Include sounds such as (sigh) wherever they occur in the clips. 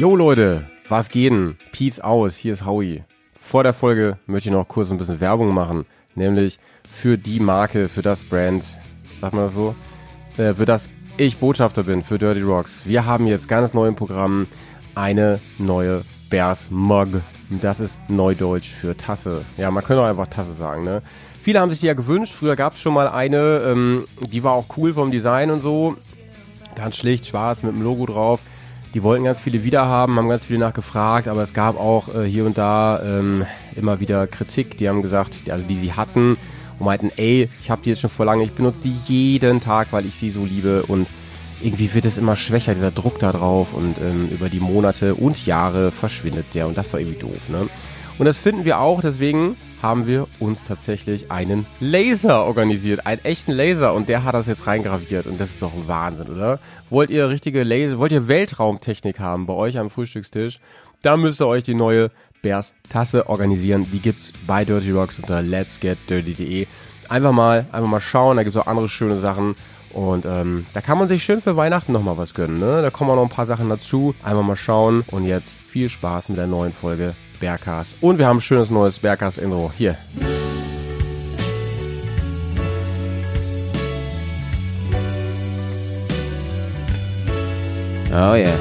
Jo Leute, was geht denn? Peace aus, hier ist Howie. Vor der Folge möchte ich noch kurz ein bisschen Werbung machen, nämlich für die Marke, für das Brand, sagt man das so, äh, für das ich Botschafter bin für Dirty Rocks. Wir haben jetzt ganz neu im Programm eine neue Bears Mug. Das ist Neudeutsch für Tasse. Ja, man könnte auch einfach Tasse sagen, ne? Viele haben sich die ja gewünscht. Früher gab es schon mal eine, ähm, die war auch cool vom Design und so. Ganz schlicht, schwarz mit dem Logo drauf. Die wollten ganz viele wieder haben, haben ganz viele nachgefragt, aber es gab auch äh, hier und da ähm, immer wieder Kritik. Die haben gesagt, also die sie hatten und meinten, ey, ich habe die jetzt schon vor lange, ich benutze die jeden Tag, weil ich sie so liebe und irgendwie wird es immer schwächer, dieser Druck da drauf und ähm, über die Monate und Jahre verschwindet der und das war irgendwie doof, ne? Und das finden wir auch, deswegen haben wir uns tatsächlich einen Laser organisiert, einen echten Laser und der hat das jetzt reingraviert und das ist doch Wahnsinn, oder? Wollt ihr richtige Laser, wollt ihr Weltraumtechnik haben bei euch am Frühstückstisch? Dann müsst ihr euch die neue Bears Tasse organisieren. Die gibt's bei Dirty Rocks unter letsgetdirty.de. Einfach mal, einfach mal schauen, da gibt's auch andere schöne Sachen. Und ähm, da kann man sich schön für Weihnachten nochmal was gönnen. Ne? Da kommen auch noch ein paar Sachen dazu. Einfach mal schauen. Und jetzt viel Spaß mit der neuen Folge Bergcast. Und wir haben ein schönes neues Bergcast-Intro. Hier. Oh yeah.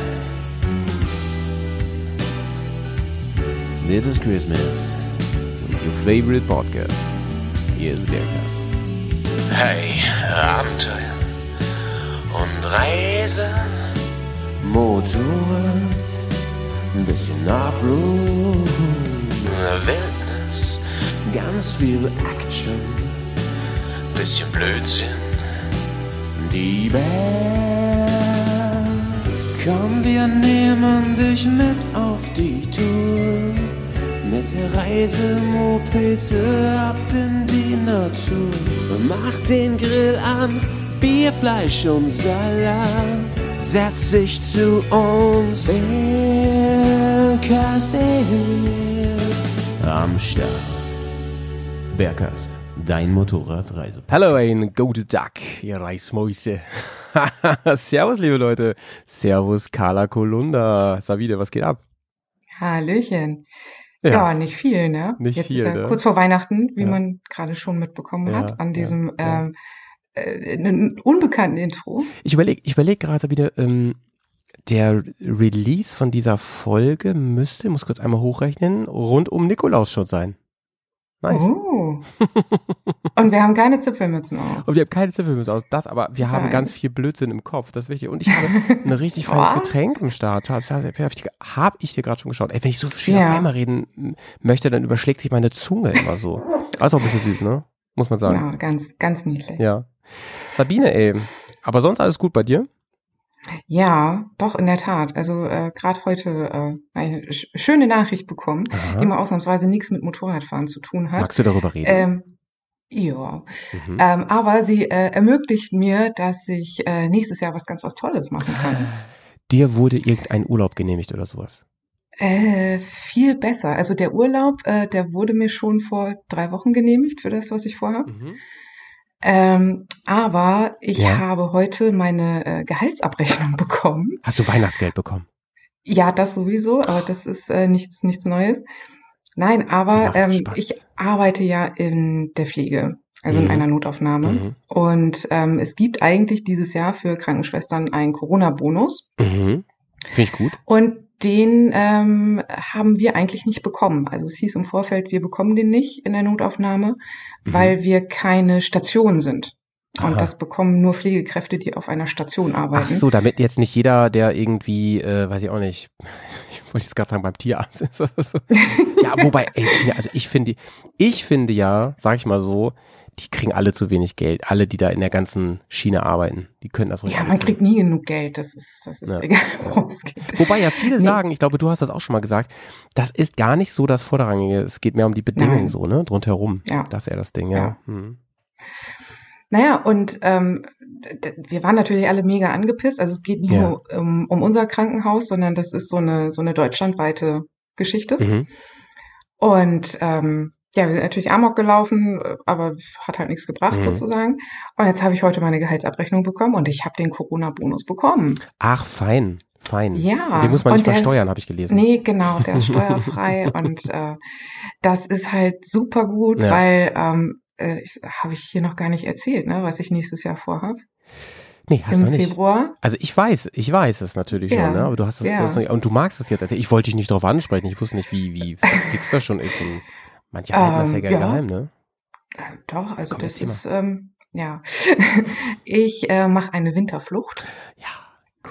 This is Christmas. Your favorite podcast. Hier ist Bergcast. Hey, Abenteuer und Reise. Motorrad. Ein bisschen Offroad. Wildnis, Ganz viel Action. bisschen Blödsinn. Die Band. Komm, wir nehmen dich mit auf die Tour. Mit der Reisemopete ab in die Natur. Mach den Grill an, Bier, Fleisch und Salat. Setz dich zu uns. Bergkast ist Am Start. Bergcast. Dein Motorradreise. Hallo, ein guten Tag, ihr Reismäuse. (laughs) Servus, liebe Leute. Servus, Carla Kolunda. Savide, was geht ab? Hallöchen. Ja, nicht viel, ne? Nicht Jetzt viel, ist ja ne? kurz vor Weihnachten, wie Ja. man gerade schon mitbekommen Ja, hat, an ja, diesem ja. ähm, äh, einen unbekannten Intro. Ich überlege ich überleg gerade, Sabine, ähm, der Release von dieser Folge müsste, ich muss kurz einmal hochrechnen, rund um Nikolaus schon sein. Nice. Oh. Und wir haben keine Zipfelmützen auf. Und wir haben keine Zipfelmüsse aus, das, aber wir haben Nein. ganz viel Blödsinn im Kopf, das ist wichtig. Und ich habe ein richtig feines? (laughs) Getränk im Start. Habe hab ich, dir- gerade schon geschaut. Ey, wenn ich so viel Ja. auf einmal reden möchte, dann überschlägt sich meine Zunge immer so. Also auch ein bisschen süß, ne? Muss man sagen. Ja, ganz, ganz niedlich. Ja. Sabine, ey. Aber sonst alles gut bei dir? Ja, doch, in der Tat. Also äh, gerade heute äh, eine sch schöne Nachricht bekommen, Aha. die mal ausnahmsweise nichts mit Motorradfahren zu tun hat. Magst du darüber reden? Ähm, ja, mhm. ähm, aber sie äh, ermöglicht mir, dass ich äh, nächstes Jahr was ganz was Tolles machen kann. Dir wurde irgendein Urlaub genehmigt oder sowas? Äh, viel besser. Also der Urlaub, äh, der wurde mir schon vor drei Wochen genehmigt für das, was ich vorhabe. Mhm. Ähm, aber ich Ja. habe heute meine äh, Gehaltsabrechnung (laughs) bekommen. Hast du Weihnachtsgeld bekommen? Ja, das sowieso, aber das ist äh, nichts, nichts Neues. Nein, aber ähm, ich arbeite ja in der Pflege, also Mhm. in einer Notaufnahme. Mhm. Und ähm, es gibt eigentlich dieses Jahr für Krankenschwestern einen Corona-Bonus. Mhm. Finde ich gut. Und den ähm, haben wir eigentlich nicht bekommen. Also es hieß im Vorfeld, wir bekommen den nicht in der Notaufnahme, Mhm. weil wir keine Station sind. Und Aha. das bekommen nur Pflegekräfte, die auf einer Station Ach arbeiten. so, damit jetzt nicht jeder, der irgendwie, äh, weiß ich auch nicht, (laughs) ich wollte jetzt gerade sagen, beim Tierarzt ist. (laughs) ja, wobei, ey, also ich finde, ich finde ja, sag ich mal so, die kriegen alle zu wenig Geld. Alle, die da in der ganzen Schiene arbeiten, die können das Ja, man kriegt nie genug Geld. Das ist, das ist Ja. egal, worum es geht. Wobei ja viele Nee. sagen, ich glaube, du hast das auch schon mal gesagt, das ist gar nicht so das Vorderrangige. Es geht mehr um die Bedingungen Nein. so, ne? Drumherum. Ja. Das ist eher das Ding, ja. Ja. Hm. Naja, und ähm, wir waren natürlich alle mega angepisst. Also es geht nicht Ja. nur um, um unser Krankenhaus, sondern das ist so eine, so eine deutschlandweite Geschichte. Mhm. Und ähm, ja, wir sind natürlich Amok gelaufen, äh, aber hat halt nichts gebracht Mhm. sozusagen. Und jetzt habe ich heute meine Gehaltsabrechnung bekommen und ich habe den Corona-Bonus bekommen. Ach, fein. Fein. Ja, Und den muss man nicht versteuern, habe ich gelesen. Nee, genau, der ist (laughs) steuerfrei und äh, das ist halt super gut, Ja. weil ähm, äh, habe ich hier noch gar nicht erzählt, ne, was ich nächstes Jahr vorhab. Nee, hast Im du nicht. Februar. Also ich weiß, ich weiß es natürlich Ja, schon, ne? aber du hast es ja. du hast noch nicht, und du magst es jetzt. Also ich wollte dich nicht darauf ansprechen. Ich wusste nicht, wie wie fix das schon ist. Manche halten das ja Ähm, gerne ja. geheim, ne? Doch, also Komm, das ist ähm, ja. (laughs) ich äh, mache eine Winterflucht Ja,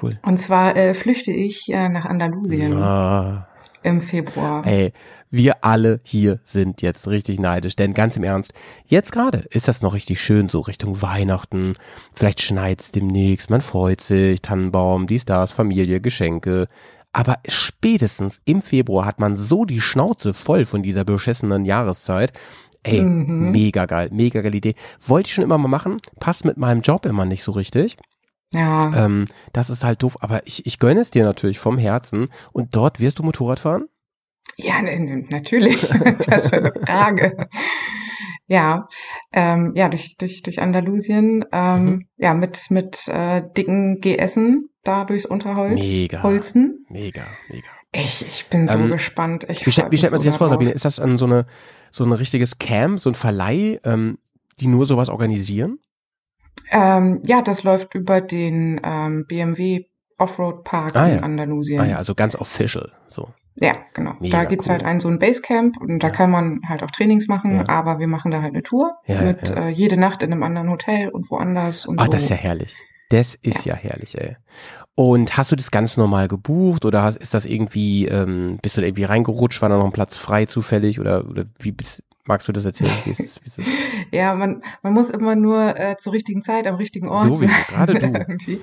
cool. und zwar äh, flüchte ich äh, nach Andalusien Ah, im Februar. ey, wir alle hier sind jetzt richtig neidisch, denn ganz im Ernst, jetzt gerade ist das noch richtig schön, so Richtung Weihnachten. Vielleicht schneit's demnächst, man freut sich, Tannenbaum, dies, das, Familie, Geschenke. Aber spätestens im Februar hat man so die Schnauze voll von dieser beschissenen Jahreszeit. Ey, Mhm. mega geil, mega geile Idee. Wollte ich schon immer mal machen, passt mit meinem Job immer nicht so richtig. Ja, Ähm, das ist halt doof, aber ich, ich gönne es dir natürlich vom Herzen. Und dort wirst du Motorrad fahren? Ja, n- n- natürlich. (laughs) Ist das für eine Frage? Ja, ähm, ja, durch, durch, durch Andalusien, ähm, Mhm. ja, mit, mit äh, dicken GSen da durchs Unterholz. Mega. Holzen. Mega, mega. Ich, ich bin so Ähm, gespannt. Ich Wie, wie stellt man sich das vor. Sabine? Ist das an so eine so ein richtiges Camp, so ein Verleih, ähm, die nur sowas organisieren? Ähm, ja, das läuft über den ähm, BMW Offroad Park Ah, in ja. Andalusien. Ah ja, also ganz official. So. Ja, genau. Mega da gibt's cool. halt einen so ein Basecamp und da Ja. kann man halt auch Trainings machen, Ja. aber wir machen da halt eine Tour mit. Äh, jede Nacht in einem anderen Hotel und woanders und Ah, so. das ist ja herrlich. Das ist ja. herrlich, ey. Und hast du das ganz normal gebucht oder hast, ist das irgendwie, ähm, bist du da irgendwie reingerutscht, war da noch ein Platz frei zufällig oder, oder wie bist, magst du das erzählen? Wie ist das, wie ist das? (laughs) Ja, man, man muss immer nur äh, zur richtigen Zeit am richtigen Ort Sowieso, sein. gerade du.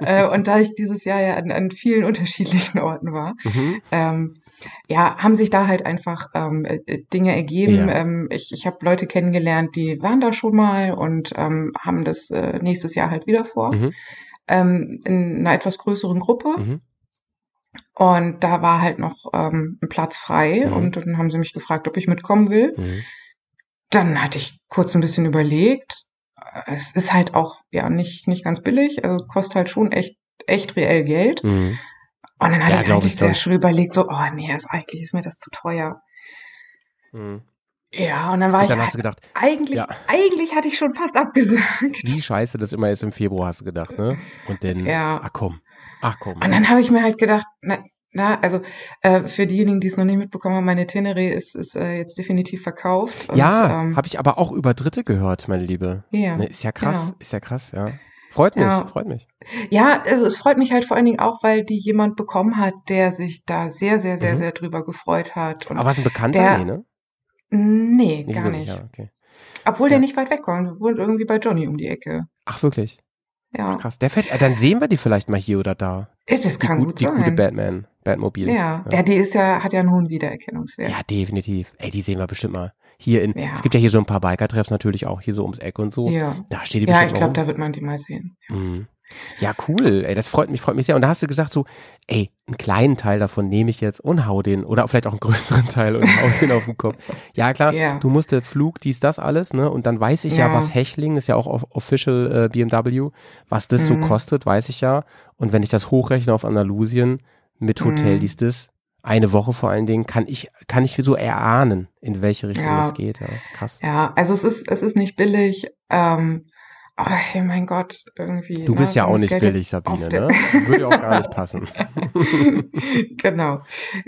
(laughs) äh, und da ich dieses Jahr ja an, an vielen (laughs) unterschiedlichen Orten war, Mhm. ähm, ja, haben sich da halt einfach ähm, äh, äh, Dinge ergeben. Ja. Ähm, ich ich habe Leute kennengelernt, die waren da schon mal und ähm, haben das äh, nächstes Jahr halt wieder vor. Mhm. Ähm, in einer etwas größeren Gruppe. Mhm. Und da war halt noch ähm, ein Platz frei Mhm. und dann haben sie mich gefragt, ob ich mitkommen will. Mhm. Dann hatte ich kurz ein bisschen überlegt. Es ist halt auch ja nicht nicht ganz billig, also kostet halt schon echt echt reell Geld. Und dann Ja, ich eigentlich ich, glaub sehr ich. schon überlegt, so oh nee, ist eigentlich ist mir das zu teuer. Mhm. Ja, und dann war Und ich dann hast du gedacht, eigentlich ja. eigentlich hatte ich schon fast abgesagt. wie scheiße das immer ist im Februar, hast du gedacht, ne? Und dann, Ja. ach komm, ach komm. Und dann habe ich mir halt gedacht, na, na also äh, für diejenigen, die es noch nicht mitbekommen haben, meine Tenere ist, ist äh, jetzt definitiv verkauft. Und, ja, ähm, habe ich aber auch über Dritte gehört, meine Liebe. ja. Ne, ist ja krass, genau. ist ja krass, ja. Freut mich, Ja. freut mich. Ja, also es freut mich halt vor allen Dingen auch, weil die jemand bekommen hat, der sich da sehr, sehr, sehr, Mhm. sehr drüber gefreut hat. Und Aber was ein Bekannter? der- nee, ne? nee, gar wirklich, nicht. Ja, okay. Obwohl Ja. der nicht weit wegkommt. Wohnt irgendwie bei Johnny um die Ecke. Ach, wirklich? Ja, Ach, krass. Der fährt, äh, dann sehen wir die vielleicht mal hier oder da. das Die, kann gut, gut die sein. gute Batman, Batmobil. ja. ja, die ist ja, hat ja einen hohen Wiedererkennungswert. Ja, definitiv. Ey, die sehen wir bestimmt mal. Hier in, Ja. es gibt ja hier so ein paar Biker-Treffs natürlich auch, hier so ums Eck und so. ja. Da steht die Ja, bestimmt ich glaube, da wird man die mal sehen. Mhm. Ja, cool. Ey, das freut mich, freut mich sehr. Und da hast du gesagt so, ey, einen kleinen Teil davon nehme ich jetzt und hau den, oder vielleicht auch einen größeren (laughs) Teil und hau den auf den Kopf. Ja, klar, Ja. du musst der Flug, dies, das alles, ne? Und dann weiß ich ja, Ja. was Hechling, ist ja auch off- official äh, BMW, was das so Mhm. kostet, weiß ich ja. Und wenn ich das hochrechne auf Andalusien mit Hotel, Mhm. dies, das, eine Woche vor allen Dingen, kann ich, kann ich so erahnen, in welche Richtung Ja. das geht. Ja, krass. Ja, also es ist, es ist nicht billig. Ähm, aber hey, mein Gott, irgendwie. Du ne, bist ja wenn auch das nicht Geld billig, Sabine, ne? Würde ja auch gar nicht passen. (laughs) genau,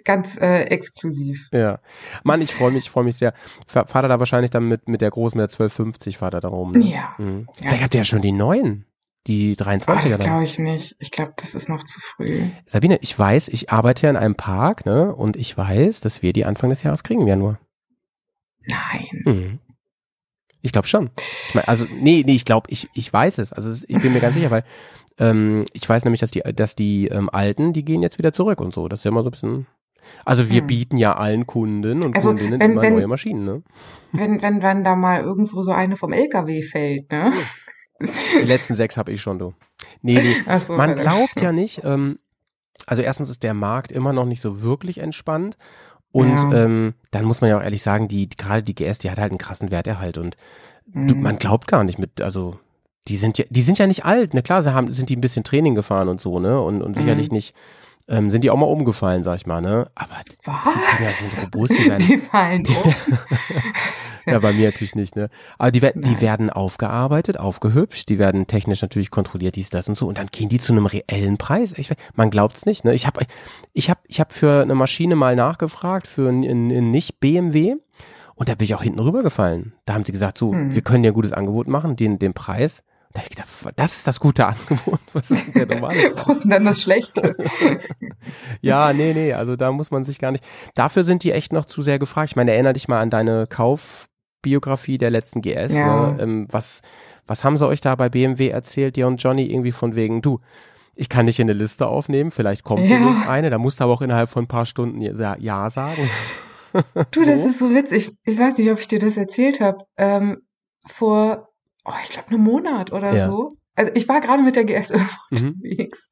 ganz äh, exklusiv. Ja. Mann, ich freue mich, ich freue mich sehr. Fahr- Fahrt ihr da wahrscheinlich dann mit, mit der großen, mit der 1250 fahrt ihr da rum. Ne? Ja. Mhm. Ja. Vielleicht habt ihr ja schon die neuen. Die Ah, 23er das dann. glaube ich nicht. Ich glaube, das ist noch zu früh. Sabine, ich weiß, ich arbeite ja in einem Park, ne? Und ich weiß, dass wir die Anfang des Jahres kriegen im Januar. Nein. Mhm. Ich glaube schon. Ich mein, also, nee, nee, ich glaube, ich, ich weiß es. Also ich bin mir ganz sicher, weil ähm, ich weiß nämlich, dass die, dass die ähm, Alten, die gehen jetzt wieder zurück und so. Das ist ja immer so ein bisschen. Also wir Hm. bieten ja allen Kunden und Also, Kundinnen wenn- immer wenn- neue Maschinen, ne? Wenn, wenn, wenn da mal irgendwo so eine vom LKW fällt, ne? Die letzten sechs habe ich schon, du. Nee, nee. So, Man glaubt ja nicht, ähm, also erstens ist der Markt immer noch nicht so wirklich entspannt. Und Ja. ähm, dann muss man ja auch ehrlich sagen, die gerade die GS, die hat halt einen krassen Werterhalt und du, Mhm. man glaubt gar nicht mit, also die sind ja, die sind ja nicht alt, ne klar, sie haben, sind die ein bisschen Training gefahren und so, ne? Und, und sicherlich Mhm. nicht, ähm, sind die auch mal umgefallen, sag ich mal, ne? Aber die, die Dinger sind robust, die (laughs) werden, Die fallen um. (laughs) ja, bei mir natürlich nicht, ne? Aber die, werden, die Nein. werden aufgearbeitet, aufgehübscht, die werden technisch natürlich kontrolliert, dies, das und so, und dann gehen die zu einem reellen Preis. Ich, man glaubt's nicht, ne? Ich habe ich hab, ich hab für eine Maschine mal nachgefragt, für ein, ein, ein nicht BMW, und da bin ich auch hinten rübergefallen. Da haben sie gesagt, so, Hm. wir können dir ein gutes Angebot machen, den, den Preis. Da ich gedacht, das ist das gute (laughs) Angebot. Was ist denn der normale (laughs) Preis? Denn dann das Schlechte? (laughs) Ja, nee, nee, also da muss man sich gar nicht. Dafür sind die echt noch zu sehr gefragt. Ich meine, erinnere dich mal an deine Kaufbiografie der letzten GS. Ja. Ne? Ähm, was, was haben sie euch da bei BMW erzählt, dir und Johnny, irgendwie von wegen, du, ich kann dich in eine Liste aufnehmen, vielleicht kommt Ja. demnächst eine, da musst du aber auch innerhalb von ein paar Stunden ja, ja sagen. Du, das So? ist so witzig. Ich weiß nicht, ob ich dir das erzählt habe. Ähm, vor, oh, ich glaube, einem Monat oder Ja. so. Also ich war gerade mit der GS Mhm. unterwegs.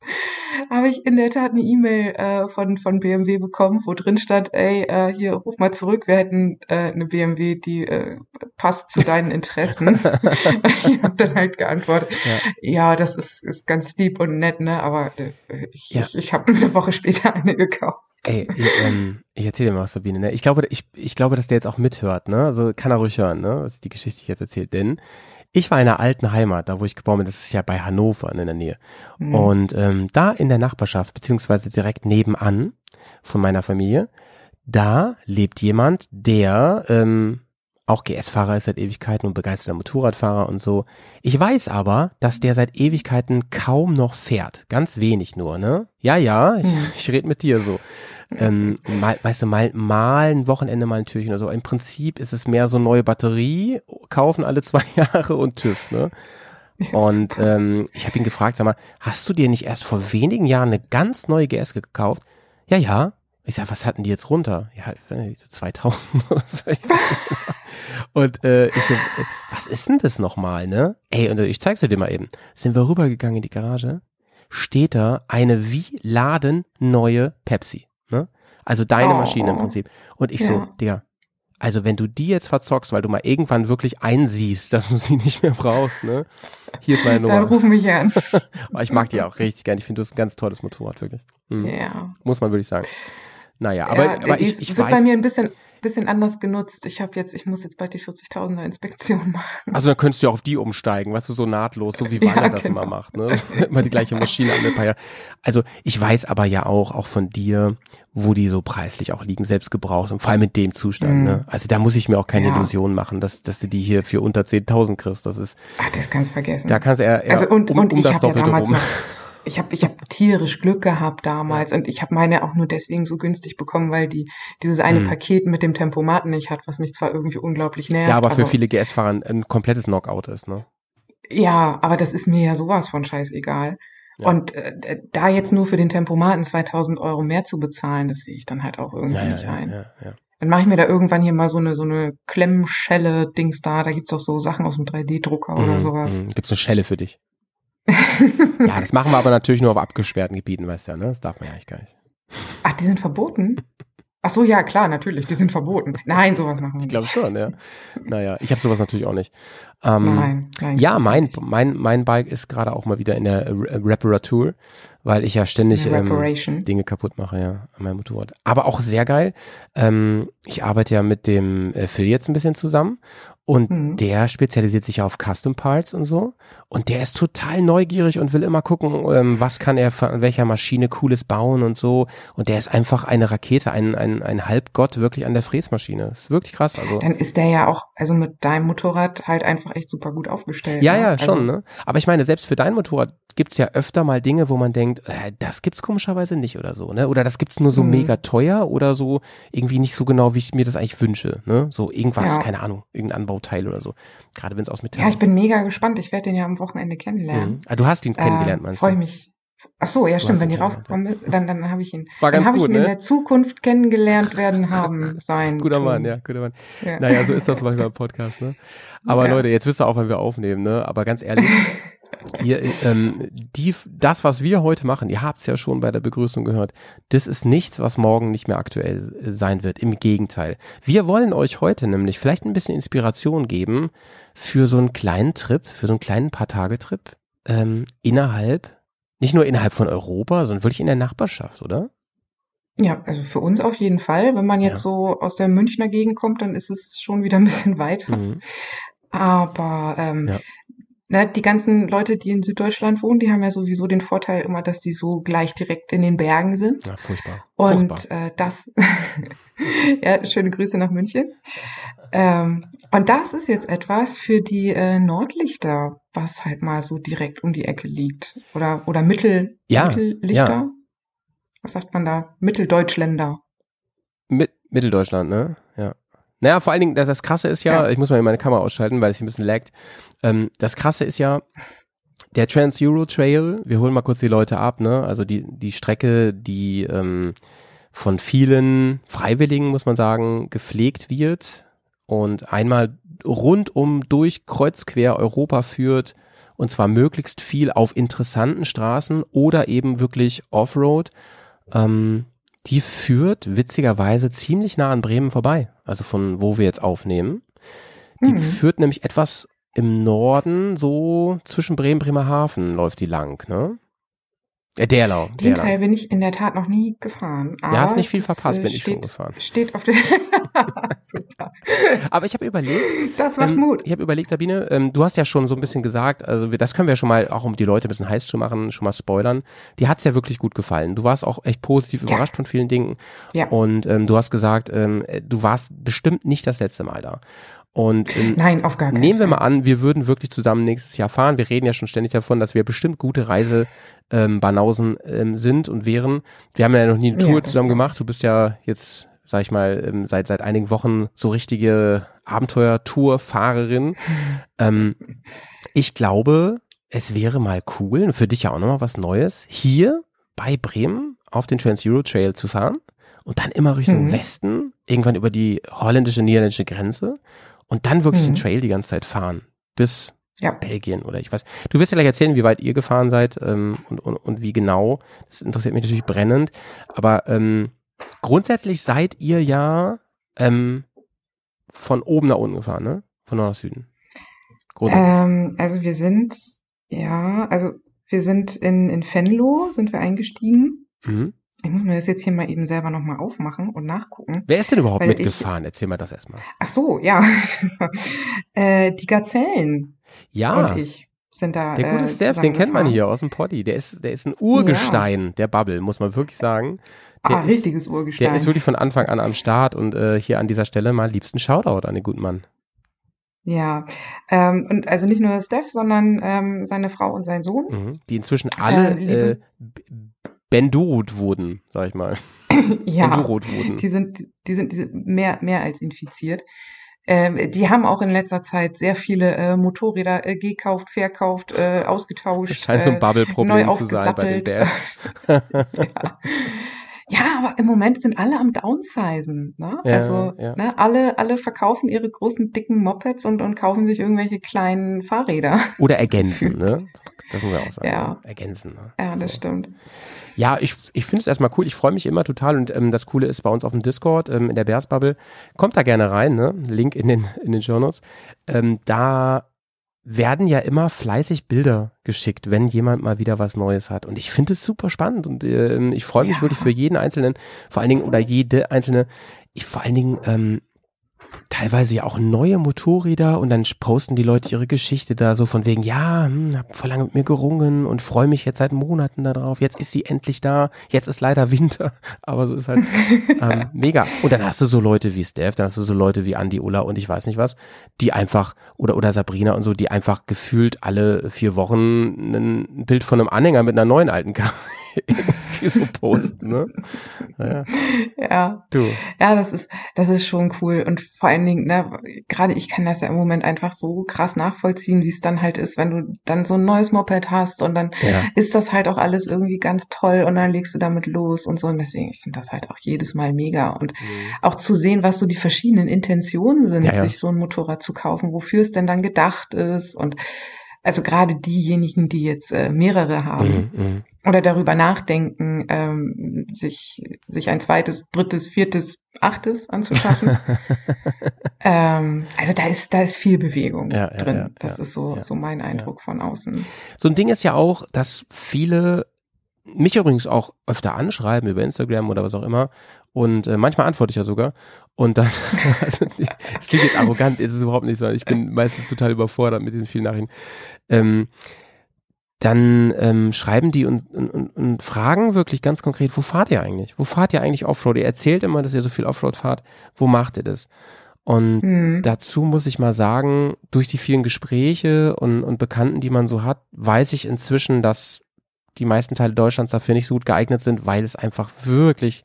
Habe ich in der Tat eine E-Mail äh, von, von BMW bekommen, wo drin stand, ey, äh, hier, ruf mal zurück, wir hätten äh, eine BMW, die äh, passt zu deinen Interessen. (laughs) ich habe dann halt geantwortet, Ja. ja, das ist, ist ganz lieb und nett, ne? Aber äh, ich, Ja. ich, ich habe eine Woche später (laughs) eine gekauft. Ey, ich, ähm, ich erzähle dir mal was, Sabine. Ne? Ich, glaube, ich, ich glaube, dass der jetzt auch mithört. Ne? Also kann er ruhig hören, ne? was die Geschichte die ich jetzt erzählt. Denn ich war in einer alten Heimat, da wo ich geboren bin. Das ist ja bei Hannover in der Nähe. Hm. Und ähm, da in der Nachbarschaft, beziehungsweise direkt nebenan von meiner Familie, da lebt jemand, der ähm, auch GS-Fahrer ist seit Ewigkeiten und begeisterter Motorradfahrer und so. Ich weiß aber, dass der seit Ewigkeiten kaum noch fährt. Ganz wenig nur, ne? Ja, ja, ich, Hm. (laughs) ich rede mit dir so. Ähm, mal, weißt du, mal, mal ein Wochenende mal ein Türchen oder so. Im Prinzip ist es mehr so neue Batterie, kaufen alle zwei (laughs) Jahre und TÜV, ne? Und ähm, ich habe ihn gefragt, sag mal, hast du dir nicht erst vor wenigen Jahren eine ganz neue GS gekauft? Ja, ja. Ich sag, was hatten die jetzt runter? Ja, ich weiß nicht, so 2000 (laughs) oder so. Genau. Und äh, ich so, äh, was ist denn das nochmal, ne? Ey, und äh, ich zeig's dir mal eben. Sind wir rübergegangen in die Garage, steht da eine wie laden neue Pepsi? Also deine Oh. Maschine im Prinzip. Und ich so, Ja. Digga, also wenn du die jetzt verzockst, weil du mal irgendwann wirklich einsiehst, (laughs) dass du sie nicht mehr brauchst, ne? Hier ist meine Dann Nummer. ruf mich an. (laughs) Ich mag die auch richtig gern. Ich finde, du hast ein ganz tolles Motorrad, wirklich. Mhm. Ja. Muss man wirklich sagen. Naja, aber, ja, aber die ich, ich wird bei weiß. mir ein bisschen, bisschen anders genutzt. Ich habe jetzt, ich muss jetzt bald die 40.000er Inspektion (laughs) machen. Also dann könntest du ja auch auf die umsteigen, weißt du, so nahtlos, so wie Ja, Waller das genau. immer macht, ne? (laughs) immer die gleiche Maschine alle paar Jahre. Also ich weiß aber ja auch, auch von dir, wo die so preislich auch liegen, selbst gebraucht und vor allem mit dem Zustand, Mhm. ne? Also da muss ich mir auch keine Ja. Illusionen machen, dass, dass du die hier für unter 10.000 kriegst. Das ist, Ach, das kannst du vergessen. da kannst du eher, eher also und, um, und um ich das ja Doppelte damals rum. Ich habe ich hab tierisch Glück gehabt damals und ich habe meine auch nur deswegen so günstig bekommen, weil die dieses eine Mhm. Paket mit dem Tempomat nicht hat, was mich zwar irgendwie unglaublich nervt. Ja, aber für viele GS-Fahrer ein, ein komplettes Knockout ist, ne? Ja, aber das ist mir ja sowas von scheißegal. Ja. Und äh, da jetzt nur für den Tempomaten 2000 Euro mehr zu bezahlen, das sehe ich dann halt auch irgendwie Ja, ja, nicht ja, ein. ja, ja. Dann mache ich mir da irgendwann hier mal so eine so eine Klemmschelle-Dings da. Da gibt's auch so Sachen aus dem 3D-Drucker oder Mhm, sowas. mhm. Gibt's eine Schelle für dich? Ja, das machen wir aber natürlich nur auf abgesperrten Gebieten, weißt du ja, ne? Das darf man ja eigentlich gar nicht. Ach, die sind verboten? Ach so, ja, klar, natürlich, die sind verboten. Nein, sowas machen wir Ich nicht. glaube schon, ja. Naja, ich habe sowas natürlich auch nicht. Ähm, nein, nein. Ja, mein, mein, mein Bike ist gerade auch mal wieder in der Re- Reparatur, weil ich ja ständig ähm. Dinge kaputt mache, ja, an meinem Motorrad. Aber auch sehr geil. Ähm, ich arbeite ja mit dem äh, Phil jetzt ein bisschen zusammen und Mhm. der spezialisiert sich ja auf Custom Parts und so. Und der ist total neugierig und will immer gucken, ähm, was kann er von welcher Maschine Cooles bauen und so. Und der ist einfach eine Rakete, ein, ein, ein Halbgott wirklich an der Fräsmaschine. Ist wirklich krass. Also. Dann ist der ja auch, also mit deinem Motorrad halt einfach echt super gut aufgestellt. Ja, ne? ja, Also, schon, ne? Aber ich meine, selbst für dein Motorrad gibt's ja öfter mal Dinge, wo man denkt, äh, das gibt's komischerweise nicht oder so, ne? Oder das gibt's nur so Mhm. mega teuer oder so irgendwie nicht so genau, wie ich mir das eigentlich wünsche, ne? So irgendwas, Ja. keine Ahnung, irgendein Anbauteil oder so. Gerade wenn es aus Metall Ja, ich ist. bin mega gespannt. Ich werde den ja am Wochenende kennenlernen. Mhm. Ah, du hast ihn kennengelernt, äh, meinst Freue du? mich. Ach so, ja, stimmt. Wenn die rausgekommen ist, dann, dann habe ich ihn. (laughs) War dann ganz habe gut, ich ihn in ne? der Zukunft kennengelernt werden haben (laughs) sein. Guter. Mann, ja, guter Mann. Ja. Naja, so ist das (laughs) manchmal im Podcast, ne? Aber Ja. Leute, jetzt wisst ihr auch, wenn wir aufnehmen, ne? Aber ganz ehrlich, Ihr, ähm, die, das, was wir heute machen, ihr habt es ja schon bei der Begrüßung gehört, das ist nichts, was morgen nicht mehr aktuell sein wird. Im Gegenteil. Wir wollen euch heute nämlich vielleicht ein bisschen Inspiration geben für so einen kleinen Trip, für so einen kleinen Paar-Tage-Trip ähm, innerhalb, nicht nur innerhalb von Europa, sondern wirklich in der Nachbarschaft, oder? Ja, also für uns auf jeden Fall. Wenn man jetzt Ja. so aus der Münchner Gegend kommt, dann ist es schon wieder ein bisschen weiter. Mhm. Aber ähm, Ja. Ne, die ganzen Leute, die in Süddeutschland wohnen, die haben ja sowieso den Vorteil immer, dass die so gleich direkt in den Bergen sind. Ja, furchtbar. Und furchtbar. äh, das, (laughs) ja, schöne Grüße nach München. Ähm, und das ist jetzt etwas für die äh, Nordlichter, was halt mal so direkt um die Ecke liegt. Oder, oder Mittel, Ja, Mittellichter. ja. Was sagt man da? Mitteldeutschländer. Mit, Mitteldeutschland, ne? Ja. Naja, vor allen Dingen, das, das Krasse ist ja, Ja. ich muss mal meine Kamera ausschalten, weil es hier ein bisschen laggt. Ähm, das Krasse ist ja, der Trans-Euro Trail, wir holen mal kurz die Leute ab, ne? Also die, die Strecke, die ähm, von vielen Freiwilligen, muss man sagen, gepflegt wird und einmal rundum durch kreuz quer Europa führt und zwar möglichst viel auf interessanten Straßen oder eben wirklich Offroad. Ähm, die führt witzigerweise ziemlich nah an Bremen vorbei, also von wo wir jetzt aufnehmen. Die Mhm. führt nämlich etwas im Norden, so zwischen Bremen, Bremerhaven läuft die lang, ne? Derlau, Den Derlau. Teil bin ich in der Tat noch nie gefahren. Ja, hast aber nicht viel verpasst, bin ich schon steht, gefahren. Steht auf der. (laughs) Super. Aber ich habe überlegt, Das macht ähm, Mut. ich habe überlegt, Sabine, ähm, du hast ja schon so ein bisschen gesagt, also wir, das können wir schon mal, auch um die Leute ein bisschen heiß zu machen, schon mal spoilern. Die hat's ja wirklich gut gefallen. Du warst auch echt positiv Ja. überrascht von vielen Dingen. Ja. Und ähm, du hast gesagt, ähm, äh, du warst bestimmt nicht das letzte Mal da. Und ähm, Nein, auf gar keinen Nehmen wir mal an, wir würden wirklich zusammen nächstes Jahr fahren. Wir reden ja schon ständig davon, dass wir bestimmt gute Reise ähm, ähm, sind und wären. Wir haben ja noch nie eine Ja, Tour das zusammen gemacht. Du bist ja jetzt, sag ich mal, ähm, seit seit einigen Wochen so richtige Abenteuer-Tour-Fahrerin. (laughs) ähm, ich glaube, es wäre mal cool, und für dich ja auch nochmal was Neues, hier bei Bremen auf den Trans-Euro Trail zu fahren und dann immer Richtung Mhm. Westen, irgendwann über die holländische, niederländische Grenze und dann wirklich den Mhm. Trail die ganze Zeit fahren. Bis Ja. Belgien oder ich weiß. Du wirst ja gleich erzählen, wie weit ihr gefahren seid ähm, und, und, und wie genau. Das interessiert mich natürlich brennend. Aber ähm, grundsätzlich seid ihr ja ähm, von oben nach unten gefahren, ne? Von Nord nach Süden. Grundsätzlich. Ähm, also wir sind, ja, also wir sind in, in Venlo, sind wir eingestiegen. Mhm. Mir das jetzt hier mal eben selber nochmal aufmachen und nachgucken. Wer ist denn überhaupt Weil ich- mitgefahren? Erzähl mal das erstmal. Ach so, ja. (laughs) äh, die Gazellen Ja, und ich sind da. der gute äh, Steph, den kennt man hier aus dem Poddy. Der ist, der ist ein Urgestein der Bubble, muss man wirklich sagen. Der Ah, ist, richtiges Urgestein. Der ist wirklich von Anfang an am Start und äh, hier an dieser Stelle mal liebsten Shoutout an den guten Mann. Ja, ähm, und also nicht nur Steph, sondern ähm, seine Frau und sein Sohn. Mhm. Die inzwischen alle Ähm, äh, Bendurut wurden, sag ich mal. (clears throat) Ja, Endurot wurden. die sind, die sind, die sind mehr, mehr als infiziert. Ähm, die haben auch in letzter Zeit sehr viele äh, Motorräder äh, gekauft, verkauft, äh, Das ausgetauscht. scheint so ein äh, Bubble-Problem zu sein bei den. Bands. (laughs) ja. Ja, aber im Moment sind alle am Downsizen. Ne? Ja, also ja. Ne, alle, alle verkaufen ihre großen, dicken Mopeds und, und kaufen sich irgendwelche kleinen Fahrräder. Oder ergänzen, (laughs) ne? Das muss man auch sagen. Ja. Ergänzen. Ne? Ja, das So. stimmt. Ja, ich, ich finde es erstmal cool. Ich freue mich immer total und ähm, das Coole ist bei uns auf dem Discord, ähm, in der Bears Bubble, kommt da gerne rein, ne? Link in den, in den Notes. Ähm, da werden ja immer fleißig Bilder geschickt, wenn jemand mal wieder was Neues hat. Und ich finde es super spannend und ähm, ich freue mich Ja. wirklich für jeden Einzelnen, vor allen Dingen, oder jede Einzelne, ich vor allen Dingen, ähm, teilweise ja auch neue Motorräder und dann posten die Leute ihre Geschichte da so von wegen, ja, hm, hab vor lange mit mir gerungen und freue mich jetzt seit Monaten darauf. Jetzt ist sie endlich da. Jetzt ist leider Winter, (laughs) aber so ist halt (laughs) ähm, mega. Und dann hast du so Leute wie Steph, dann hast du so Leute wie Andi, Ulla und ich weiß nicht was, die einfach oder oder Sabrina und so, die einfach gefühlt alle vier Wochen ein Bild von einem Anhänger mit einer neuen alten Karre (laughs) (laughs) irgendwie so posten, ne? Naja, Ja. du. Ja, das ist, das ist schon cool. Und vor allen Dingen, ne, gerade ich kann das ja im Moment einfach so krass nachvollziehen, wie es dann halt ist, wenn du dann so ein neues Moped hast und dann Ja. ist das halt auch alles irgendwie ganz toll und dann legst du damit los und so. Und deswegen, ich finde das halt auch jedes Mal mega. Und auch zu sehen, was so die verschiedenen Intentionen sind, Ja, ja. sich so ein Motorrad zu kaufen, wofür es denn dann gedacht ist und also gerade diejenigen, die jetzt äh, mehrere haben Mhm, mhm. Oder darüber nachdenken, ähm, sich, sich ein zweites, drittes, viertes, achtes anzuschaffen. (laughs) ähm, also da ist, da ist viel Bewegung Ja, drin. ja, das ja, ist so, so mein Eindruck von außen. So ein Ding ist ja auch, dass viele mich übrigens auch öfter anschreiben über Instagram oder was auch immer und äh, manchmal antworte ich ja sogar und dann, (laughs) also es klingt jetzt arrogant, ist es überhaupt nicht so, ich bin meistens total überfordert mit diesen vielen Nachrichten. Ähm, dann ähm, schreiben die und, und, und, fragen wirklich ganz konkret, wo fahrt ihr eigentlich? Wo fahrt ihr eigentlich Offroad? Ihr erzählt immer, dass ihr so viel Offroad fahrt. Wo macht ihr das? Und Hm. dazu muss ich mal sagen, durch die vielen Gespräche und, und Bekannten, die man so hat, weiß ich inzwischen, dass die meisten Teile Deutschlands dafür nicht so gut geeignet sind, weil es einfach wirklich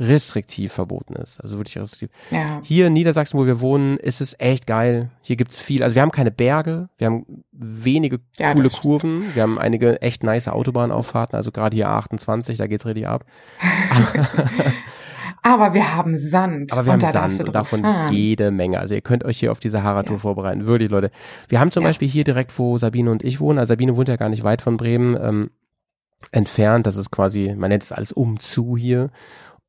restriktiv verboten ist. Also wirklich restriktiv. Ja. Hier in Niedersachsen, wo wir wohnen, ist es echt geil. Hier gibt's viel. Also wir haben keine Berge, wir haben wenige Ja, coole. Kurven, wir haben einige echt nice Autobahnauffahrten, also gerade hier A28, da geht's richtig ab. (laughs) Aber wir haben Sand. Aber wir haben Sand und davon fahren. jede Menge. Also ihr könnt euch hier auf die Sahara-Tour Ja. vorbereiten. Wirklich, Leute. Wir haben zum Ja. Beispiel hier direkt, wo Sabine und ich wohnen, also Sabine wohnt ja gar nicht weit von Bremen, ähm, entfernt. Das ist quasi, man nennt es alles umzu hier.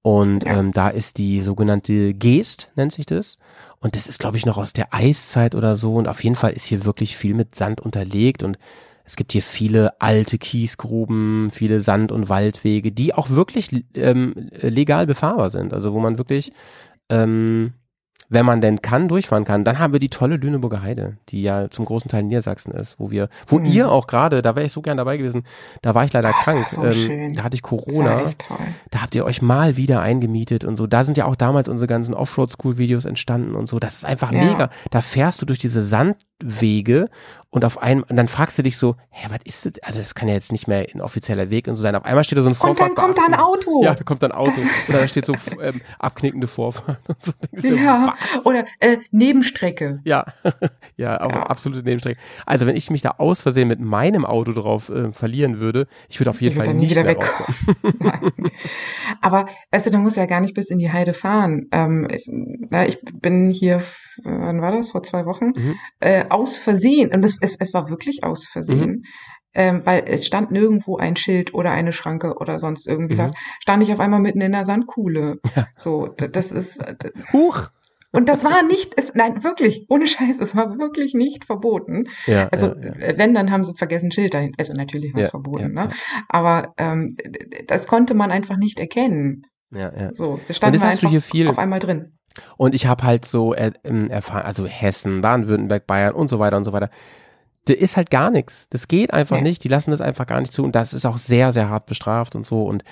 Und Ja. ähm, da ist die sogenannte Geest, nennt sich das. Und das ist, glaube ich, noch aus der Eiszeit oder so. Und auf jeden Fall ist hier wirklich viel mit Sand unterlegt. Und es gibt hier viele alte Kiesgruben, viele Sand- und Waldwege, die auch wirklich ähm, legal befahrbar sind. Also wo man wirklich, ähm, wenn man denn kann, durchfahren kann. Dann haben wir die tolle Lüneburger Heide, die ja zum großen Teil Niedersachsen ist, wo wir, wo Mhm. ihr auch gerade, da wäre ich so gern dabei gewesen, da war ich leider das krank. so ähm, da hatte ich Corona. Da habt ihr euch mal wieder eingemietet und so. Da sind ja auch damals unsere ganzen Offroad-School-Videos entstanden und so. Das ist einfach Ja. mega. Da fährst du durch diese Sandwege und auf einmal, und dann fragst du dich so, hä, was ist das? Also das kann ja jetzt nicht mehr ein offizieller Weg und so sein. Auf einmal steht da so ein Und Vorfahrt. dann kommt da ein Auto. Ja, da kommt dann ein Auto. Oder da steht so ähm, abknickende Vorfahrt und so. Ja, was? oder äh, Nebenstrecke. Ja, (laughs) ja, aber Ja. absolute Nebenstrecke. Also wenn ich mich da aus Versehen mit meinem Auto drauf äh, verlieren würde, ich würde auf jeden Ich Fall nicht wieder mehr weg. rauskommen. (laughs) Aber weißt du, du musst ja gar nicht bis in die Heide fahren. Ähm, ich, na, ich bin hier, wann war das? Vor zwei Wochen? Mhm. Äh, aus Versehen. Und es, es, es war wirklich aus Versehen. Mhm. Ähm, weil es stand nirgendwo ein Schild oder eine Schranke oder sonst irgendwie Mhm. was. Stand ich auf einmal mitten in der Sandkuhle. Ja. So, das ist, Huch! und das war nicht, es, nein, wirklich, ohne Scheiß, es war wirklich nicht verboten. Ja, Also, ja, ja. wenn, dann haben sie vergessen, Schild dahin. Also, natürlich war es verboten, ne? Aber ähm, das konnte man einfach nicht erkennen. ja, ja. So, das stand das da hast du hier viel. auf einmal drin. Und ich habe halt so er, ähm, erfahren, also Hessen, Baden-Württemberg, Bayern und so weiter und so weiter. Da ist halt gar nichts. Das geht einfach Nee. nicht. Die lassen das einfach gar nicht zu. Und das ist auch sehr, sehr hart bestraft und so. Und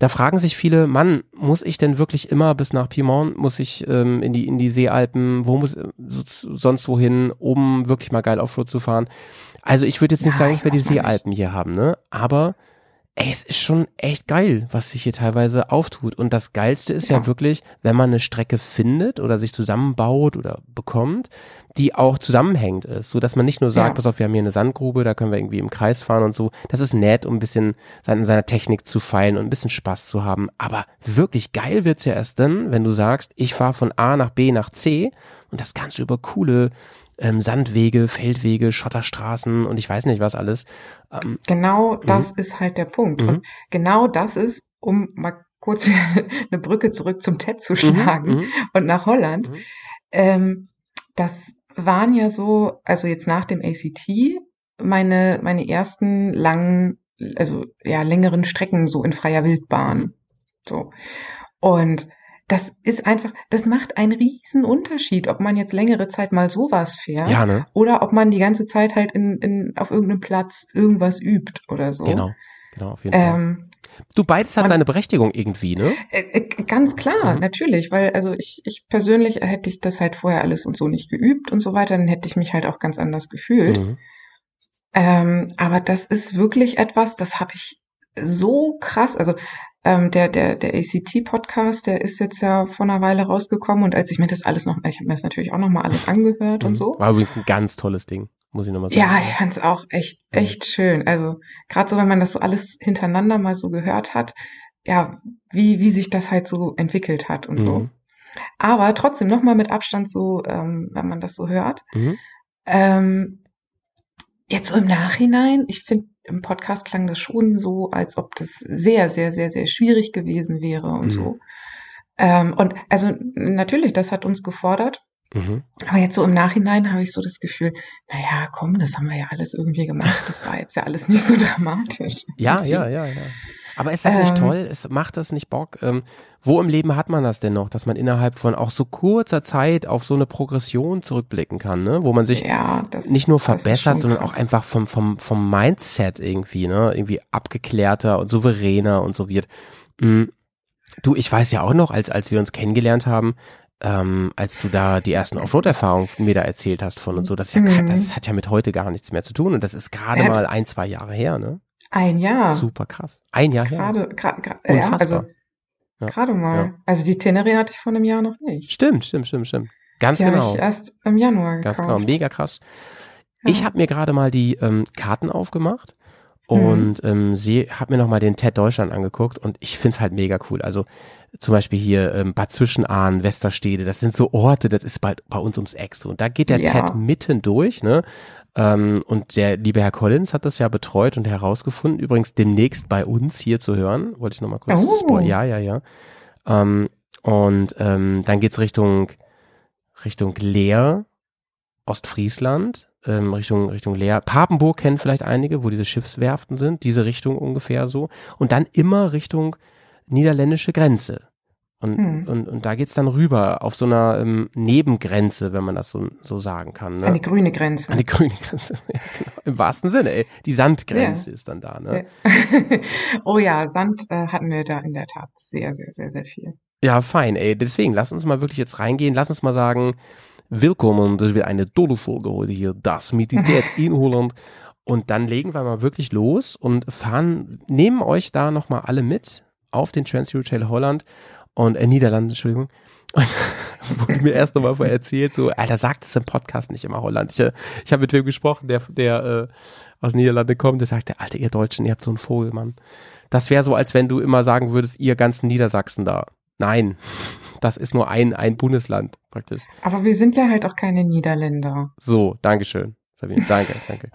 da fragen sich viele, Mann, muss ich denn wirklich immer bis nach Piemont? Muss ich ähm, in die in die Seealpen? Wo muss äh, so- sonst wohin, um wirklich mal geil Offroad zu fahren? Also ich würde jetzt nicht Ja, sagen, ich dass wir die mal nicht. Seealpen hier haben, ne? Aber ey, es ist schon echt geil, was sich hier teilweise auftut. Und das Geilste ist ja, Ja. wirklich, wenn man eine Strecke findet oder sich zusammenbaut oder bekommt, die auch zusammenhängend ist, so dass man nicht nur sagt, Ja. pass auf, wir haben hier eine Sandgrube, da können wir irgendwie im Kreis fahren und so. Das ist nett, um ein bisschen an seiner Technik zu feilen und ein bisschen Spaß zu haben. Aber wirklich geil wird's ja erst dann, wenn du sagst, ich fahre von A nach B nach C und das Ganze über coole ähm, Sandwege, Feldwege, Schotterstraßen und ich weiß nicht was alles. Ähm, Genau das ist halt der Punkt. Mhm. Und genau das ist, um mal kurz (laughs) eine Brücke zurück zum TED zu schlagen mhm, und nach Holland. Mhm. Ähm, das waren ja so, also jetzt nach dem ACT, meine, meine ersten langen, also ja, längeren Strecken so in freier Wildbahn. So. Und das ist einfach, das macht einen riesen Unterschied, ob man jetzt längere Zeit mal sowas fährt ja, ne? oder ob man die ganze Zeit halt in, in, auf irgendeinem Platz irgendwas übt oder so. Genau. Genau, auf jeden Fall. Ähm, Du, beides hat und- seine Berechtigung irgendwie, ne? äh, äh, ganz klar, Mhm. natürlich, weil also ich, ich persönlich hätte ich das halt vorher alles und so nicht geübt und so weiter, dann hätte ich mich halt auch ganz anders gefühlt. Mhm. Ähm, aber das ist wirklich etwas, das habe ich so krass, also ähm, der, der, der ACT-Podcast, der ist jetzt ja vor einer Weile rausgekommen und als ich mir das alles noch, ich habe mir das natürlich auch nochmal alles angehört und Mhm. so. War übrigens ein ganz tolles Ding, muss ich nochmal sagen. Ja, ich fand's auch echt, echt schön. Also gerade so, wenn man das so alles hintereinander mal so gehört hat, ja, wie, wie sich das halt so entwickelt hat und so. Mhm. Aber trotzdem nochmal mit Abstand so, ähm, wenn man das so hört. Mhm. Ähm, jetzt so im Nachhinein, ich finde, im Podcast klang das schon so, als ob das sehr, sehr, sehr, sehr schwierig gewesen wäre und Mhm. so. Ähm, und also natürlich, das hat uns gefordert. Mhm. Aber jetzt so im Nachhinein habe ich so das Gefühl, naja, komm, das haben wir ja alles irgendwie gemacht. Das war jetzt ja alles nicht so (laughs) dramatisch. Ja, ja, ja, ja. Aber ist das nicht Ähm. toll? Es macht das nicht Bock? Ähm, wo im Leben hat man das denn noch, dass man innerhalb von auch so kurzer Zeit auf so eine Progression zurückblicken kann, ne? Wo man sich Ja, das nicht nur verbessert, sondern auch einfach vom, vom, vom Mindset irgendwie, ne? Irgendwie abgeklärter und souveräner und so wird. Mm, Du, ich weiß ja auch noch, als, als wir uns kennengelernt haben, ähm, als du da die ersten Offroad-Erfahrungen mir da erzählt hast von und so, das ist ja, Mhm. das hat ja mit heute gar nichts mehr zu tun und das ist gerade Ja. mal ein, zwei Jahre her, ne? Ein Jahr. Super krass. Ein Jahr her. Gerade, gerade, gerade, ja, Unfassbar. also Ja. gerade mal. Ja. Also die Tenere hatte ich vor einem Jahr noch nicht. Stimmt, stimmt, stimmt, stimmt. Ganz Die genau. ich erst im Januar Ganz gekauft. genau. Mega krass. Ich habe mir gerade mal die ähm, Karten aufgemacht Mhm. und ähm, sehe, habe mir noch mal den TED Deutschland angeguckt und ich find's halt mega cool. Also zum Beispiel hier ähm, Bad Zwischenahn, Westerstede, das sind so Orte, das ist bei, bei uns ums Eck so. Und da geht der Ja. TED mitten durch, ne? Ähm, und der liebe Herr Collins hat das ja betreut und herausgefunden, übrigens demnächst bei uns hier zu hören. Wollte ich noch mal kurz Oh. spoilern. Ja, ja, ja. Ähm, und ähm, dann geht's Richtung Richtung Leer, Ostfriesland, ähm, Richtung, Richtung Leer. Papenburg kennen vielleicht einige, wo diese Schiffswerften sind, diese Richtung ungefähr so. Und dann immer Richtung niederländische Grenze. Und, Hm. und, und da geht's dann rüber auf so einer ähm, Nebengrenze, wenn man das so, so sagen kann. Ne? An die grüne Grenze. An die grüne Grenze. (laughs) Ja, genau. Im wahrsten Sinne, ey. Die Sandgrenze ist dann da, ne? Ja. (laughs) oh ja, Sand äh, hatten wir da in der Tat sehr, sehr, sehr, sehr viel. Ja, fein, ey. Deswegen, lass uns mal wirklich jetzt reingehen. Lass uns mal sagen, willkommen, das wird eine tolle Folge heute hier, das mit die Dad (laughs) in Holland. Und dann legen wir mal wirklich los und fahren, nehmen euch da nochmal alle mit auf den Trans-Euro Trail Holland und äh, Niederlande, Entschuldigung. Und (laughs) wurde mir erst nochmal vorher erzählt, so, Alter, sagt es im Podcast nicht immer Holland. Ich, äh, ich habe mit wem gesprochen, der, der äh, aus Niederlande kommt, der sagte, Alter, ihr Deutschen, ihr habt so einen Vogel, Mann. Das wäre so, als wenn du immer sagen würdest, ihr ganzen Niedersachsen da. Nein, (laughs) das ist nur ein, ein Bundesland praktisch. Aber wir sind ja halt auch keine Niederländer. So, Dankeschön. Sabine, danke, danke.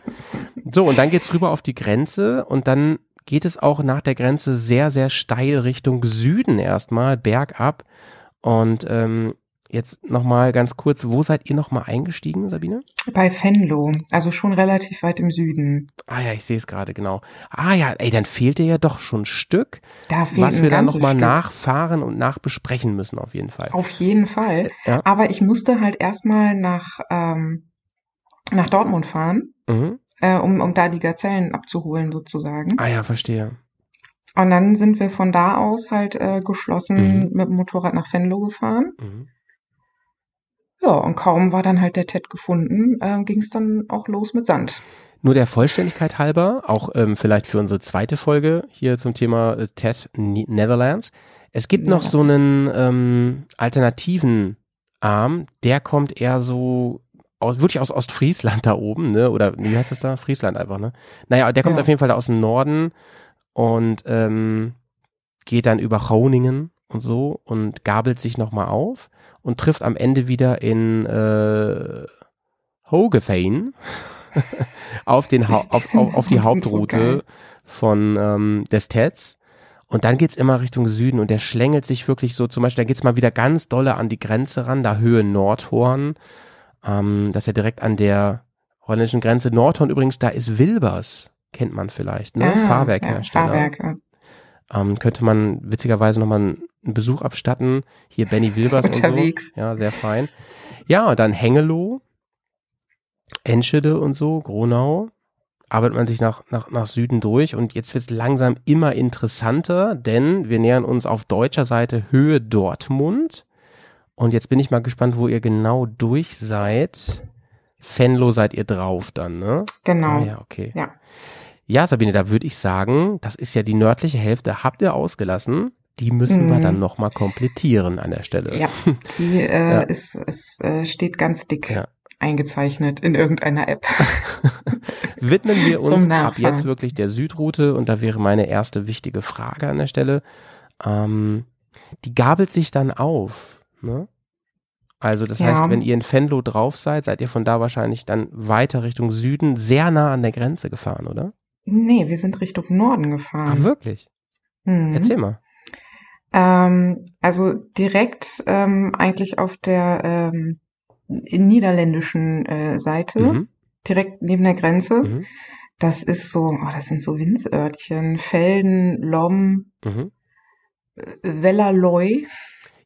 So, und dann geht's rüber auf die Grenze und dann geht es auch nach der Grenze sehr, sehr steil Richtung Süden erstmal, bergab. Und ähm, jetzt nochmal ganz kurz, wo seid ihr nochmal eingestiegen, Sabine? Bei Venlo, also schon relativ weit im Süden. Ah ja, ich sehe es gerade, genau. Ah ja, ey, dann fehlt dir ja doch schon ein Stück, Da fehlt was wir dann nochmal nachfahren und nachbesprechen müssen auf jeden Fall. Auf jeden Fall. Ja. Aber ich musste halt erstmal nach, ähm, nach Dortmund fahren, Mhm. Äh, um, um da die Gazellen abzuholen sozusagen. Ah ja, verstehe. Und dann sind wir von da aus halt äh, geschlossen Mhm. mit dem Motorrad nach Venlo gefahren. Mhm. Ja, und kaum war dann halt der TED gefunden, äh, ging es dann auch los mit Sand. Nur der Vollständigkeit halber, auch ähm, vielleicht für unsere zweite Folge hier zum Thema äh, TED Ne- Netherlands. Es gibt noch Ja. so einen ähm, alternativen Arm, der kommt eher so aus, wirklich aus Ostfriesland da oben, ne? Oder wie heißt das da? Friesland einfach, ne? Naja, der kommt Ja. auf jeden Fall da aus dem Norden und ähm, geht dann über Groningen und so und gabelt sich nochmal auf und trifft am Ende wieder in äh, Hogeveen (laughs) auf, den Hau auf, auf, auf die (laughs) Hauptroute von ähm, des TEDs. Und dann geht's immer Richtung Süden und der schlängelt sich wirklich so, zum Beispiel, da geht's mal wieder ganz dolle an die Grenze ran, da Höhe Nordhorn. Ähm, das ist ja direkt an der holländischen Grenze. Nordhorn übrigens, da ist Wilbers, kennt man vielleicht, ne? Ah, Fahrwerkhersteller. Ja, Fahrwerk, ja. Ähm, könnte man witzigerweise nochmal einen Besuch abstatten. Hier Benny (laughs) Wilbers und so. Unterwegs. Ja, sehr fein. Ja, und dann Hengelo, Enschede und so, Gronau. Arbeitet man sich nach, nach, nach Süden durch und jetzt wird es langsam immer interessanter, denn wir nähern uns auf deutscher Seite Höhe Dortmund. Und jetzt bin ich mal gespannt, wo ihr genau durch seid. Venlo seid ihr drauf dann, ne? Genau. Ah, ja, okay. Ja. Ja, Sabine, da würde ich sagen, das ist ja die nördliche Hälfte, habt ihr ausgelassen. Die müssen wir Mhm. dann nochmal komplettieren an der Stelle. Ja, die (laughs) äh, Ja. ist, ist, äh, steht ganz dick Ja. eingezeichnet in irgendeiner App. (laughs) Widmen wir uns ab jetzt wirklich der Südroute und da wäre meine erste wichtige Frage an der Stelle. Ähm, die gabelt sich dann auf, ne? Also das Ja. heißt, wenn ihr in Venlo drauf seid, seid ihr von da wahrscheinlich dann weiter Richtung Süden, sehr nah an der Grenze gefahren, oder? Nee, wir sind Richtung Norden Ach, gefahren. wirklich? Mhm. Erzähl mal. Ähm, also direkt ähm, eigentlich auf der ähm, niederländischen äh, Seite, Mhm. direkt neben der Grenze. Mhm. Das ist so, oh, das sind so Winzörtchen, Felden, Lom, Mhm. Wellerloy.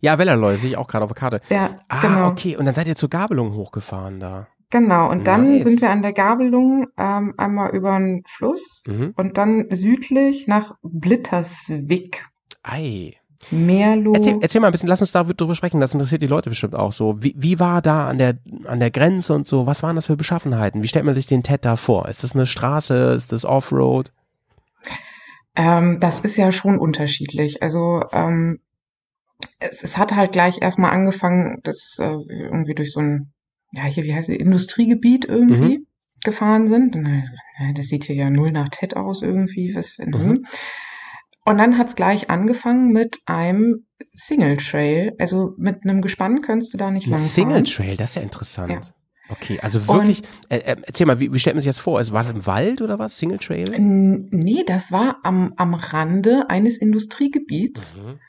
Ja, Wellerloy sehe ich auch gerade auf der Karte. Ja, Ah, genau. okay. Und dann seid ihr zur Gabelung hochgefahren da. Genau. Und dann Nice. sind wir an der Gabelung ähm, einmal über den Fluss Mhm. und dann südlich nach Blitterswijk. Ei. Merlo. Erzähl, erzähl mal ein bisschen, lass uns darüber sprechen, das interessiert die Leute bestimmt auch so. Wie, wie war da an der, an der Grenze und so, was waren das für Beschaffenheiten? Wie stellt man sich den TED da vor? Ist das eine Straße, ist das Offroad? Ähm, das ist ja schon unterschiedlich. Also ähm, es, es hat halt gleich erstmal angefangen, dass äh, wir irgendwie durch so ein, ja hier, wie heißt es, Industriegebiet irgendwie Mhm. gefahren sind. Und, äh, das sieht hier ja null nach TED aus irgendwie. Was, Mhm. Und dann hat's gleich angefangen mit einem Single Trail. Also mit einem Gespann könntest du da nicht lang Single Trail, das ist ja interessant. Ja. Okay, also wirklich, äh, äh, erzähl mal, wie, wie stellt man sich das vor? Also, war es im Wald oder was? Single Trail? Nee, das war am, am Rande eines Industriegebiets. Mhm.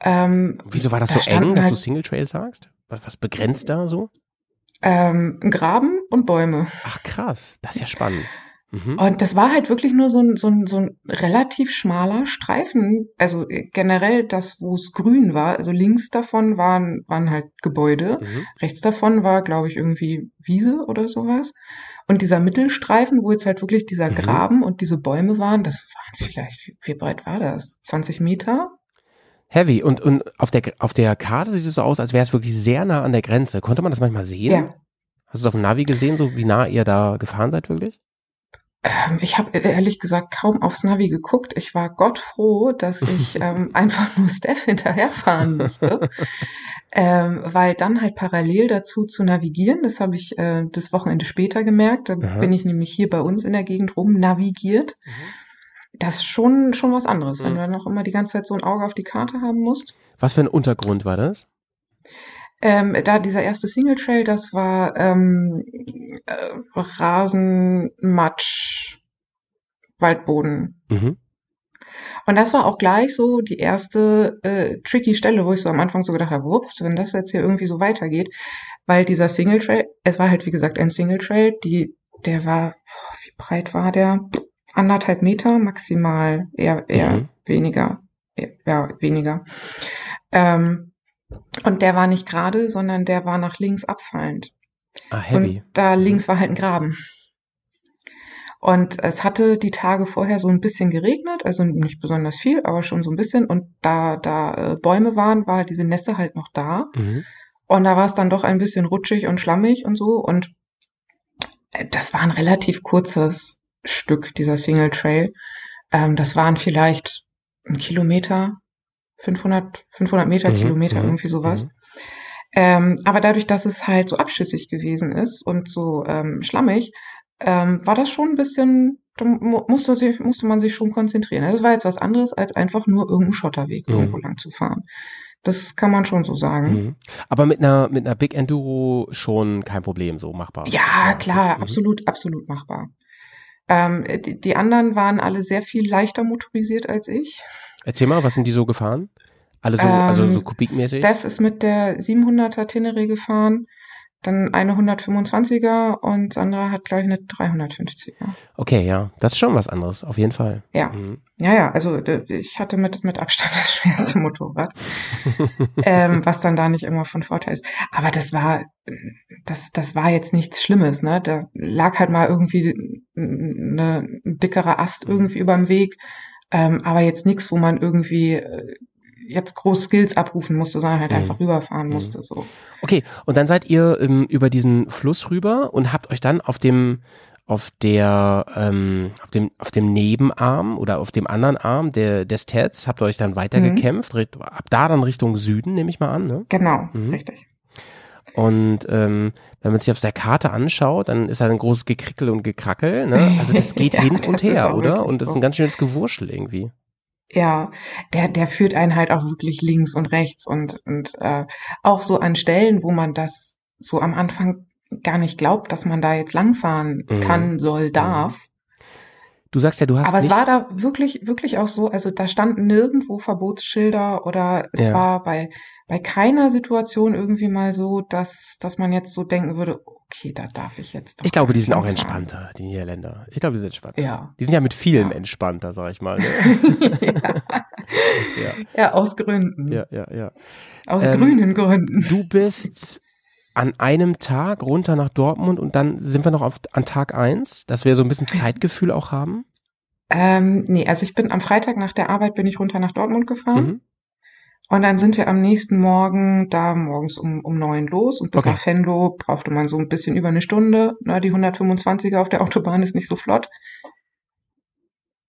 Ähm, Wieso war das da so eng, dass du halt- Single Trail sagst? Was, was begrenzt da so? ähm, ein Graben und Bäume. Ach krass, das ist ja spannend. Mhm. Und das war halt wirklich nur so ein, so ein, so ein relativ schmaler Streifen. Also äh, generell das, wo es grün war. Also links davon waren, waren halt Gebäude. Mhm. Rechts davon war, glaube ich, irgendwie Wiese oder sowas. Und dieser Mittelstreifen, wo jetzt halt wirklich dieser Mhm. Graben und diese Bäume waren, das waren vielleicht, wie breit war das? 20 Meter? Heavy. Und, und auf, der, auf der Karte sieht es so aus, als wäre es wirklich sehr nah an der Grenze. Konnte man das manchmal sehen? Ja. Hast du es auf dem Navi gesehen, so wie nah ihr da gefahren seid wirklich? Ähm, ich habe ehrlich gesagt kaum aufs Navi geguckt. Ich war Gott froh, dass (laughs) ich ähm, einfach nur Steph hinterherfahren musste. ähm, weil dann halt parallel dazu zu navigieren, das habe ich äh, das Wochenende später gemerkt, da Aha. bin ich nämlich hier bei uns in der Gegend rum navigiert. Das ist schon, schon was anderes, wenn Mhm. du dann auch immer die ganze Zeit so ein Auge auf die Karte haben musst. Was für ein Untergrund war das? Ähm, da dieser erste Single Trail, das war ähm, äh, Rasen, Matsch, Waldboden. Mhm. Und das war auch gleich so die erste äh, tricky Stelle, wo ich so am Anfang so gedacht habe, wups, wenn das jetzt hier irgendwie so weitergeht, weil dieser Single Trail, es war halt wie gesagt ein Single Trail, die, der war, boah, wie breit war der? Anderthalb Meter maximal, eher, eher Mhm. weniger, ja weniger. Ähm, und der war nicht gerade, sondern der war nach links abfallend. Ah, heavy. Und da links war halt ein Graben. Und es hatte die Tage vorher so ein bisschen geregnet, also nicht besonders viel, aber schon so ein bisschen. Und da da äh, Bäume waren, war diese Nässe halt noch da. Mhm. Und da war es dann doch ein bisschen rutschig und schlammig und so. Und äh, das war ein relativ kurzes Stück, dieser Single Trail. Ähm, das waren vielleicht ein Kilometer, 500, 500 Meter, Mhm, Kilometer, mhm, irgendwie sowas. mhm. Ähm, aber dadurch, dass es halt so abschüssig gewesen ist und so ähm, schlammig, ähm, war das schon ein bisschen, da mu musste, sich, musste man sich schon konzentrieren. Also es war jetzt was anderes, als einfach nur irgendeinen Schotterweg Mhm. irgendwo lang zu fahren. Das kann man schon so sagen. Mhm. Aber mit einer, mit einer Big Enduro schon kein Problem, so machbar. Ja, klar, Mhm. absolut, absolut machbar. Ähm, die, die anderen waren alle sehr viel leichter motorisiert als ich. Erzähl mal, was sind die so gefahren? Alle so, also so kubikmäßig? Ähm, Steph ist mit der 700er Tenere gefahren, dann eine 125er und Sandra hat, glaube ich, eine 350er. Okay, ja, das ist schon was anderes, auf jeden Fall. Ja. Mhm. Ja, ja, also ich hatte mit, mit Abstand das (laughs) schwerste Motorrad, (laughs) ähm, was dann da nicht immer von Vorteil ist. Aber das war, das, das war jetzt nichts Schlimmes, ne? Da lag halt mal irgendwie eine, ein dickerer Ast irgendwie überm Weg, ähm, aber jetzt nichts, wo man irgendwie äh, jetzt groß Skills abrufen musste, sondern halt Mhm. einfach rüberfahren Mhm. musste, so. Okay, und dann seid ihr ähm, über diesen Fluss rüber und habt euch dann auf dem auf der ähm, auf dem auf dem Nebenarm oder auf dem anderen Arm der des Teds habt ihr euch dann weiter Mhm. gekämpft, ab da dann Richtung Süden, nehme ich mal an, ne? Genau, Mhm. richtig. Und ähm, wenn man sich auf der Karte anschaut, dann ist da ein großes Gekrickel und Gekrackel, ne? Also das (laughs) geht Ja, hin das und her, oder? Und das ist ein ganz schönes Gewurschel irgendwie. Ja, der, der führt einen halt auch wirklich links und rechts und, und äh, auch so an Stellen, wo man das so am Anfang gar nicht glaubt, dass man da jetzt langfahren Mhm. kann, soll, darf. Du sagst ja, du hast Aber es war da wirklich, wirklich auch so, also da standen nirgendwo Verbotsschilder oder es Ja. war bei, bei keiner Situation irgendwie mal so, dass, dass man jetzt so denken würde, okay, da darf ich jetzt doch ich glaube, die sind auch entspannter, die Niederländer. Ich glaube, die sind entspannter. Ja. Die sind ja mit vielem Ja. entspannter, sag ich mal. Ne? (laughs) ja. ja, aus Gründen. ja, ja, ja. Aus Ähm, grünen Gründen. Du bist an einem Tag runter nach Dortmund und dann sind wir noch auf, an Tag eins, dass wir so ein bisschen Zeitgefühl auch haben. Ähm, nee, also ich bin am Freitag nach der Arbeit bin ich runter nach Dortmund gefahren. Mhm. Und dann sind wir am nächsten Morgen da morgens um, um neun los und bis Okay. nach Venlo brauchte man so ein bisschen über eine Stunde. Na, die 125er auf der Autobahn ist nicht so flott.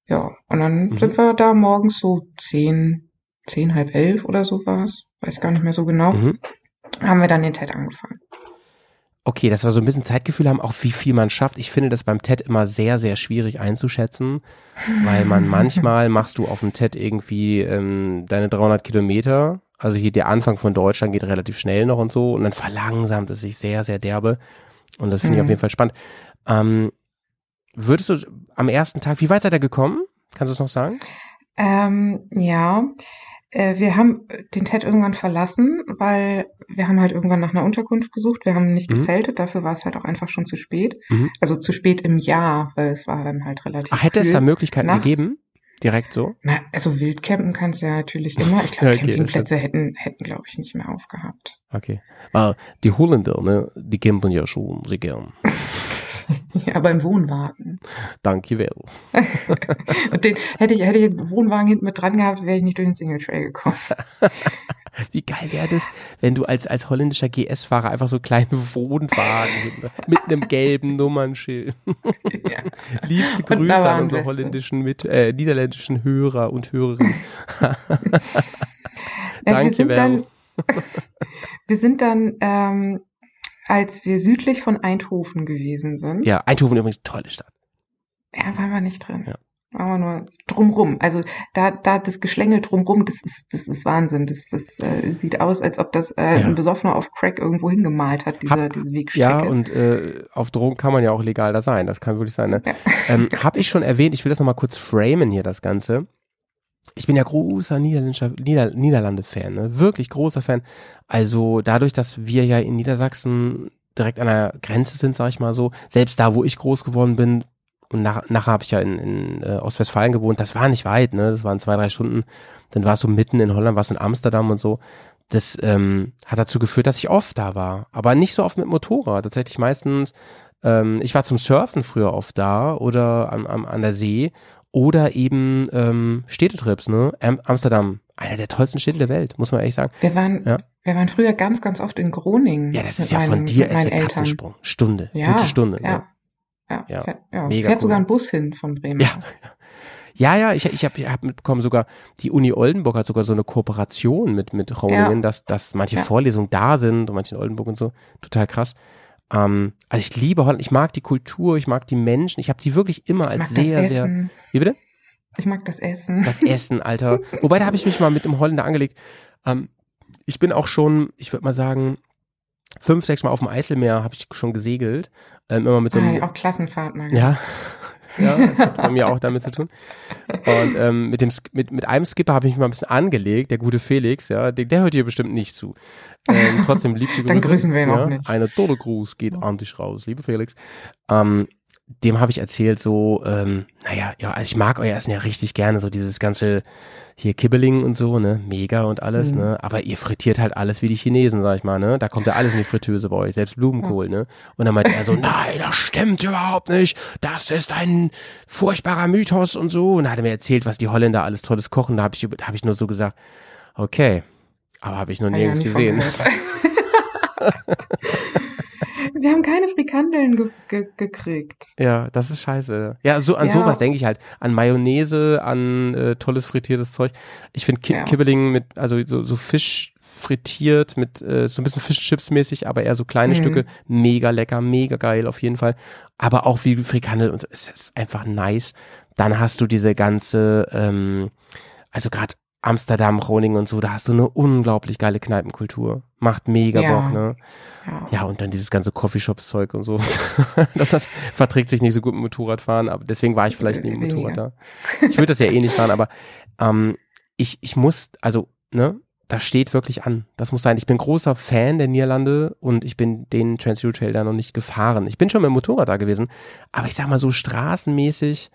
Ja, und dann Mhm. sind wir da morgens so zehn, zehn, halb elf oder so war's. Weiß gar nicht mehr so genau. Mhm. Haben wir dann den TED angefangen. Okay, dass wir so ein bisschen Zeitgefühl haben, auch wie viel man schafft. Ich finde das beim TED immer sehr, sehr schwierig einzuschätzen, weil man (laughs) manchmal machst du auf dem TED irgendwie ähm, deine 300 Kilometer. Also hier der Anfang von Deutschland geht relativ schnell noch und so und dann verlangsamt es sich sehr, sehr derbe. Und das finde ich Mhm. auf jeden Fall spannend. Ähm, würdest du am ersten Tag, wie weit seid ihr gekommen? Kannst du es noch sagen? Ähm, ja, wir haben den TED irgendwann verlassen, weil wir haben halt irgendwann nach einer Unterkunft gesucht. Wir haben nicht Mhm. gezeltet, dafür war es halt auch einfach schon zu spät. Mhm. Also zu spät im Jahr, weil es war dann halt relativ Ach, hätte es da Möglichkeiten nachts. gegeben? Direkt so? Na, also Wildcampen kannst du ja natürlich immer. Ich (laughs) glaube, okay, Campingplätze hätten, hätten glaube ich, nicht mehr aufgehabt. Okay. Weil die Holländer, ne, die campen ja schon sehr gern. (laughs) Ja, beim Wohnwagen. Danke well. (laughs) Und den hätte ich, hätte ich einen Wohnwagen hinten mit dran gehabt, wäre ich nicht durch den Single Trail gekommen. (laughs) Wie geil wäre das, wenn du als, als holländischer GS-Fahrer einfach so kleine Wohnwagen (laughs) mit einem gelben Nummernschild. ja. Liebste Grüße an unsere holländischen, mit, äh, niederländischen Hörer und Hörerinnen. Ja, Danke, Vel. wir sind dann, ähm, als wir südlich von Eindhoven gewesen sind, Ja, Eindhoven übrigens tolle Stadt. Ja, waren wir nicht drin. Ja. Waren wir nur drumrum. Also da, da das Geschlängel drumrum, das ist, das ist Wahnsinn. Das, das äh, sieht aus, als ob das äh, Ja. ein Besoffener auf Crack irgendwo hingemalt hat, diese, Hab- diese Wegstrecke. Ja, und äh, auf Drogen kann man ja auch legal da sein. Das kann wirklich sein. Ne? Ja. Ähm, Habe ich schon erwähnt, ich will das nochmal kurz framen hier, das Ganze. Ich bin ja großer niederländischer Nieder Niederlande-Fan, ne? wirklich großer Fan. Also dadurch, dass wir ja in Niedersachsen direkt an der Grenze sind, sag ich mal so, selbst da, wo ich groß geworden bin, und nach, nachher habe ich ja in, in äh, Ostwestfalen gewohnt, das war nicht weit, ne? Das waren zwei, drei Stunden. Dann warst du mitten in Holland, warst du in Amsterdam und so. Das ähm, hat dazu geführt, dass ich oft da war. Aber nicht so oft mit Motorrad. Tatsächlich meistens, ähm, ich war zum Surfen früher oft da oder am, am, an der See oder eben ähm, Städtetrips, ne? Am, Amsterdam, einer der tollsten Städte der Welt, muss man ehrlich sagen. Wir waren, Ja. wir waren früher ganz, ganz oft in Groningen. Ja, das ist ja von meinen- dir mit erst der Eltern. Katzensprung. Stunde, Ja, gute Stunde. ja. Ne? Ja, Ja, fährt, ja. mega fährt cool. sogar ein Bus hin von Bremen. Ja. aus. (laughs) Ja, ja, ich, ich habe ich hab mitbekommen, sogar die Uni Oldenburg hat sogar so eine Kooperation mit, mit Groningen, Ja. dass, dass manche Ja. Vorlesungen da sind und manche in Oldenburg und so. Total krass. Ähm, also ich liebe Holland, ich mag die Kultur, ich mag die Menschen, ich habe die wirklich immer als sehr, sehr. Wie bitte? Ich mag das Essen. Das Essen, Alter. (laughs) Wobei, da habe ich mich mal mit dem Holländer angelegt. Ähm, ich bin auch schon, ich würde mal sagen, fünf, sechs Mal auf dem Eiselmeer habe ich schon gesegelt. Ähm, immer mit so einem, ah, auch Klassenfahrt mal. ja. Ja, das hat bei mir auch damit zu tun. Und ähm, mit, dem, mit, mit einem Skipper habe ich mich mal ein bisschen angelegt, der gute Felix, ja, der, der hört hier bestimmt nicht zu. Ähm, trotzdem liebste (laughs) Grüße. Dann grüßen wir ihn ja, auch nicht. Eine tolle Gruß geht an dich raus, liebe Felix. Ähm, dem habe ich erzählt, so, ähm, naja, ja, also ich mag euer Essen ja richtig gerne, so dieses ganze hier Kibbeling und so, ne, mega und alles, Mhm. ne, aber ihr frittiert halt alles wie die Chinesen, sag ich mal, ne, da kommt ja alles in die Fritteuse bei euch, selbst Blumenkohl, ne, und dann meinte er so, nein, das stimmt überhaupt nicht, das ist ein furchtbarer Mythos und so, und dann hat er mir erzählt, was die Holländer alles Tolles kochen, da habe ich, da hab ich nur so gesagt, okay, aber habe ich noch Ah ja, nirgends von gesehen. (laughs) (laughs) Wir haben keine Frikandeln ge ge gekriegt. Ja, das ist scheiße. Ja, so an Ja. sowas denke ich halt. An Mayonnaise, an äh, tolles frittiertes Zeug. Ich finde Ki Ja. Kibbeling mit, also so, so Fisch frittiert mit äh, so ein bisschen Fischchips mäßig, aber eher so kleine Mhm. Stücke. Mega lecker, mega geil auf jeden Fall. Aber auch wie Frikandel und es ist einfach nice. Dann hast du diese ganze, ähm, also gerade Amsterdam, Groningen und so, da hast du eine unglaublich geile Kneipenkultur. Macht mega Ja. Bock, ne? Ja. Ja, und dann dieses ganze Coffeeshops-Zeug und so. (laughs) das, das verträgt sich nicht so gut mit Motorradfahren, aber deswegen war ich vielleicht nie mit. Motorrad da. Ich würde das ja eh nicht fahren, aber ähm, ich, ich muss, also, ne, das steht wirklich an. Das muss sein. Ich bin großer Fan der Niederlande und ich bin den Trans Trail da noch nicht gefahren. Ich bin schon mit dem Motorrad da gewesen, aber ich sag mal so straßenmäßig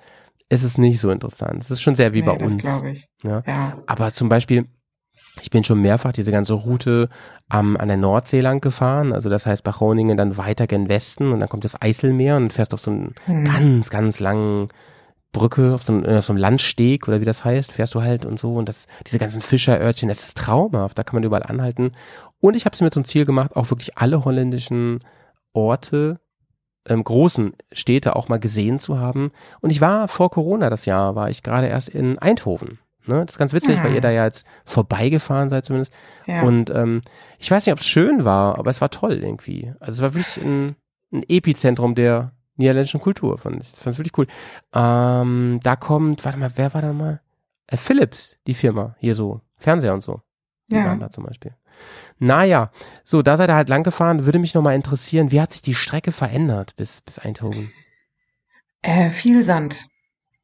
ist es nicht so interessant. Es ist schon sehr wie Nee, bei uns. glaube ich. Ja. Ja. Aber zum Beispiel, ich bin schon mehrfach diese ganze Route am, an der Nordsee lang gefahren. Also das heißt bei Groningen dann weiter gen Westen und dann kommt das Eiselmeer und fährst auf so einen Hm. ganz, ganz langen Brücke, auf so, einem, auf so einem Landsteg oder wie das heißt, fährst du halt und so. Und das, diese ganzen Fischerörtchen, das ist traumhaft. Da kann man überall anhalten. Und ich habe es mir zum Ziel gemacht, auch wirklich alle holländischen Orte, ähm, großen Städte auch mal gesehen zu haben. Und ich war vor Corona das Jahr, war ich gerade erst in Eindhoven. Ne? Das ist ganz witzig, Ah. weil ihr da ja jetzt vorbeigefahren seid zumindest. Ja. Und ähm, ich weiß nicht, ob es schön war, aber es war toll irgendwie. Also es war wirklich ein, ein Epizentrum der niederländischen Kultur. Fand ich fand es wirklich cool. Ähm, da kommt, warte mal, wer war da mal? Äh, Philips, die Firma, hier so, Fernseher und so. Die Ja. waren da zum Beispiel. Naja, so, da seid ihr halt lang gefahren. Würde mich nochmal interessieren, wie hat sich die Strecke verändert bis, bis Eindhoven? Äh, viel Sand.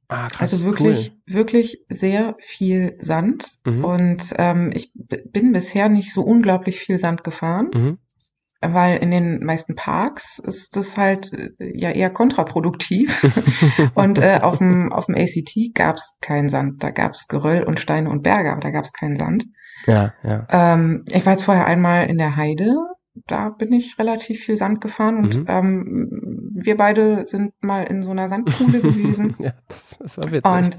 Ah, krass, Also wirklich, wirklich sehr viel Sand. Mhm. Und ähm, ich bin bisher nicht so unglaublich viel Sand gefahren, cool. Mhm. weil in den meisten Parks ist das halt äh, ja eher kontraproduktiv. (laughs) und äh, auf dem auf dem ACT gab es keinen Sand. Da gab es Geröll und Steine und Berge, aber da gab es keinen Sand. Ja, ja. Ähm, ich war jetzt vorher einmal in der Heide. Da bin ich relativ viel Sand gefahren und Mhm. ähm, wir beide sind mal in so einer Sandkuhle (laughs) gewesen. ja, das, das war witzig. Und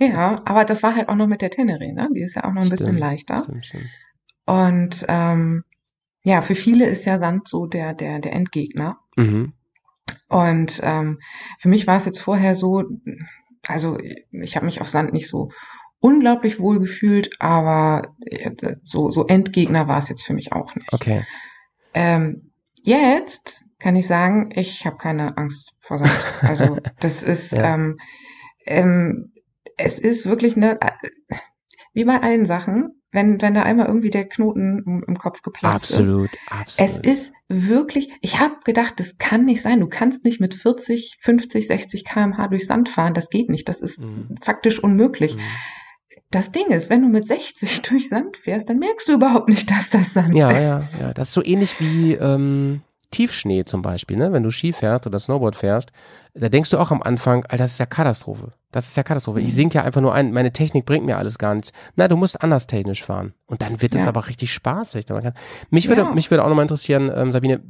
ja, aber das war halt auch noch mit der Tenerie, ne? Die ist ja auch noch ein bisschen Stimmt, leichter. Stimmt, stimmt. Und ähm, ja, für viele ist ja Sand so der, der, der Endgegner. Mhm. Und ähm, für mich war es jetzt vorher so, also ich habe mich auf Sand nicht so unglaublich wohl gefühlt, aber äh, so, so Endgegner war es jetzt für mich auch nicht. Okay. Ähm, jetzt kann ich sagen, ich habe keine Angst vor Sand. (laughs) Also das ist, Ja. ähm, ähm, es ist wirklich eine, äh, wie bei allen Sachen, wenn, wenn da einmal irgendwie der Knoten im, Kopf geplatzt ist. Absolut, Es absolut. ist wirklich, ich habe gedacht, das kann nicht sein. Du kannst nicht mit 40, 50, 60 km/h durch Sand fahren. Das geht nicht. Das ist Mhm. faktisch unmöglich. Mhm. Das Ding ist, wenn du mit 60 (laughs) durch Sand fährst, dann merkst du überhaupt nicht, dass das Sand Ja, ist. ja, ja. Das ist so ähnlich wie ähm, Tiefschnee zum Beispiel, ne? Wenn du Ski fährst oder Snowboard fährst, da denkst du auch am Anfang, Alter, das ist ja Katastrophe. Das ist ja Katastrophe. Ich Mhm. sink ja einfach nur ein, meine Technik bringt mir alles gar nichts. Na, du musst anders technisch fahren. Und dann wird es Ja. aber richtig spaßig. Mich würde, Ja. mich würde auch nochmal interessieren, ähm, Sabine,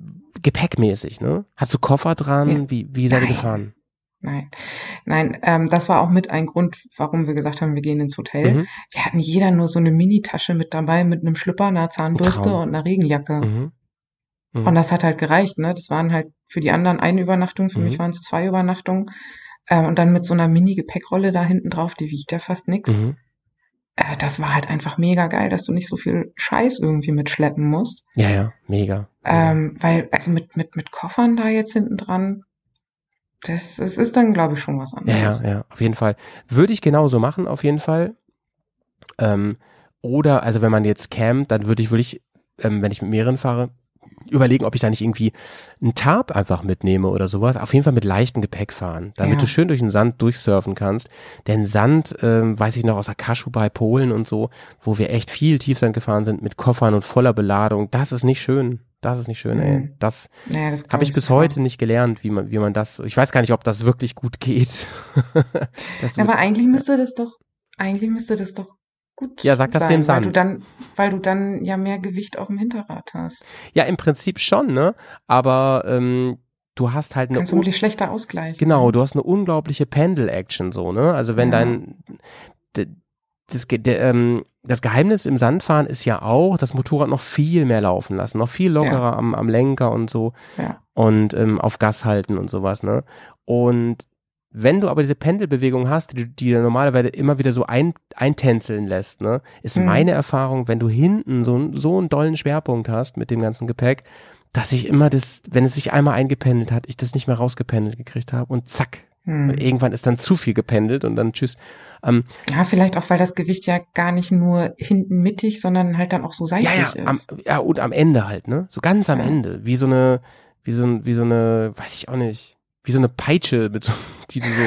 gepäckmäßig, ne? Hast du Koffer dran? Wie, wie seid ihr gefahren? Nein, nein, ähm, das war auch mit ein Grund, warum wir gesagt haben, wir gehen ins Hotel. Mhm. Wir hatten jeder nur so eine Minitasche mit dabei, mit einem Schlüpper, einer Zahnbürste Traum. und einer Regenjacke. Mhm. Mhm. Und das hat halt gereicht, ne? Das waren halt für die anderen eine Übernachtung, für Mhm. mich waren es zwei Übernachtungen. Ähm, und dann mit so einer Mini-Gepäckrolle da hinten drauf, die wiegt ja fast nix. Mhm. Äh, das war halt einfach mega geil, dass du nicht so viel Scheiß irgendwie mitschleppen musst. Ja, ja, mega. mega. Ähm, weil, also mit, mit, mit Koffern da jetzt hinten dran, das, das ist dann, glaube ich, schon was Ja, anderes. ja, ja, auf jeden Fall. Würde ich genauso machen, auf jeden Fall. Ähm, oder, also wenn man jetzt campt, dann würde ich, würde ich, ähm, wenn ich mit mehreren fahre, überlegen, ob ich da nicht irgendwie einen Tarp einfach mitnehme oder sowas. Auf jeden Fall mit leichtem Gepäck fahren, damit Ja. du schön durch den Sand durchsurfen kannst. Denn Sand, ähm, weiß ich noch aus Akashu bei Polen und so, wo wir echt viel Tiefsand gefahren sind mit Koffern und voller Beladung, das ist nicht schön. Das ist nicht schön, ey. Mhm. Das Naja, das habe ich bis heute nicht gelernt, wie man, wie man das, ich weiß gar nicht, ob das wirklich gut geht. (laughs) Aber eigentlich müsste das doch, eigentlich müsste das doch gut Ja, sag das sein, dem weil Sand. du dann, weil du dann ja mehr Gewicht auf dem Hinterrad hast. ja, im Prinzip schon, ne? Aber ähm, du hast halt eine Kannst du vermutlich schlechter ausgleichen. genau, du hast eine unglaubliche Pendel-Action so, ne? Also wenn Ja. dein das, der, ähm, das Geheimnis im Sandfahren ist ja auch, das Motorrad noch viel mehr laufen lassen, noch viel lockerer am, am Lenker und so Ja. und ähm, auf Gas halten und sowas, ne? Und wenn du aber diese Pendelbewegung hast, die, die du normalerweise immer wieder so ein, eintänzeln lässt, ne, ist Mhm. meine Erfahrung, wenn du hinten so, einen- so einen dollen Schwerpunkt hast mit dem ganzen Gepäck, dass ich immer das, wenn es sich einmal eingependelt hat, ich das nicht mehr rausgependelt gekriegt habe und zack, Hm. Irgendwann ist dann zu viel gependelt und dann tschüss. Ähm, Ja, vielleicht auch, weil das Gewicht ja gar nicht nur hinten mittig, sondern halt dann auch so seitlich ja, ja, am, ist. ja, und am Ende halt, ne? So ganz am Ja. Ende. Wie so eine, wie so, ein, wie so eine, weiß ich auch nicht, wie so eine Peitsche, mit so, (laughs) die du so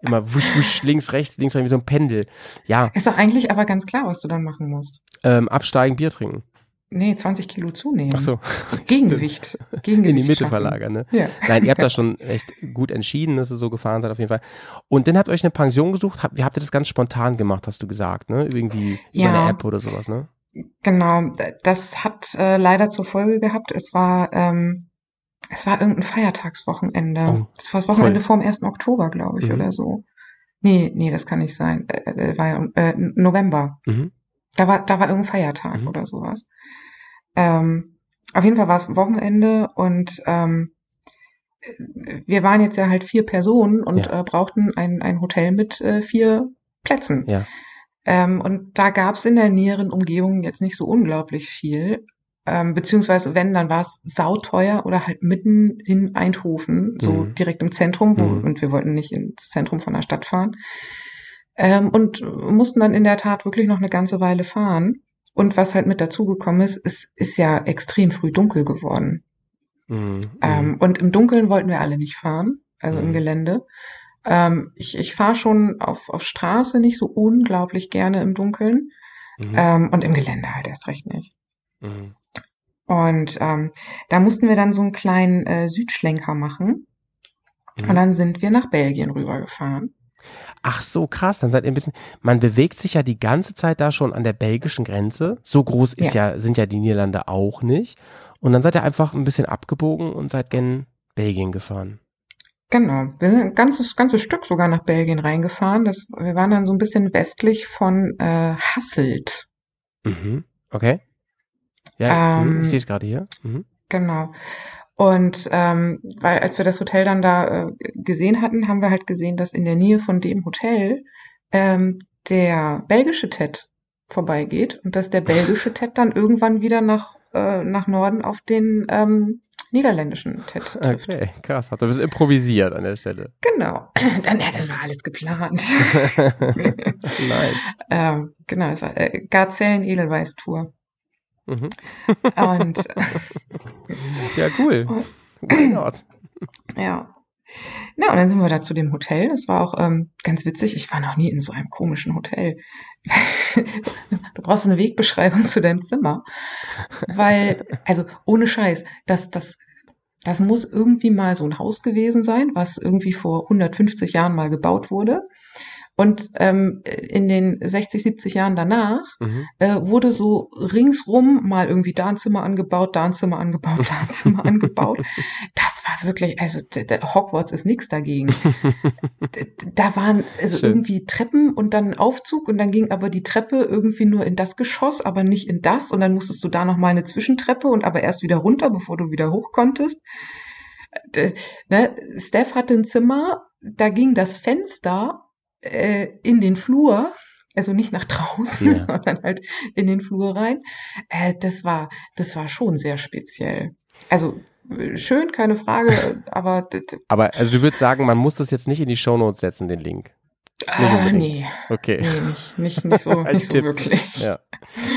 immer wusch, wusch, links, rechts, links, rechts, wie so ein Pendel. Ja, Ist doch eigentlich aber ganz klar, was du dann machen musst. ähm, absteigen, Bier trinken. Nee, 20 Kilo zunehmen. Ach so. (laughs) Gegengewicht. Gegengewicht In die Mitte schaffen. verlagern, ne? Ja. Nein, ihr habt das schon echt gut entschieden, dass ihr so gefahren seid auf jeden Fall. Und dann habt ihr euch eine Pension gesucht. Habt, habt ihr das ganz spontan gemacht, hast du gesagt, ne? Irgendwie über Ja. eine App oder sowas, ne? Genau, das hat äh, leider zur Folge gehabt. Es war, ähm, es war irgendein Feiertagswochenende. Oh, das war das Wochenende voll. vor dem 1. Oktober, glaube ich, Mhm. oder so. Nee, nee, das kann nicht sein. Äh, äh, war ja äh, November. Mhm. Da war, da war irgendein Feiertag Mhm. oder sowas. Ähm, auf jeden Fall war es Wochenende und ähm, wir waren jetzt ja halt vier Personen und Ja. äh, brauchten ein, ein Hotel mit äh, vier Plätzen. Ja. Ähm, und da gab es in der näheren Umgebung jetzt nicht so unglaublich viel. Ähm, beziehungsweise wenn, dann war es sauteuer oder halt mitten in Eindhoven, so Mhm. direkt im Zentrum, wo, Mhm. und wir wollten nicht ins Zentrum von der Stadt fahren. Ähm, und mussten dann in der Tat wirklich noch eine ganze Weile fahren. Und was halt mit dazugekommen ist, es ist ja extrem früh dunkel geworden. Mhm. Ähm, und im Dunkeln wollten wir alle nicht fahren, also im Mhm. Gelände. Ähm, ich ich fahre schon auf, auf Straße nicht so unglaublich gerne im Dunkeln. Mhm. Ähm, und im Gelände halt erst recht nicht. Mhm. Und ähm, da mussten wir dann so einen kleinen äh, Südschlenker machen. Mhm. Und dann sind wir nach Belgien rübergefahren. Ach so, krass, dann seid ihr ein bisschen, man bewegt sich ja die ganze Zeit da schon an der belgischen Grenze. So groß ist ja, sind ja die Niederlande auch nicht. Und dann seid ihr einfach ein bisschen abgebogen und seid gen Belgien gefahren. Genau, wir sind ein ganzes, ganzes Stück sogar nach Belgien reingefahren. Das, wir waren dann so ein bisschen westlich von äh, Hasselt. Mhm. Okay. Ja, Ähm, hm, ich sehe es gerade hier. Mhm. Genau. Und ähm, weil als wir das Hotel dann da äh, gesehen hatten, haben wir halt gesehen, dass in der Nähe von dem Hotel ähm, der belgische TED vorbeigeht und dass der belgische TED dann irgendwann wieder nach, äh, nach Norden auf den ähm, niederländischen TED trifft. Okay, krass. Ihr ein bisschen improvisiert an der Stelle. Genau. (clears throat) Dann, ja, das war alles geplant. (laughs) nice. (laughs) ähm, genau, es war äh, Garzellen Edelweiß Tour. Mhm. Und (laughs) Ja, cool. Why not? Ja. Na, und dann sind wir da zu dem Hotel. Das war auch ähm, ganz witzig. Ich war noch nie in so einem komischen Hotel. (laughs) du brauchst eine Wegbeschreibung zu deinem Zimmer. Weil, also ohne Scheiß, das, das, das muss irgendwie mal so ein Haus gewesen sein, was irgendwie vor 150 Jahren mal gebaut wurde. Und ähm, in den 60, 70 Jahren danach Mhm. äh, wurde so ringsrum mal irgendwie da ein Zimmer angebaut, da ein Zimmer angebaut, (laughs) da ein Zimmer angebaut. Das war wirklich, also Hogwarts ist nichts dagegen. (laughs) Da waren also Schön. irgendwie Treppen und dann ein Aufzug und dann ging aber die Treppe irgendwie nur in das Geschoss, aber nicht in das und dann musstest du da noch mal eine Zwischentreppe und aber erst wieder runter, bevor du wieder hoch konntest. D- Ne? Steph hatte ein Zimmer, da ging das Fenster äh, in den Flur, also nicht nach draußen, Ja. (laughs) sondern halt in den Flur rein. Äh, das war, das war schon sehr speziell. Also äh, schön, keine Frage, (laughs) aber Aber also du würdest sagen, man muss das jetzt nicht in die Shownotes setzen, den Link. ah, nee, Okay. nee, nicht, nicht, nicht so, (laughs) Als nicht so Tipp. wirklich. Ja.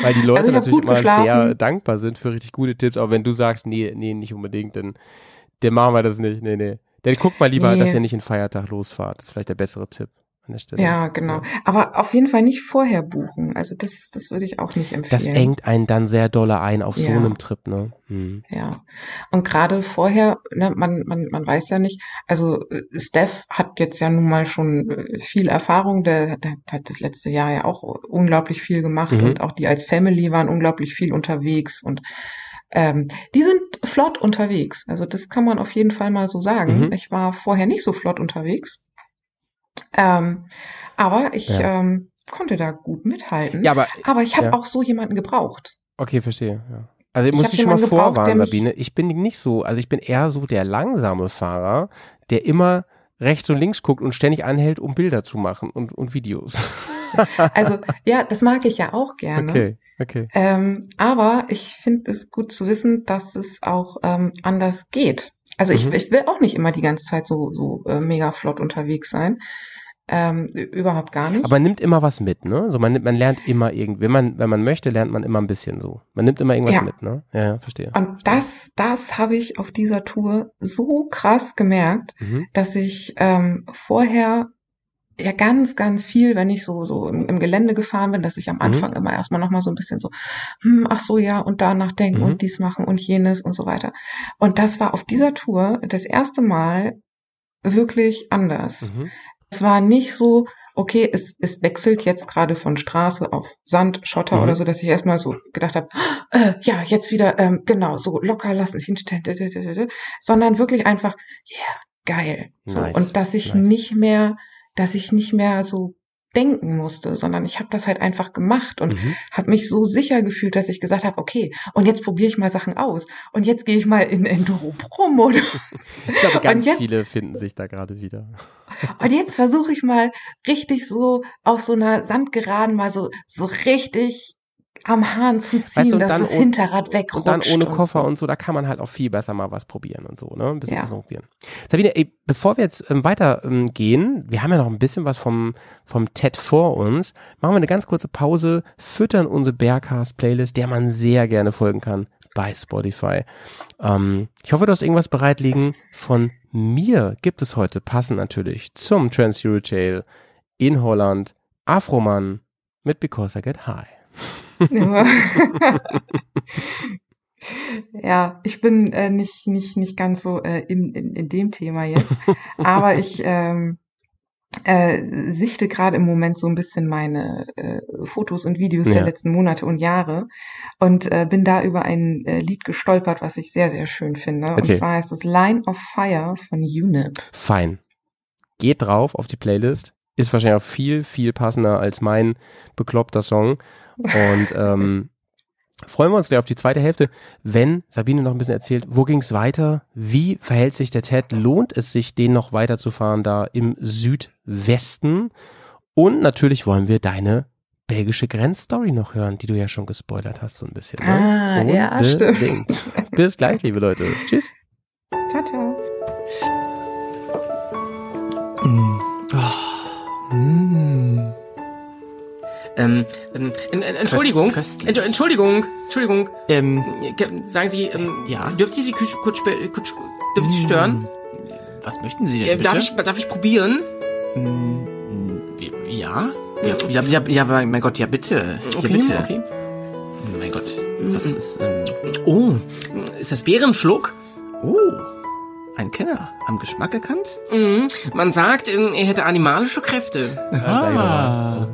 Weil die Leute Also natürlich immer geschlafen. sehr dankbar sind für richtig gute Tipps, aber wenn du sagst, nee, nee, nicht unbedingt, dann, dann machen wir das nicht. Nee, nee. Dann guckt mal lieber, Nee. dass ihr nicht in Feiertag losfahrt. Das ist vielleicht der bessere Tipp an der Stelle. Ja, genau. Aber auf jeden Fall nicht vorher buchen. Also das, das würde ich auch nicht empfehlen. Das engt einen dann sehr dolle ein auf so Ja. einem Trip, ne? Hm. Ja. Und gerade vorher, ne, man, man, man weiß ja nicht, also äh, Steph hat jetzt ja nun mal schon äh, viel Erfahrung, der, der hat das letzte Jahr ja auch unglaublich viel gemacht Mhm. und auch die als Family waren unglaublich viel unterwegs und ähm, die sind flott unterwegs. Also das kann man auf jeden Fall mal so sagen. Mhm. Ich war vorher nicht so flott unterwegs. Ähm, aber ich Ja. ähm, konnte da gut mithalten. Ja, aber aber ich habe ja. auch so jemanden gebraucht. Okay, verstehe. Ja. Also ich Ich muss dich schon mal vorwarnen, Sabine. Ich bin nicht so, also ich bin eher so der langsame Fahrer, der immer rechts und links guckt und ständig anhält, um Bilder zu machen und, und Videos. (laughs) Also ja, das mag ich ja auch gerne. Okay, okay. Ähm, aber ich finde es gut zu wissen, dass es auch ähm, anders geht. Also ich, Mhm. ich will auch nicht immer die ganze Zeit so, so äh, mega flott unterwegs sein. Ähm, überhaupt gar nicht. Aber man nimmt immer was mit, ne? So man, nimmt- man lernt immer irgendwie, wenn man, wenn man möchte, lernt man immer ein bisschen so. Man nimmt immer irgendwas Ja. mit, ne? Ja, ja, verstehe. Und das, das habe ich auf dieser Tour so krass gemerkt, Mhm. dass ich ähm, vorher ja ganz, ganz viel, wenn ich so, so im, im Gelände gefahren bin, dass ich am Mhm. Anfang immer erstmal nochmal so ein bisschen so, hm, ach so, ja, und danach denken Mhm. und dies machen und jenes und so weiter. Und das war auf dieser Tour das erste Mal wirklich anders. Mhm. Es war nicht so, okay, es, es wechselt jetzt gerade von Straße auf Sand, Schotter Mhm. oder so, dass ich erstmal so gedacht habe, äh, ja, jetzt wieder, ähm, genau, so locker lassen, hinstellen, sondern wirklich einfach, yeah, geil. So. Nice, Und dass ich nice. nicht mehr, dass ich nicht mehr so denken musste, sondern ich habe das halt einfach gemacht und Mhm. habe mich so sicher gefühlt, dass ich gesagt habe, okay, und jetzt probiere ich mal Sachen aus und jetzt gehe ich mal in Enduro Pro Modus (laughs) Ich glaube, ganz jetzt- viele finden sich da gerade wieder. und jetzt versuche ich mal richtig so auf so einer Sandgeraden mal so so richtig am Hahn zu ziehen, Weißt du, und dass dann das Hinterrad wegrutscht. Und dann ohne Koffer so. und so, da kann man halt auch viel besser mal was probieren und so, ne? Ein bisschen Ja. probieren. Sabine, ey, bevor wir jetzt ähm, weiter ähm, wir haben ja noch ein bisschen was vom, vom TED vor uns, machen wir eine ganz kurze Pause, füttern unsere Bearcast-Playlist, der man sehr gerne folgen kann bei Spotify. Ähm, ich hoffe, du hast irgendwas bereit liegen. Von mir gibt es heute, passend natürlich, zum Trans Euro Jail in Holland, Afroman mit Because I Get High. (laughs) Ja. ich bin äh, nicht nicht nicht ganz so äh, im, in, in dem Thema jetzt, aber ich ähm, äh, sichte gerade im Moment so ein bisschen meine äh, Fotos und Videos Ja. der letzten Monate und Jahre und äh, bin da über ein äh, Lied gestolpert, was ich sehr, sehr schön finde. Erzähl. Und zwar heißt es Line of Fire von UNIP. fein. Geht drauf auf die Playlist. Ist wahrscheinlich auch viel, viel passender als mein bekloppter Song. Und ähm, freuen wir uns gleich auf die zweite Hälfte, wenn Sabine noch ein bisschen erzählt, wo ging's weiter? Wie verhält sich der TED? Lohnt es sich, den noch weiterzufahren da im Südwesten? Und natürlich wollen wir deine belgische Grenzstory noch hören, die du ja schon gespoilert hast, so ein bisschen. Ne? Ah, ja, stimmt. Bis gleich, liebe Leute. Tschüss. Ciao, ciao. Ähm, ähm, en- en- Entschuldigung, köstlich. Entsch- Entschuldigung, Entschuldigung. Ähm, Äh, Sagen Sie, ähm, Ja? dürfte ich Sie kurz, kurz, spe- kurz dürfte ich Sie stören? Was möchten Sie denn Äh, bitte? darf ich, darf ich probieren? Mm, Ja? Ja, ja, ja, ja, mein Gott, ja bitte. Ja, Okay, bitte. okay. Mein Gott. Was ist, ähm, Oh, ist das Bärenschluck? oh. Ein Kenner. Am Geschmack erkannt? Mhm. Man sagt, ähm, er hätte animalische Kräfte. Ah.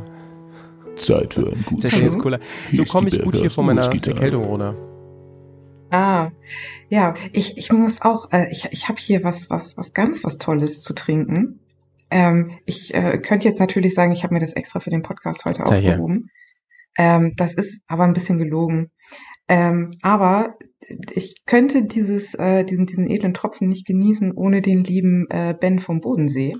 Zeit für einen guten Ding ist cooler. So komme ich gut hier von meiner. Erkältung runter. Ah, ja, ich, ich muss auch, äh, ich, ich habe hier was, was, was ganz was Tolles zu trinken. Ähm, ich äh, könnte jetzt natürlich sagen, ich habe mir das extra für den Podcast heute Sehr aufgehoben. Ähm, das ist aber ein bisschen gelogen. Ähm, aber ich könnte dieses, äh, diesen, diesen edlen Tropfen nicht genießen ohne den lieben äh, Ben vom Bodensee.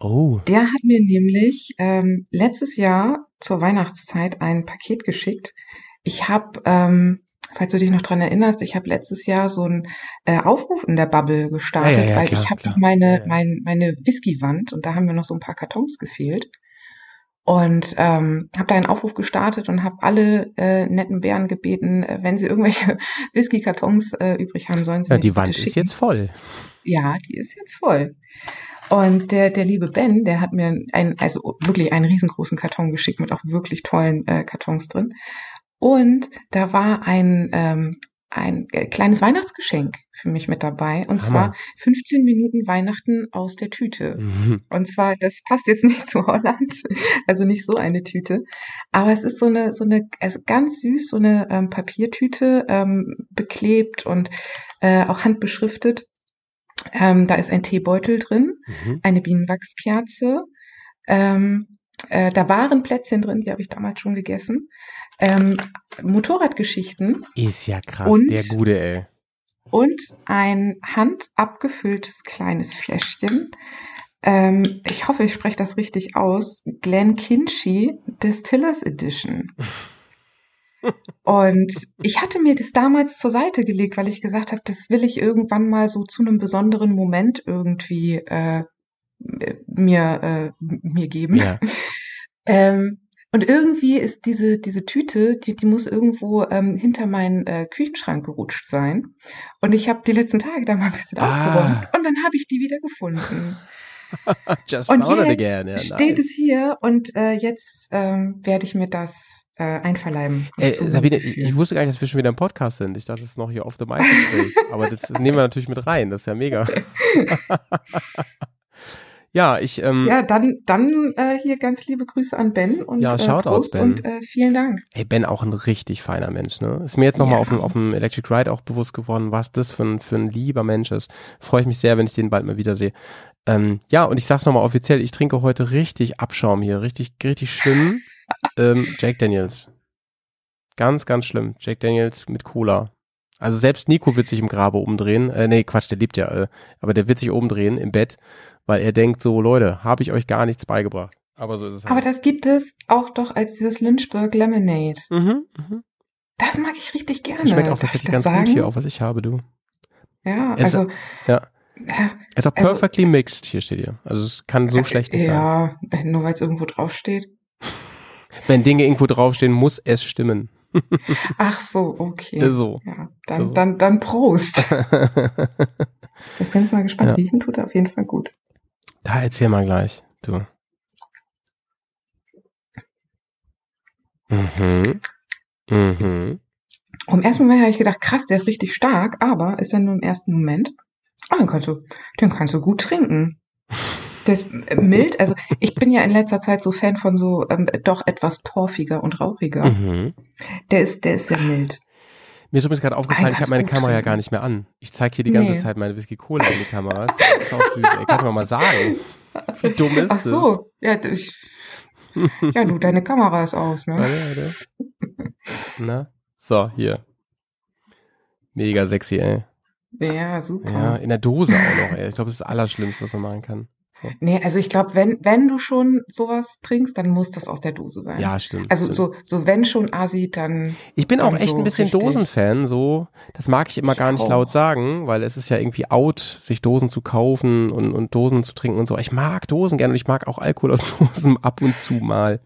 Oh. Der hat mir nämlich ähm, letztes Jahr zur Weihnachtszeit ein Paket geschickt. Ich habe, ähm, falls du dich noch dran erinnerst, ich habe letztes Jahr so einen äh, Aufruf in der Bubble gestartet, Ja, ja, ja, weil klar, ich habe noch meine, mein, meine Whiskywand und da haben mir noch so ein paar Kartons gefehlt. Und ähm, habe da einen Aufruf gestartet und habe alle äh, netten Bären gebeten, äh, wenn sie irgendwelche (laughs) Whisky-Kartons äh, übrig haben, sollen sie Ja, die Wand ist jetzt voll. Ja, die ist jetzt voll. Und der, der liebe Ben, der hat mir ein, also wirklich einen riesengroßen Karton geschickt mit auch wirklich tollen äh, Kartons drin. Und da war ein, ähm, ein äh, kleines Weihnachtsgeschenk für mich mit dabei. Und Hammer. zwar 15 Minuten Weihnachten aus der Tüte. Mhm. Und zwar, das passt jetzt nicht zu Holland, (laughs) also nicht so eine Tüte, aber es ist so eine, so eine, also ganz süß, so eine ähm, Papiertüte, ähm, beklebt und äh, auch handbeschriftet. Ähm, da ist ein Teebeutel drin, Mhm. eine Bienenwachskerze, ähm, äh, da waren Plätzchen drin, die habe ich damals schon gegessen, ähm, Motorradgeschichten Ist ja krass, Und- der Gute, ey. und ein handabgefülltes kleines Fläschchen. Ähm, ich hoffe, ich spreche das richtig aus. Glen Kinchy Distillers Edition. (laughs) Und ich hatte mir das damals zur Seite gelegt, weil ich gesagt habe, das will ich irgendwann mal so zu einem besonderen Moment irgendwie äh, mir, äh, mir geben. Ja. (laughs) Ähm, und irgendwie ist diese, diese Tüte, die, die muss irgendwo ähm, hinter meinen äh, Küchenschrank gerutscht sein. Und ich habe die letzten Tage da mal ein bisschen Ah. aufgeräumt und dann habe ich die wieder gefunden. (laughs) Just Und found it again. Ja, steht nice. es hier und äh, jetzt ähm, werde ich mir das äh, einverleiben. Ey, zu Sabine, ich, ich wusste gar nicht, dass wir schon wieder im Podcast sind. Ich dachte, das ist noch hier auf dem Gespräch. (laughs) Aber das nehmen wir natürlich mit rein. Das ist ja mega. (laughs) ja, ich, ähm, Ja, dann, dann äh, hier ganz liebe Grüße an Ben und Ja, äh, Shoutouts, Prost Ben. und äh, vielen Dank. ey, Ben auch ein richtig feiner Mensch, ne? Ist mir jetzt nochmal Ja. auf dem, auf dem Electric Ride auch bewusst geworden, was das für ein, für ein lieber Mensch ist. Freue ich mich sehr, wenn ich den bald mal wiedersehe. Ähm, ja, und ich sag's nochmal offiziell, ich trinke heute richtig Abschaum hier, richtig, richtig schlimm. Ähm, Jack Daniels. Ganz, ganz schlimm. Jack Daniels mit Cola. Also selbst Nico wird sich im Grabe umdrehen. Äh, nee, Quatsch, der lebt ja. Äh, aber der wird sich umdrehen im Bett, weil er denkt so, Leute, habe ich euch gar nichts beigebracht. Aber so ist es halt. Aber das gibt es auch doch als dieses Lynchburg Lemonade. mhm, mhm. Das mag ich richtig gerne. Schmeckt auch tatsächlich das ganz gut sagen? hier, auch was ich habe, du. Ja, Es- also ja. ja, Ist auch Also- perfectly mixed, hier steht hier. Also es kann so äh, schlecht nicht sein. Ja, nur weil es irgendwo draufsteht. Wenn Dinge irgendwo draufstehen, muss es stimmen. Ach so, okay. So. Ja, dann, Also. dann, dann Prost. (laughs) Ich bin jetzt mal gespannt. Ja. Riechen tut er auf jeden Fall gut. da erzähl mal gleich, du. Mhm. Mhm. Im ersten Moment habe ich gedacht, krass, der ist richtig stark, aber ist dann nur im ersten Moment. Ah, den kannst du, den kannst du gut trinken. (laughs) Ist äh, mild. Also ich bin ja in letzter Zeit so Fan von so ähm, doch etwas torfiger und rauchiger. Mhm. Der ist, der ist sehr mild. Mir ist übrigens gerade aufgefallen, ich habe meine Kamera ja gar nicht mehr an. Ich zeige hier die ganze Nee. Zeit meine Whisky Cola in die Kamera. Das ist auch süß. Ey, kannst du mir mal sagen? Wie dumm ist Ach so, ja, das- ich, ja, du, deine Kamera ist aus, das? ne? Warte, warte. Na? So, hier. Mega sexy, ey. Ja, super. Ja, in der Dose auch noch, ey. Ich glaube, das ist das Allerschlimmste, was man machen kann. So. Nee, also ich glaube, wenn, wenn du schon sowas trinkst, dann muss das aus der Dose sein. Ja, stimmt. Also stimmt. so, so wenn schon Asi, dann Ich bin auch dann echt so ein bisschen richtig. Dosenfan, so. Das mag ich immer Ich gar nicht auch. laut sagen, weil es ist ja irgendwie out, sich Dosen zu kaufen und, und Dosen zu trinken und so. Ich mag Dosen gerne und ich mag auch Alkohol aus (laughs) Dosen ab und zu mal.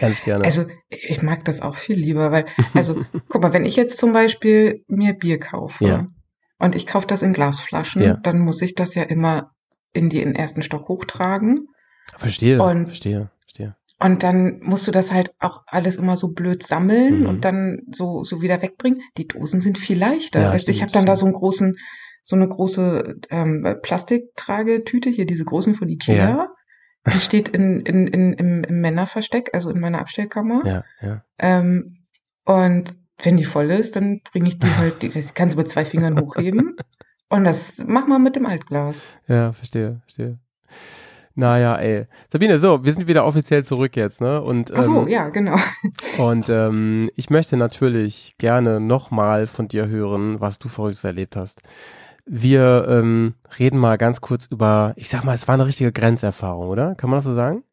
Ganz gerne. Also ich mag das auch viel lieber, weil, also (laughs) guck mal, wenn ich jetzt zum Beispiel mir Bier kaufe Ja. und ich kaufe das in Glasflaschen, Ja. dann muss ich das ja immer in die in den ersten Stock hochtragen verstehe, und- verstehe, verstehe. und dann musst du das halt auch alles immer so blöd sammeln Mhm. und dann so so wieder wegbringen. Die Dosen sind viel leichter. Ja, weißt, du, ich stimmt, habe dann da stimmt. so einen großen so eine große ähm, Plastiktragetüte hier, diese großen von Ikea. Ja. Die steht in, in, in, im, im Männerversteck, also in meiner Abstellkammer. Ja, ja. Ähm, und wenn die voll ist, dann bringe ich die halt, die, das kannst du mit zwei Fingern hochheben. (laughs) Und das mach mal mit dem Altglas. Ja, verstehe, verstehe. Naja, ey. Sabine, so, wir sind wieder offiziell zurück jetzt, ne? Und, Ach so, ähm, ja, genau. (laughs) Und ähm, ich möchte natürlich gerne nochmal von dir hören, was du Verrücktes erlebt hast. Wir ähm, reden mal ganz kurz über, ich sag mal, es war eine richtige Grenzerfahrung, oder? Kann man das so sagen?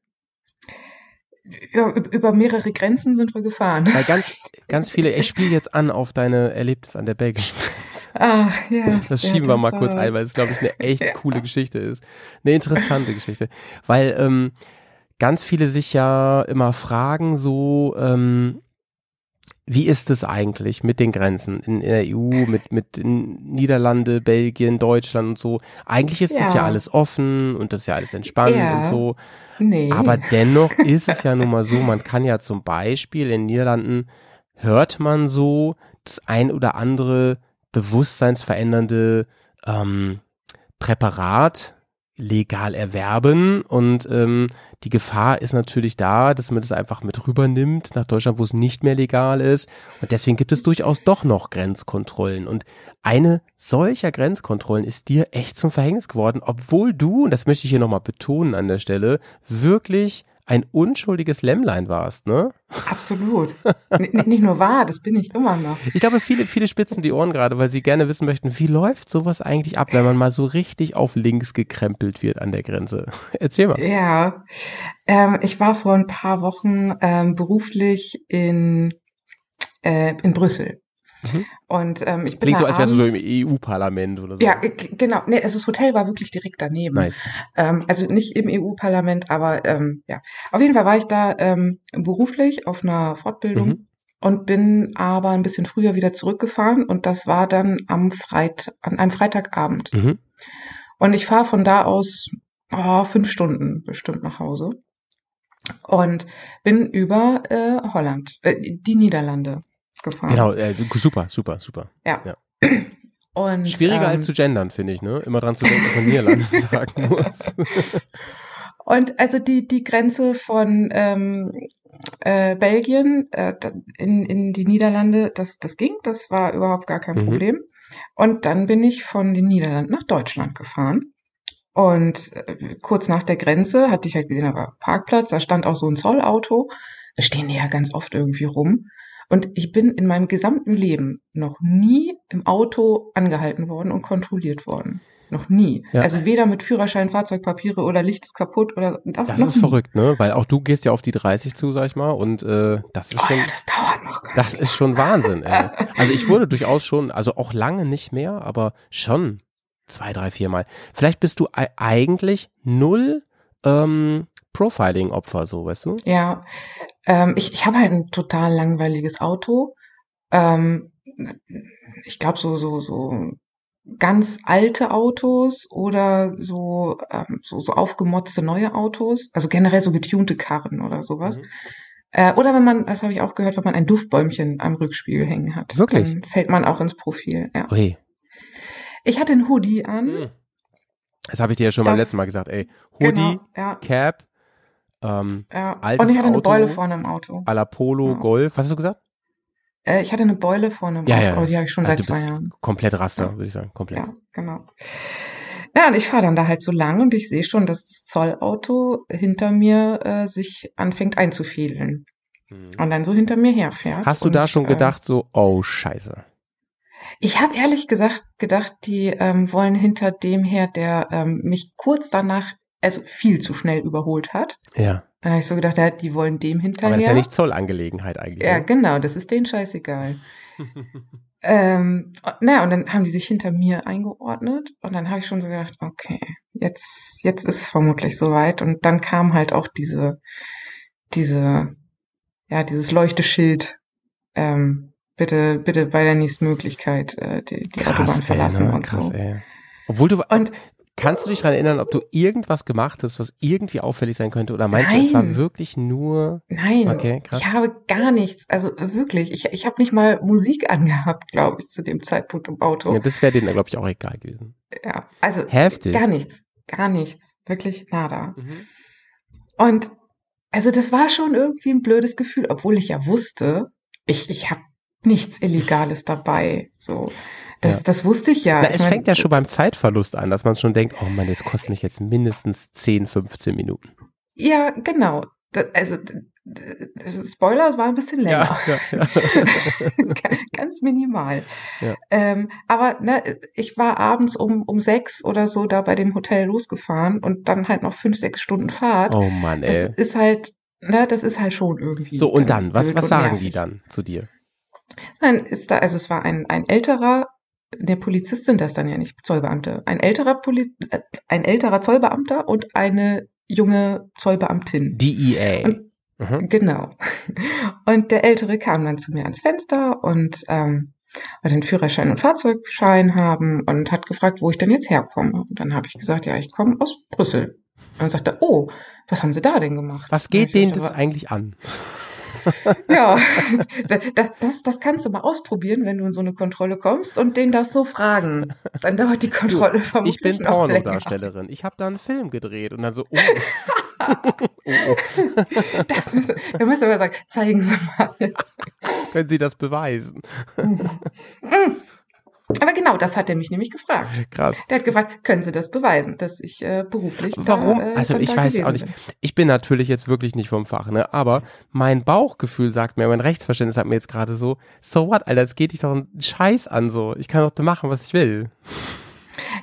Ja, üb- über mehrere Grenzen sind wir gefahren. Weil ganz, ganz viele, ich spiele jetzt an auf deine Erlebnis an der belgischen Grenze. Ah, ja. Das ja, schieben wir mal kurz ein, weil es, glaube ich, eine echt (laughs) Ja. coole Geschichte ist. Eine interessante Geschichte. Weil ähm, ganz viele sich ja immer fragen, so, ähm, wie ist es eigentlich mit den Grenzen in, der EU, mit, mit Niederlande, Belgien, Deutschland und so? Eigentlich ist es ja Ja. alles offen und das ist ja alles entspannt Ja. und so. Nee. Aber dennoch ist es ja nun mal so, man kann ja zum Beispiel in den Niederlanden hört man so das ein oder andere bewusstseinsverändernde ähm, Präparat legal erwerben und ähm, die Gefahr ist natürlich da, dass man das einfach mit rübernimmt nach Deutschland, wo es nicht mehr legal ist. Und deswegen gibt es durchaus doch noch Grenzkontrollen. Und eine solcher Grenzkontrollen ist dir echt zum Verhängnis geworden, obwohl du, und das möchte ich hier nochmal betonen an der Stelle, wirklich ein unschuldiges Lämmlein warst, ne? Absolut. (laughs) N nicht nur wahr, das bin ich immer noch. Ich glaube, viele, viele spitzen die Ohren gerade, weil sie gerne wissen möchten, wie läuft sowas eigentlich ab, wenn man mal so richtig auf links gekrempelt wird an der Grenze. (laughs) Erzähl mal. Ja, ähm, ich war vor ein paar Wochen ähm, beruflich in äh, in Brüssel. Mhm. Und ähm, ich bin Klingt so, als wärst du so im EU-Parlament oder so. Ja, g- genau. Nee, also das Hotel war wirklich direkt daneben. Nice. Ähm, also nicht im EU-Parlament, aber ähm, ja. Auf jeden Fall war ich da ähm, beruflich auf einer Fortbildung Mhm. und bin aber ein bisschen früher wieder zurückgefahren und das war dann am Freit an einem Freitagabend. Mhm. Und ich fahre von da aus oh, fünf Stunden bestimmt nach Hause und bin über äh, Holland, äh, die Niederlande gefahren. Genau, äh, super, super, super. Ja. Ja. (clears throat) Und, Schwieriger ähm, als zu gendern, finde ich, ne? Immer dran zu denken, dass man Niederlande (laughs) sagen muss. Und also die, die Grenze von ähm, äh, Belgien äh, in, in die Niederlande, das, das ging, das war überhaupt gar kein Mhm. Problem. Und dann bin ich von den Niederlanden nach Deutschland gefahren. Und äh, kurz nach der Grenze hatte ich halt gesehen, da war Parkplatz, da stand auch so ein Zollauto. Da stehen die ja ganz oft irgendwie rum. Und ich bin in meinem gesamten Leben noch nie im Auto angehalten worden und kontrolliert worden. Noch nie. Ja. Also weder mit Führerschein, Fahrzeugpapiere oder Licht ist kaputt oder Das ist nie. verrückt, ne? Weil auch du gehst ja auf die 30 zu, sag ich mal, und äh, das ist Oh schon. ja, das dauert noch ganz Das ist schon Wahnsinn, ey. (laughs) Also ich wurde durchaus schon, also auch lange nicht mehr, aber schon zwei, drei, vier Mal. Vielleicht bist du ei- eigentlich null ähm, Profiling-Opfer, so, weißt du? Ja, ähm, ich, ich habe halt ein total langweiliges Auto. Ähm, ich glaube so so so ganz alte Autos oder so ähm, so, so aufgemotzte neue Autos, also generell so getunte Karren oder sowas. Mhm. Äh, oder wenn man, das habe ich auch gehört, wenn man ein Duftbäumchen am Rückspiegel hängen hat, Wirklich? dann fällt man auch ins Profil. Ja. Ui. Ich hatte einen Hoodie an. Mhm. Das habe ich dir ja schon beim Das- letzten Mal gesagt, ey. Hoodie, Genau, ja, Cap, ähm, ja. altes Und ich hatte eine Auto. Beule vorne im Auto. à la Polo, Ja. Golf. Was hast du gesagt? Äh, ich hatte eine Beule vorne im Ja, Auto, ja. aber die habe ich schon Also seit zwei Jahren. komplett Raster, würde ich sagen. Komplett. Ja, genau. Ja, und ich fahre dann da halt so lang und ich sehe schon, dass das Zollauto hinter mir äh, sich anfängt einzufädeln Mhm. und dann so hinter mir herfährt. Hast du und, da schon äh, gedacht, so, oh, scheiße. Ich habe ehrlich gesagt gedacht, die ähm, wollen hinter dem her, der ähm, mich kurz danach, also viel zu schnell überholt hat. Ja. Dann habe ich so gedacht, die wollen dem hinterher. Aber das ist ja nicht Zollangelegenheit eigentlich. Ja, ne? genau, das ist denen scheißegal. (laughs) Ähm, naja, und dann haben die sich hinter mir eingeordnet und dann habe ich schon so gedacht, okay, jetzt, jetzt ist es vermutlich soweit. Und dann kam halt auch diese, diese, ja, dieses Leuchteschild, ähm, bitte, bitte bei der nächsten Möglichkeit äh, die, die Autobahn ey, verlassen ne? und Krass, so. ey. Obwohl du, Und kannst du dich daran erinnern, ob du irgendwas gemacht hast, was irgendwie auffällig sein könnte? Oder meinst du, es war Nein. wirklich nur, nein, okay, krass. ich habe gar nichts, also wirklich, ich, ich habe nicht mal Musik (laughs) angehabt, glaube ich, zu dem Zeitpunkt im Auto. Ja, das wäre denen, glaube ich, auch egal gewesen. Ja, also Heftig. gar nichts, gar nichts, wirklich nada. Und also das war schon irgendwie ein blödes Gefühl, obwohl ich ja wusste, ich, ich habe nichts Illegales dabei. So, das, Ja. das wusste ich ja. Na, Ich es mein, fängt ja schon beim Zeitverlust an, dass man schon denkt, oh Mann, das kostet mich jetzt mindestens 10, 15 Minuten. Ja, genau. Das, also d- Spoiler, es war ein bisschen länger. ja, ja. (laughs) Ganz minimal. Ja. Ähm, aber ne, ich war abends um, um sechs oder so da bei dem Hotel losgefahren und dann halt noch fünf, sechs Stunden Fahrt. Oh Mann, das ey. ist halt, ne, das ist halt schon irgendwie. So, und dann, was, was sagen nervig. die dann zu dir? Dann ist da, also es war ein, ein älterer, der Polizist sind das dann ja nicht, Zollbeamte. Ein älterer Poli äh, ein älterer Zollbeamter und eine junge Zollbeamtin. DEA. Und- Mhm. Genau. Und der Ältere kam dann zu mir ans Fenster und ähm, wollte den Führerschein und Fahrzeugschein haben und hat gefragt, wo ich denn jetzt herkomme. Und dann habe ich gesagt, ja, ich komme aus Brüssel. Und dann sagte er, oh, was haben Sie da denn gemacht? Was geht denen das eigentlich an? (laughs) Ja, das, das, das kannst du mal ausprobieren, wenn du in so eine Kontrolle kommst und den das so fragen. Dann dauert die Kontrolle vermutlich Ich bin. Pornodarstellerin. Ich habe da einen Film gedreht und dann so, oh. (laughs) oh, oh. Das müssen, da müssen wir sagen, zeigen Sie mal. Können Sie das beweisen? (laughs) Aber genau, das hat er mich nämlich gefragt. (laughs) Krass. Der hat gefragt, können Sie das beweisen, dass ich äh, beruflich Warum? Da, äh, also ich weiß auch nicht. bin. Ich bin natürlich jetzt wirklich nicht vom Fach, ne? Aber mein Bauchgefühl sagt mir, mein Rechtsverständnis sagt mir jetzt gerade so, so what, Alter, es geht dich doch einen Scheiß an so. Ich kann doch da machen, was ich will.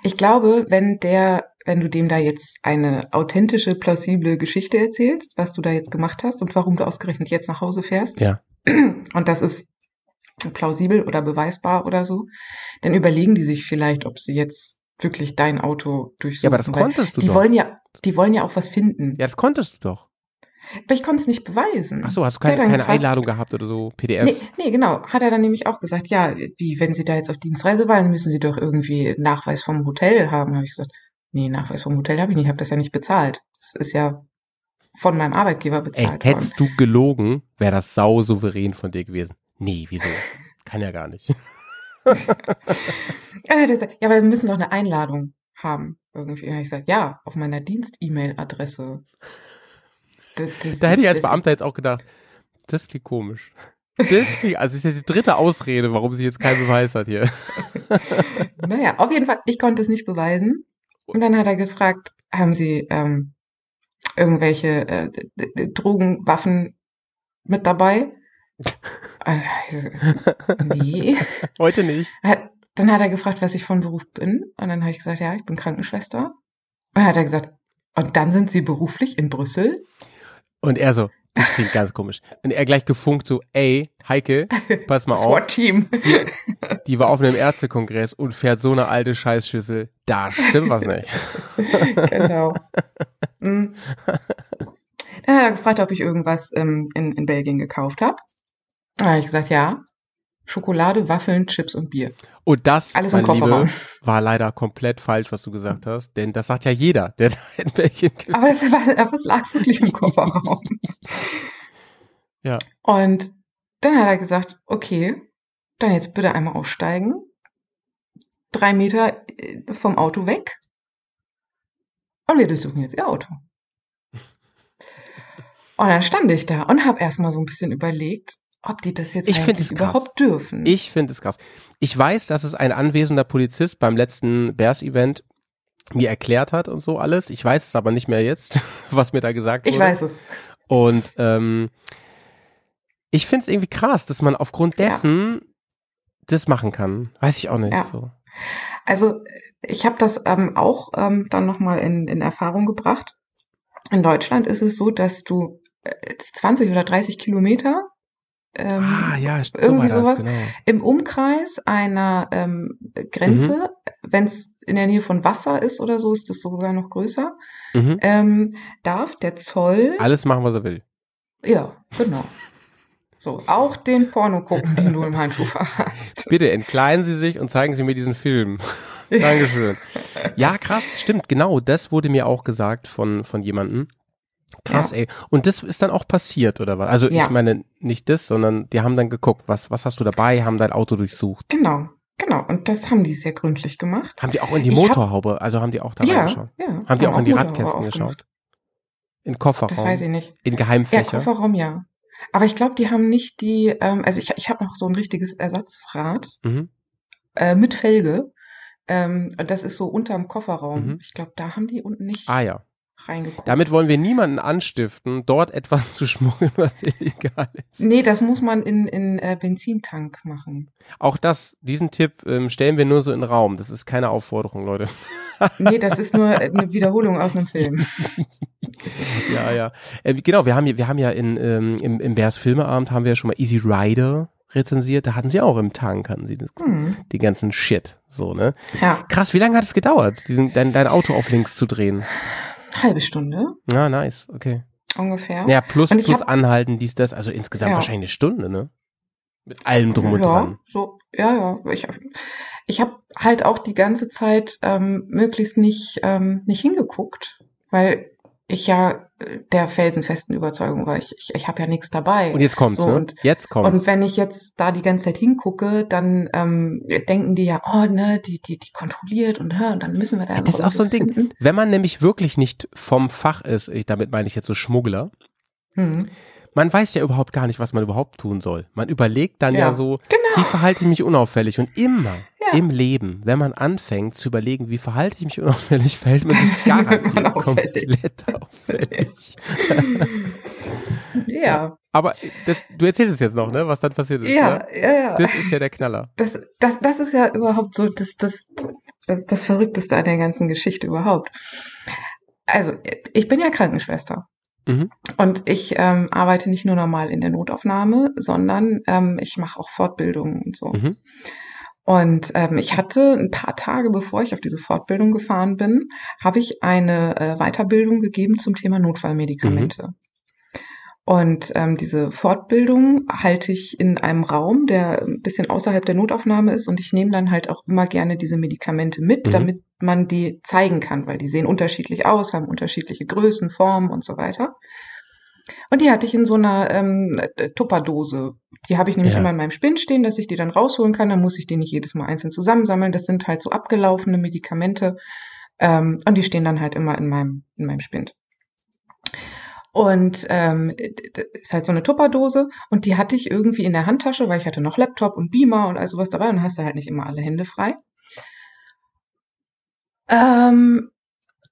Ich glaube, wenn der, wenn du dem da jetzt eine authentische, plausible Geschichte erzählst, was du da jetzt gemacht hast und warum du ausgerechnet jetzt nach Hause fährst, Ja. (clears throat) und das ist plausibel oder beweisbar oder so, dann überlegen die sich vielleicht, ob sie jetzt wirklich dein Auto durchsuchen. Ja, aber das konntest du die doch. wollen ja, die wollen ja auch was finden. Ja, das konntest du doch. Aber ich konnte es nicht beweisen. Ach so, hast du keine, keine gefragt- Einladung gehabt oder so? PDF? Nee, nee, genau. Hat er dann nämlich auch gesagt, ja, wie, wenn Sie da jetzt auf Dienstreise waren, müssen Sie doch irgendwie Nachweis vom Hotel haben. Habe ich gesagt, nee, Nachweis vom Hotel habe ich nicht, ich habe das ja nicht bezahlt. Das ist ja von meinem Arbeitgeber Ey, bezahlt worden. hättest du gelogen, wäre das sau souverän von dir gewesen. Nee, wieso? Kann ja gar nicht. (laughs) (laughs) Ja, er aber wir müssen doch eine Einladung haben. Irgendwie. Und ich gesagt, ja, auf meiner Dienst-E-Mail-Adresse. Da hätte ich als Beamter jetzt auch gedacht, das klingt komisch. Das klingt, also ist ja die dritte Ausrede, warum sie jetzt keinen Beweis hat hier. (laughs) Naja, auf jeden Fall, ich konnte es nicht beweisen. Und dann hat er gefragt, haben Sie ähm, irgendwelche äh, d- d- Drogen, Waffen mit dabei? Äh, nee. (laughs) Heute nicht. Dann hat er gefragt, was ich von Beruf bin. Und dann habe ich gesagt, ja, ich bin Krankenschwester. Und dann hat er gesagt, und dann sind Sie beruflich in Brüssel? Und er so, das klingt ganz komisch. Und er gleich gefunkt so, ey, Heike, pass mal (laughs) auf, SWAT-Team. die war auf einem Ärztekongress und fährt so eine alte Scheißschüssel. Da stimmt was nicht. (laughs) genau. Mm. Dann hat er gefragt, ob ich irgendwas ähm, in, in Belgien gekauft habe. Dann habe ich gesagt, ja. Schokolade, Waffeln, Chips und Bier. Und das, Alles im meine Liebe, Kofferraum. war leider komplett falsch, was du gesagt hast. Denn das sagt ja jeder, (laughs) der da in Belgien gelebt Aber das, war, es lag wirklich im Kofferraum. (laughs) Ja. Und dann hat er gesagt, okay, dann jetzt bitte einmal aussteigen. Drei Meter äh, vom Auto weg. Und wir durchsuchen jetzt ihr Auto. (laughs) Und dann stand ich da und habe erstmal so ein bisschen überlegt, ob die das jetzt Ich eigentlich es krass. überhaupt dürfen. Ich finde es krass. Ich weiß, dass es ein anwesender Polizist beim letzten Bears-Event mir erklärt hat und so alles. Ich weiß es aber nicht mehr jetzt, (laughs) was mir da gesagt wurde. Ich weiß es. Und ähm, ich finde es irgendwie krass, dass man aufgrund Ja. dessen das machen kann. Weiß ich auch nicht. Ja. So. Also ich habe das ähm, auch ähm, dann nochmal in, in Erfahrung gebracht. In Deutschland ist es so, dass du äh, 20 oder 30 Kilometer ähm, ah, ja, so irgendwie das, sowas. genau. im Umkreis einer ähm, Grenze, Mhm. wenn es in der Nähe von Wasser ist oder so, ist das sogar noch größer, Mhm. ähm, darf der Zoll, Alles machen, was er will. ja, genau. So, auch den Porno gucken, den du im Handschuhfach (laughs) hast. Bitte entkleiden Sie sich und zeigen Sie mir diesen Film. (laughs) Dankeschön. Ja, krass, stimmt, genau. Das wurde mir auch gesagt von, von jemandem. Krass, Ja. ey. Und das ist dann auch passiert, oder was? Also Ja. ich meine nicht das, sondern die haben dann geguckt, was, was hast du dabei, haben dein Auto durchsucht. Genau, genau. Und das haben die sehr gründlich gemacht. Haben die auch in die Ich hab- Motorhaube, also haben die auch da ja, reingeschaut? ja. Haben die auch in die Motorhaube Radkästen geschaut? In Das Kofferraum? weiß ich nicht. In Ja, Geheimfächer? Kofferraum, ja. Aber ich glaube, die haben nicht die, ähm, also ich, ich habe noch so ein richtiges Ersatzrad mhm. äh, mit Felge. Ähm, das ist so unterm Kofferraum. Mhm. Ich glaube, da haben die unten nicht Ah ja. Reingeguckt. Damit wollen wir niemanden anstiften, dort etwas (laughs) zu schmuggeln, was illegal ist. Nee, das muss man in, in äh, Benzintank machen. Auch das, diesen Tipp ähm, stellen wir nur so in den Raum. Das ist keine Aufforderung, Leute. (laughs) Nee, das ist nur eine Wiederholung aus einem Film. (laughs) ja, ja. Äh, genau, wir haben, ja- wir haben ja in, ähm, im, im Bears Filmeabend haben wir ja schon mal Easy Rider rezensiert. Da hatten sie auch im Tank, hatten sie das, Hm. die ganzen Shit. So, ne? Ja, Krass, wie lange hat es gedauert, diesen, dein, dein Auto auf links zu drehen? Halbe Stunde Ja, nice, okay. ungefähr. Ja, plus, plus hab- anhalten, dies, das, also insgesamt Ja. wahrscheinlich eine Stunde, ne? Mit allem drum und ja, dran. So, ja, ja. Ich, ich habe halt auch die ganze Zeit ähm, möglichst nicht, ähm, nicht hingeguckt, weil ich ja äh, der felsenfesten Überzeugung war, ich, ich, ich habe ja nichts dabei. Und jetzt kommt's, So, ne? und- jetzt kommt's. Und wenn ich jetzt da die ganze Zeit hingucke, dann ähm, denken die ja, oh, ne, die, die, die kontrolliert und, und dann müssen wir da das ist auch so ein Ding. finden. Wenn man nämlich wirklich nicht vom Fach ist, ich, damit meine ich jetzt so Schmuggler, Hm. Man weiß ja überhaupt gar nicht, was man überhaupt tun soll. Man überlegt dann ja, Ja, so, genau. wie verhalte ich mich unauffällig? Und immer Ja. im Leben, wenn man anfängt zu überlegen, wie verhalte ich mich unauffällig, verhält man sich (laughs) garantiert man auffällig. komplett auffällig. (laughs) Ja, Aber äh, das, du erzählst es jetzt noch, ne? Was dann passiert ist. ja, Ne? ja, ja. Das ist ja der Knaller. Das, das, das ist ja überhaupt so das, das, das, das Verrückteste an der ganzen Geschichte überhaupt. Also, ich bin ja Krankenschwester. Mhm. Und ich ähm, arbeite nicht nur normal in der Notaufnahme, sondern ähm, ich mache auch Fortbildungen und so. Mhm. Und ähm, ich hatte ein paar Tage, bevor ich auf diese Fortbildung gefahren bin, habe ich eine äh, Weiterbildung gegeben zum Thema Notfallmedikamente. Und ähm, diese Fortbildung halte ich in einem Raum, der ein bisschen außerhalb der Notaufnahme ist. Und ich nehme dann halt auch immer gerne diese Medikamente mit, Mhm. damit man die zeigen kann, weil die sehen unterschiedlich aus, haben unterschiedliche Größen, Formen und so weiter. Und die hatte ich in so einer ähm, äh, Tupperdose. Die habe ich nämlich Ja. immer in meinem Spind stehen, dass ich die dann rausholen kann. Dann muss ich die nicht jedes Mal einzeln zusammensammeln. Das sind halt so abgelaufene Medikamente. Ähm, und die stehen dann halt immer in meinem, in meinem Spind. Und ähm, ist halt so eine Tupperdose und die hatte ich irgendwie in der Handtasche, weil ich hatte noch Laptop und Beamer und all sowas dabei und hast du halt nicht immer alle Hände frei. Ähm,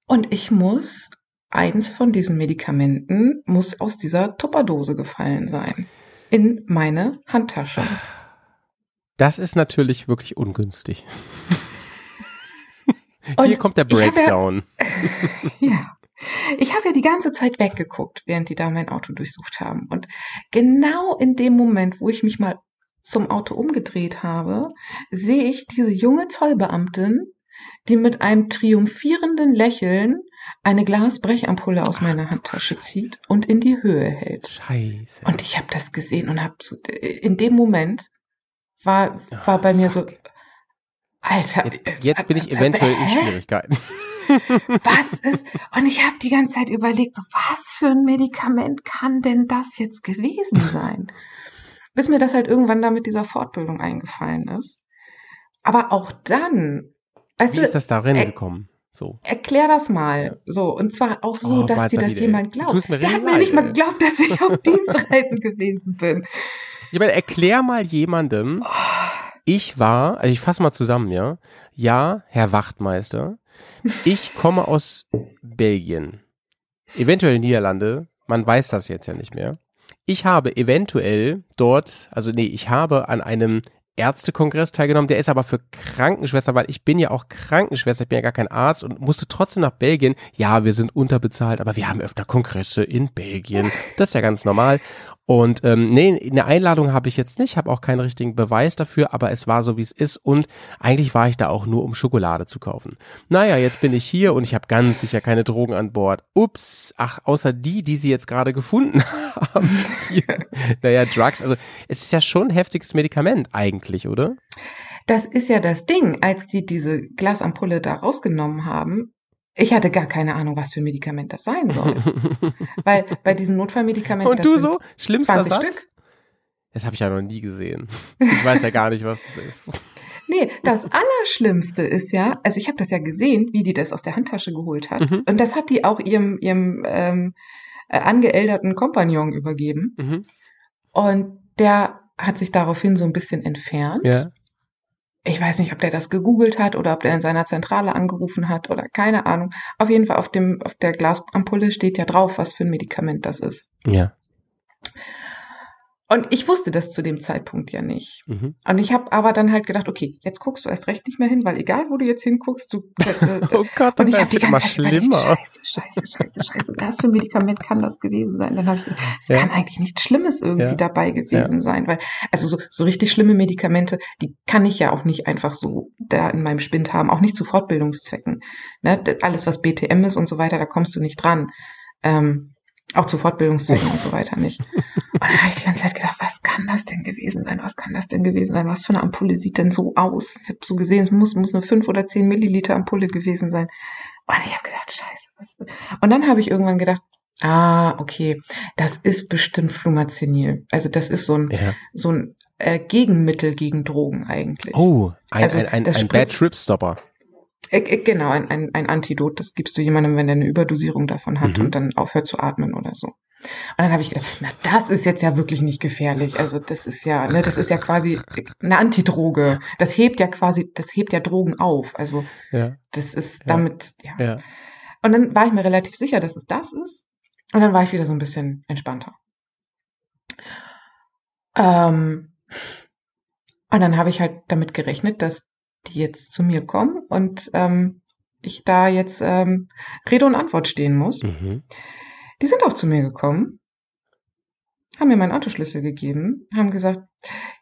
und ich muss, eins von diesen Medikamenten muss aus dieser Tupperdose gefallen sein. In meine Handtasche. Das ist natürlich wirklich ungünstig. (laughs) Und Hier kommt der hab ja- Breakdown. (laughs) (laughs) Ja. Ich habe ja die ganze Zeit weggeguckt, während die da mein Auto durchsucht haben. Und genau in dem Moment, wo ich mich mal zum Auto umgedreht habe, sehe ich diese junge Zollbeamtin, die mit einem triumphierenden Lächeln eine Glasbrechampulle aus meiner Handtasche zieht und in die Höhe hält. Scheiße. Und ich habe das gesehen und habe so, in dem Moment war, war bei mir so, Alter. Jetzt, äh, jetzt bin ich äh, äh, eventuell in hä? Schwierigkeiten. Was ist, und ich habe die ganze Zeit überlegt, so was für ein Medikament kann denn das jetzt gewesen sein? (laughs) Bis mir das halt irgendwann da mit dieser Fortbildung eingefallen ist. Aber auch dann, weißt Wie du, ist das da reingekommen? So. erklär das mal. So, und zwar auch so, Oh, dass dir das wieder, jemand glaubt. Mir Der hat mir nicht mal geglaubt, dass ich auf (laughs) Dienstreise gewesen bin. Ich meine, erklär mal jemandem, ich war, also ich fasse mal zusammen, ja. Ja, Herr Wachtmeister, ich komme aus Belgien. Eventuell Niederlande, man weiß das jetzt ja nicht mehr. Ich habe eventuell dort, also nee, ich habe an einem Ärztekongress teilgenommen, der ist aber für Krankenschwester, weil ich bin ja auch Krankenschwester, ich bin ja gar kein Arzt und musste trotzdem nach Belgien. Ja, wir sind unterbezahlt, aber wir haben öfter Kongresse in Belgien. Das ist ja ganz normal. Und ähm, nee, eine Einladung habe ich jetzt nicht, habe auch keinen richtigen Beweis dafür, aber es war so, wie es ist und eigentlich war ich da auch nur, um Schokolade zu kaufen. Naja, jetzt bin ich hier und ich habe ganz sicher keine Drogen an Bord. Ups, ach, außer die, die sie jetzt gerade gefunden (laughs) haben. Naja, Drugs, also es ist ja schon ein heftiges Medikament eigentlich, oder? Das ist ja das Ding, als die diese Glasampulle da rausgenommen haben. Ich hatte gar keine Ahnung, was für ein Medikament das sein soll. (laughs) Weil bei diesen Notfallmedikamenten. Und du so? Schlimmster 20 Satz? Stück. Das habe ich ja noch nie gesehen. Ich weiß ja gar nicht, was das ist. (laughs) Nee, das Allerschlimmste ist ja, also ich habe das ja gesehen, wie die das aus der Handtasche geholt hat. Mhm. Und das hat die auch ihrem, ihrem ähm, äh, angeälterten Kompagnon übergeben. Mhm. Und der hat sich daraufhin so ein bisschen entfernt. Ja. Ich weiß nicht, ob der das gegoogelt hat oder ob der in seiner Zentrale angerufen hat oder keine Ahnung. Auf jeden Fall auf dem, auf der Glasampulle steht ja drauf, was für ein Medikament das ist. Ja. Und ich wusste das zu dem Zeitpunkt ja nicht. Mhm. Und ich habe aber dann halt gedacht, okay, jetzt guckst du erst recht nicht mehr hin, weil egal, wo du jetzt hinguckst, du. Äh, (laughs) Oh Gott, und ich das wird immer Zeit schlimmer. scheiße, scheiße, scheiße, scheiße. Was für ein Medikament kann das gewesen sein? Dann habe ich gedacht, es Ja. kann eigentlich nichts Schlimmes irgendwie Ja. dabei gewesen sein, weil also so, so richtig schlimme Medikamente, die kann ich ja auch nicht einfach so da in meinem Spind haben, auch nicht zu Fortbildungszwecken. Ne? Alles, was BTM ist und so weiter, da kommst du nicht dran. Ähm, auch zu Fortbildungszwecken (laughs) und so weiter nicht. Und dann habe ich die ganze Zeit gedacht, was kann das denn gewesen sein? Was kann das denn gewesen sein? Was für eine Ampulle sieht denn so aus? Ich habe so gesehen, es muss, muss eine 5 oder 10 Milliliter Ampulle gewesen sein. Und ich habe gedacht, scheiße. Was? Und dann habe ich irgendwann gedacht, ah, okay, das ist bestimmt Flumazenil. Also das ist so ein, Ja. so ein äh, Gegenmittel gegen Drogen eigentlich. Oh, ein, Also, ein, ein, ein Bad Trip Stopper. Äh, äh, genau, ein, ein, ein Antidot, das gibst du jemandem, wenn der eine Überdosierung davon hat Mhm. und dann aufhört zu atmen oder so. Und dann habe ich gedacht, na, das ist jetzt ja wirklich nicht gefährlich. Also das ist ja, ne, das ist ja quasi eine Antidroge. Das hebt ja quasi, das hebt ja Drogen auf. Also Ja. das ist Ja. damit, ja. Ja. Und dann war ich mir relativ sicher, dass es das ist. Und dann war ich wieder so ein bisschen entspannter. Ähm, und dann habe ich halt damit gerechnet, dass die jetzt zu mir kommen und ähm, ich da jetzt ähm, Rede und Antwort stehen muss. Mhm. Die sind auch zu mir gekommen, haben mir meinen Autoschlüssel gegeben, haben gesagt,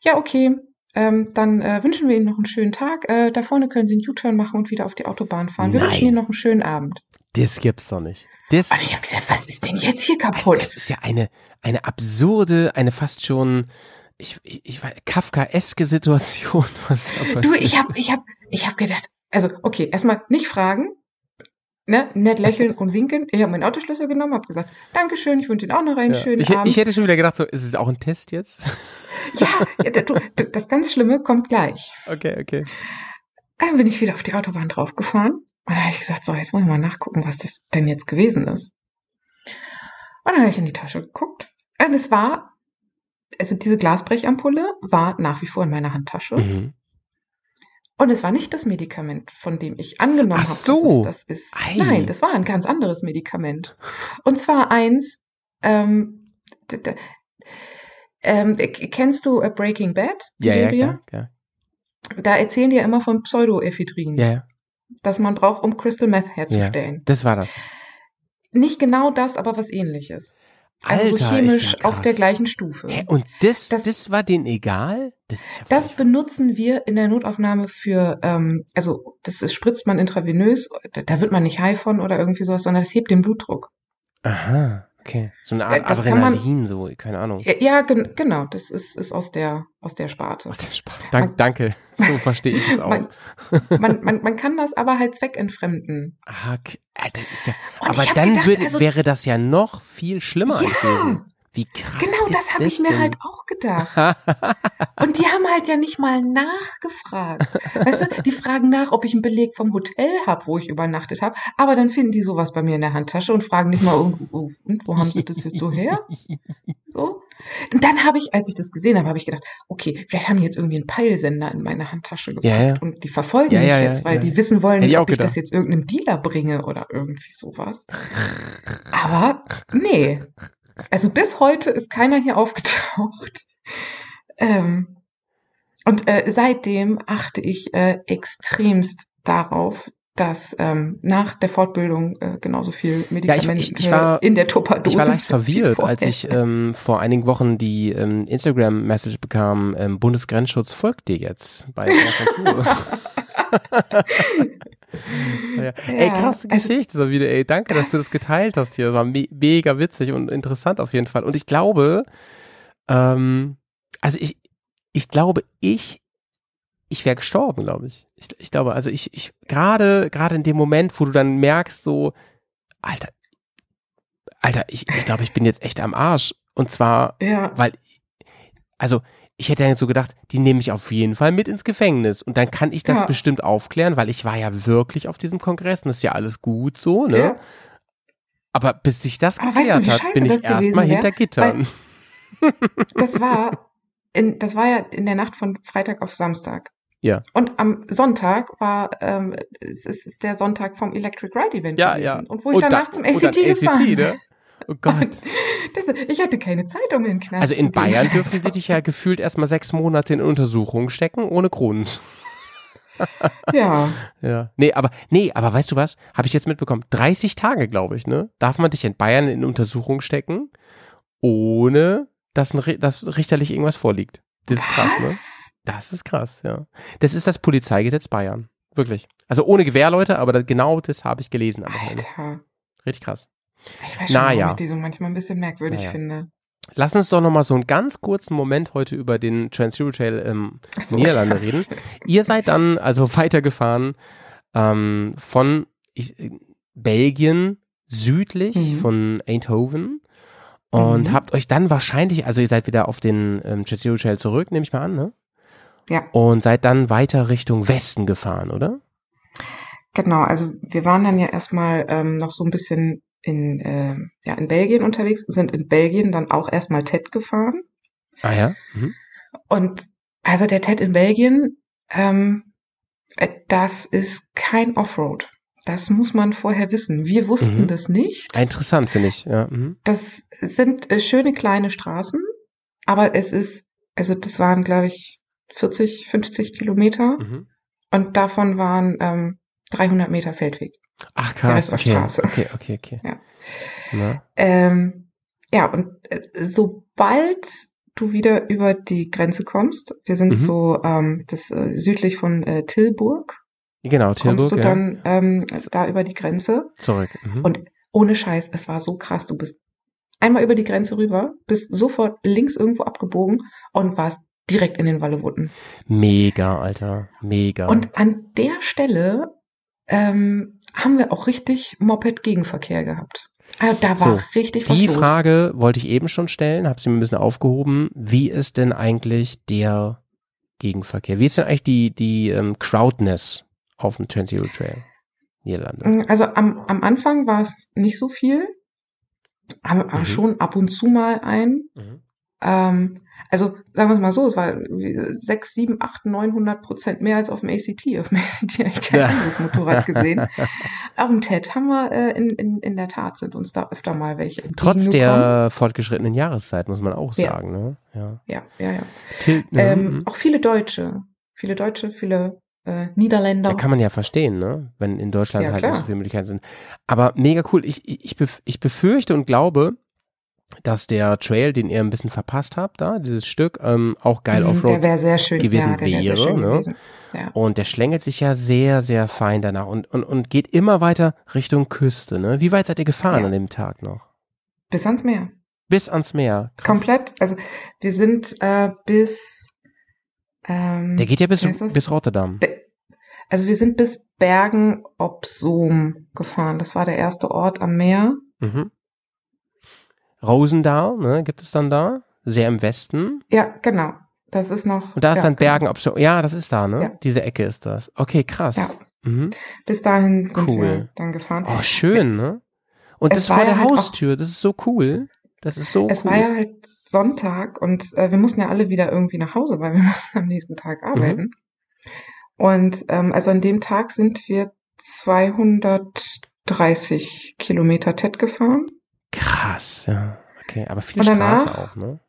ja, okay, ähm, dann äh, wünschen wir Ihnen noch einen schönen Tag. Äh, da vorne können Sie einen U-Turn machen und wieder auf die Autobahn fahren. Wir Nein. wünschen Ihnen noch einen schönen Abend. Das gibt's doch nicht. Das, Und ich habe gesagt, was ist denn jetzt hier also, kaputt? das ist ja eine, eine absurde, eine fast schon, ich, ich, weiß, Kafkaeske Situation, (laughs) was da passiert. Du, ich habe ich hab, ich hab gedacht, also okay, erstmal nicht fragen, ne, nett lächeln und winken. Ich habe meinen Autoschlüssel genommen, habe gesagt, Dankeschön, ich wünsche Ihnen auch noch einen ja. schönen ich, Abend. ich hätte schon wieder gedacht, so, ist es auch ein Test jetzt? (laughs) ja, ja du, du, das ganz Schlimme kommt gleich. okay, okay. Dann bin ich wieder auf die Autobahn draufgefahren. Und da habe ich gesagt, so, jetzt muss ich mal nachgucken, was das denn jetzt gewesen ist. Und dann habe ich in die Tasche geguckt. Und es war, also diese Glasbrechampulle war nach wie vor in meiner Handtasche. Mhm. Und es war nicht das Medikament, von dem ich angenommen habe, so. dass es das ist. Ei. Nein, das war ein ganz anderes Medikament. Und zwar eins, ähm, ähm, kennst du äh, Breaking Bad? Ja, ja, Serie? klar, klar. Da erzählen die ja immer von Pseudoephedrin, Ja, ja, das man braucht, um Crystal Meth ja. herzustellen. Das war das. Nicht genau das, aber was ähnliches. Also so Alter, chemisch ist ja auf der gleichen Stufe. Hä, und das, das, Das- war denen egal? Das ja Das benutzen wir in der Notaufnahme für, ähm, also das ist, spritzt man intravenös, da, da wird man nicht high von oder irgendwie sowas, sondern das hebt den Blutdruck. Aha, okay. So eine Art Äh, das kann man- Adrenalin, so, keine Ahnung. Ja, ja gen genau, das ist, ist aus der aus der Sparte. Aus der Sprache. Dank, danke, so (laughs) verstehe ich es auch. Man, man, man, man kann das aber halt zweckentfremden. Ah, okay. Alter, ist ja, Und aber dann gedacht, würde, also- wäre das ja noch viel schlimmer Ja. gewesen. Wie krass Genau, das habe ich mir denn? halt auch gedacht. (laughs) Und die haben halt ja nicht mal nachgefragt. Weißt du, die fragen nach, ob ich einen Beleg vom Hotel habe, wo ich übernachtet habe. Aber dann finden die sowas bei mir in der Handtasche und fragen nicht mal irgendwo, und wo haben sie das jetzt so her? (laughs) So. Und dann habe ich, als ich das gesehen habe, habe ich gedacht, okay, vielleicht haben die jetzt irgendwie einen Peilsender in meine Handtasche gepackt Ja, ja. und die verfolgen Ja, mich jetzt, weil die wissen wollen, Hätte ich ob ich gedacht. das jetzt irgendeinem Dealer bringe oder irgendwie sowas. Aber nee. Also bis heute ist keiner hier aufgetaucht. Ähm, und äh, seitdem achte ich äh, extremst darauf, dass ähm, nach der Fortbildung äh, genauso viel Medikamente ich- ich war- in der Tupperdose Ich war leicht verwirrt, als ich ähm, vor einigen Wochen die ähm, Instagram-Message bekam, ähm, Bundesgrenzschutz folgt dir jetzt bei Tour. (laughs) (laughs) (laughs) ja. Ey, krasse also- Geschichte so wieder, ey. Danke, dass du das geteilt hast hier. Das war me mega witzig und interessant auf jeden Fall. Und ich glaube, ähm, also ich, ich glaube, ich, ich wäre gestorben, glaube ich. ich. Ich glaube, also ich, ich, gerade, gerade in dem Moment, wo du dann merkst, so, Alter, Alter, ich, ich glaube, ich bin jetzt echt am Arsch. Und zwar, ja, weil, also, ich hätte ja so gedacht, die nehme ich auf jeden Fall mit ins Gefängnis. Und dann kann ich das Ja. bestimmt aufklären, weil ich war ja wirklich auf diesem Kongress und das ist ja alles gut so, ne? ja. Aber bis sich das Aber weißt du, geklärt hat, bin ich erstmal hinter Gittern. das war in, das war ja in der Nacht von Freitag auf Samstag. Ja. Und am Sonntag war ähm, es ist, der Sonntag vom Electric Ride Event Ja, gewesen. ja. Und wo ich danach zum ACT und gefahren ACT, ne? Oh Gott. Das, ich hatte keine Zeit, um in den Knast Also in. Bayern dürfen die dich ja gefühlt erstmal sechs Monate in Untersuchung stecken, ohne Grund. Ja, (laughs) Ja. Nee, aber, nee, aber weißt du was? Habe ich jetzt mitbekommen. 30 Tage, glaube ich, ne? Darf man dich in Bayern in Untersuchung stecken, ohne dass, ein, dass richterlich irgendwas vorliegt. Das ist krass, ne? Das ist krass, ja. Das ist das Polizeigesetz Bayern. Wirklich. Also ohne Gewehr, Leute, aber das, genau das habe ich gelesen. Alter. Richtig krass. Ich weiß schon, Na warum ja. ich die so manchmal ein bisschen merkwürdig Na ja. finde. Lass uns doch noch mal so einen ganz kurzen Moment heute über den Trans-Euro-Trail ähm, Ach so. Niederlande reden. Ihr seid dann also (laughs) weitergefahren ähm, von ich, äh, Belgien südlich Mhm. von Eindhoven und Mhm. habt euch dann wahrscheinlich, also ihr seid wieder auf den ähm, Trans-Euro Trail zurück, nehme ich mal an, ne? Ja. Und seid dann weiter Richtung Westen gefahren, oder? Genau, also wir waren dann ja erstmal ähm, noch so ein bisschen in, äh, ja, in Belgien unterwegs, sind in Belgien dann auch erstmal TED gefahren. Ah ja. Mhm. Und also der TED in Belgien, ähm, äh, das ist kein Offroad. Das muss man vorher wissen. Wir wussten Mhm. das nicht. Ah, Interessant, finde ich. Ja. Mhm. Das sind äh, schöne kleine Straßen, aber es ist, also das waren, glaube ich, 40, 50 Kilometer Mhm. und davon waren ähm, 300 Meter Feldweg. Ach krass, okay. Straße. Okay, okay, okay. Ja. Ähm, ja, und äh, sobald du wieder über die Grenze kommst, wir sind Mhm. so ähm, das äh, südlich von äh, Tilburg, Genau, kommst Tilburg, du ja. dann ähm, da über die Grenze Zurück. Mhm. und ohne Scheiß, es war so krass, du bist einmal über die Grenze rüber, bist sofort links irgendwo abgebogen und warst direkt in den Wallewutten. Mega, Alter. Mega. Und an der Stelle ähm, haben wir auch richtig Moped-Gegenverkehr gehabt. Also da war So, richtig was die los. Frage wollte ich eben schon stellen, habe sie mir ein bisschen aufgehoben. Wie ist denn eigentlich der Gegenverkehr? Wie ist denn eigentlich die, die ähm, Crowdness auf dem Trans Euro Trail? Niederlande. Also am, am Anfang war es nicht so viel, aber, aber Mhm. schon ab und zu mal ein. Mhm. Ähm, also sagen wir es mal so, es war wie sechs, sieben, acht, 900 Prozent mehr als auf dem ACT. Auf dem ACT habe (laughs) ich kein Ja. anderes Motorrad gesehen. (laughs) Auf dem TED haben wir äh, in, in, in der Tat sind uns da öfter mal welche Trotz der fortgeschrittenen Jahreszeit, muss man auch Ja. sagen. Ne? Ja. Ja, ja, ja. Til Ähm, mhm. auch viele Deutsche. Viele Deutsche, viele äh, Niederländer. Ja, kann man ja verstehen, ne? wenn in Deutschland Ja, halt nicht so viele Möglichkeiten sind. Aber mega cool. Ich, ich, ich befürchte und glaube, dass der Trail, den ihr ein bisschen verpasst habt, da, dieses Stück, ähm, auch geil Mhm, Offroad sehr schön gewesen ja, wär wäre, schön ne? gewesen. Ja. Und der schlängelt sich ja sehr, sehr fein danach und, und, und geht immer weiter Richtung Küste. Ne? Wie weit seid ihr gefahren Ja. an dem Tag noch? Bis ans Meer. Bis ans Meer. Krass. Komplett. Also wir sind äh, bis ähm, Der geht ja bis, bis Rotterdam. Be- Also wir sind bis Bergen ob Zoom gefahren. Das war der erste Ort am Meer. Mhm. Rosendaal, ne, gibt es dann da? Sehr im Westen. Ja, genau. Das ist noch. Und da ist ja, dann. Bergen, ob so, ja, das ist da, ne? Ja. Diese Ecke ist das. Okay, krass. Ja. Mhm. Bis dahin sind Cool. wir dann gefahren. Oh, schön, ne? Und Es das war vor der halt Haustür, das ist so cool. Das ist so es cool. war ja halt Sonntag und äh, wir mussten ja alle wieder irgendwie nach Hause, weil wir (laughs) mussten am nächsten Tag Mhm. arbeiten. Und ähm, also an dem Tag sind wir 230 Kilometer TED gefahren. Krass, ja. Okay, aber viel danach- Straße auch, ne?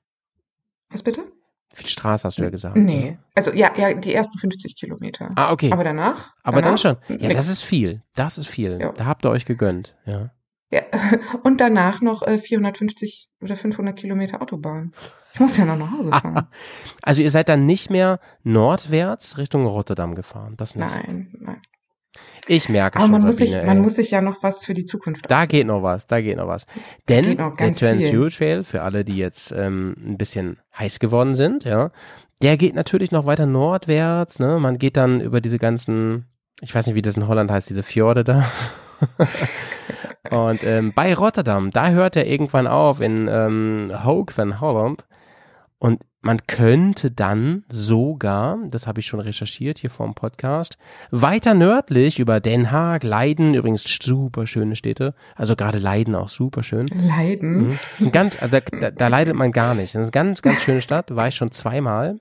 Was bitte? Viel Straße hast du ja gesagt. Nee. Ne? Also ja, ja, die ersten 50 Kilometer. Ah, okay. Aber danach? Aber dann danach schon. Ja, nix. das ist viel. Das ist viel. Ja. Da habt ihr euch gegönnt. Ja. Ja. (laughs) Und danach noch äh, 450 oder 500 Kilometer Autobahn. Ich muss ja noch nach Hause fahren. (laughs) Also ihr seid dann nicht mehr nordwärts Richtung Rotterdam gefahren. Das nicht. nein, nein. Ich merke Aber schon, man muss, Sabine, sich, ey. man muss sich ja noch was für die Zukunft Da geht noch was, da geht noch was. Denn noch der ganz viel. Trans-Euro Trail, für alle, die jetzt ähm, ein bisschen heiß geworden sind, ja, der geht natürlich noch weiter nordwärts, ne? Man geht dann über diese ganzen, ich weiß nicht, wie das in Holland heißt, diese Fjorde da. (laughs) Und ähm, bei Rotterdam, da hört er irgendwann auf in ähm, Hoek van Holland. Und man könnte dann sogar, das habe ich schon recherchiert hier vor dem Podcast, weiter nördlich über Den Haag, Leiden, übrigens super schöne Städte, also gerade Leiden auch super schön. leiden. Mhm. Ist ein ganz, also da, da leidet man gar nicht. Das ist eine ganz, ganz schöne Stadt, war ich schon zweimal.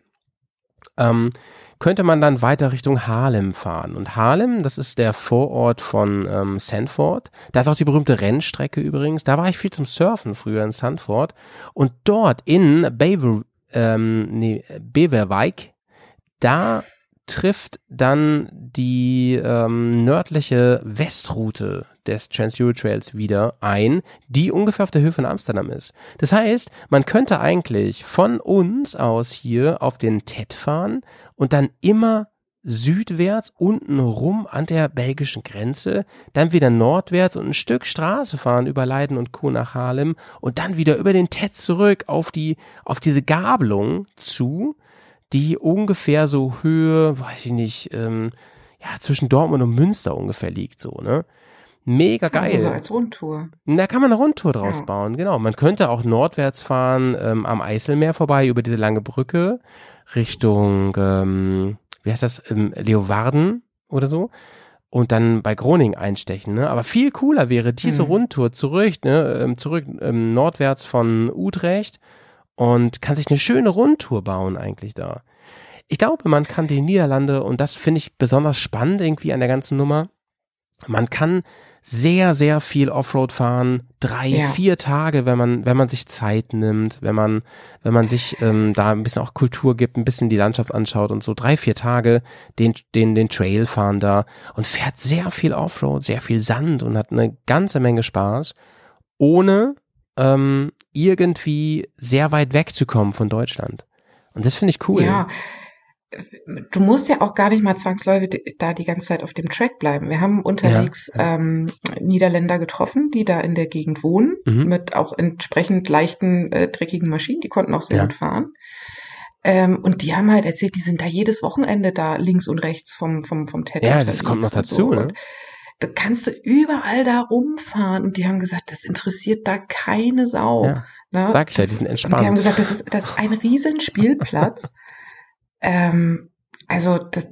Ähm, könnte man dann weiter Richtung Haarlem fahren. Und Haarlem, das ist der Vorort von ähm, Sanford. Da ist auch die berühmte Rennstrecke übrigens. Da war ich viel zum Surfen früher in Sanford. Und dort in Bever, ähm, nee, Beverwijk, da trifft dann die ähm, nördliche Westroute des Trans-Euro Trails wieder ein, die ungefähr auf der Höhe von Amsterdam ist. Das heißt, man könnte eigentlich von uns aus hier auf den TED fahren und dann immer südwärts unten rum an der belgischen Grenze, dann wieder nordwärts und ein Stück Straße fahren über Leiden und Co. nach Haarlem und dann wieder über den TED zurück auf die, auf diese Gabelung zu, die ungefähr so Höhe, weiß ich nicht, ähm, ja, zwischen Dortmund und Münster ungefähr liegt, so, ne? Mega geil. Also so als Rundtour. Da kann man eine Rundtour draus Ja. bauen, genau. Man könnte auch nordwärts fahren, ähm, am Eiselmeer vorbei, über diese lange Brücke, Richtung, ähm, wie heißt das, ähm, Leeuwarden oder so. Und dann bei Groningen einstechen, ne? Aber viel cooler wäre diese Mhm. Rundtour zurück, ne? Ähm, zurück ähm, nordwärts von Utrecht und kann sich eine schöne Rundtour bauen eigentlich da. Ich glaube, man kann die Niederlande, und das finde ich besonders spannend irgendwie an der ganzen Nummer, man kann sehr, sehr viel Offroad fahren, drei, Ja. vier Tage, wenn man, wenn man sich Zeit nimmt, wenn man, wenn man sich ähm, da ein bisschen auch Kultur gibt, ein bisschen die Landschaft anschaut und so drei, vier Tage den, den, den Trail fahren da und fährt sehr viel Offroad, sehr viel Sand und hat eine ganze Menge Spaß, ohne ähm, irgendwie sehr weit wegzukommen von Deutschland. Und das finde ich cool. Ja. Du musst ja auch gar nicht mal zwangsläufig da die ganze Zeit auf dem Track bleiben. Wir haben unterwegs Ähm, Niederländer getroffen, die da in der Gegend wohnen, Mhm. mit auch entsprechend leichten, äh, dreckigen Maschinen. Die konnten auch sehr Ja. gut fahren. Ähm, und die haben halt erzählt, die sind da jedes Wochenende da links und rechts vom, vom, vom TED. Ja, das kommt noch dazu, so. ne? Da kannst du überall da rumfahren. Und die haben gesagt, das interessiert da keine Sau. Ja. Ne? Sag ich ja, die sind Und die haben entspannt. gesagt, das ist, das ist ein riesen Spielplatz. (laughs) ähm, also das,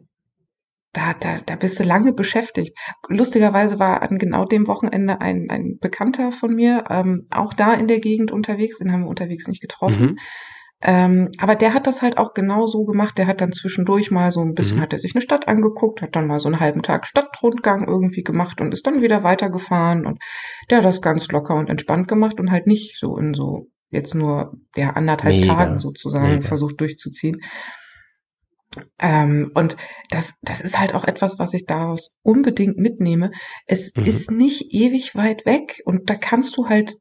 da, da, da bist du lange beschäftigt. Lustigerweise war an genau dem Wochenende ein, ein Bekannter von mir ähm, auch da in der Gegend unterwegs. Den haben wir unterwegs nicht getroffen. Mhm. Ähm, aber der hat das halt auch genau so gemacht. Der hat dann zwischendurch mal so ein bisschen, Mhm. hat er sich eine Stadt angeguckt, hat dann mal so einen halben Tag Stadtrundgang irgendwie gemacht und ist dann wieder weitergefahren. Und der hat das ganz locker und entspannt gemacht und halt nicht so in so jetzt nur der anderthalb Mega, Tagen sozusagen mega. versucht durchzuziehen. Ähm, und das, das ist halt auch etwas, was ich daraus unbedingt mitnehme. Es Mhm. ist nicht ewig weit weg und da kannst du halt,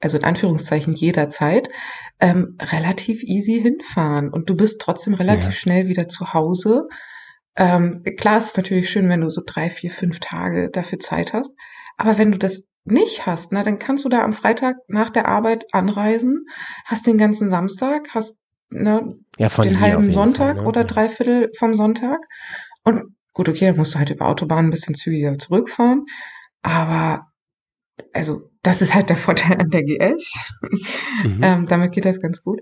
also in Anführungszeichen jederzeit, ähm, relativ easy hinfahren und du bist trotzdem relativ Ja. schnell wieder zu Hause. Ähm, klar, es ist natürlich schön, wenn du so drei, vier, fünf Tage dafür Zeit hast. Aber wenn du das nicht hast, na, dann kannst du da am Freitag nach der Arbeit anreisen, hast den ganzen Samstag, hast ne, Ja, den halben Sonntag Fall, ne? oder Ja. drei Viertel vom Sonntag. Und gut, okay, dann musst du halt über Autobahn ein bisschen zügiger zurückfahren. Aber also das ist halt der Vorteil an der GS. Mhm. (laughs) ähm, damit geht das ganz gut.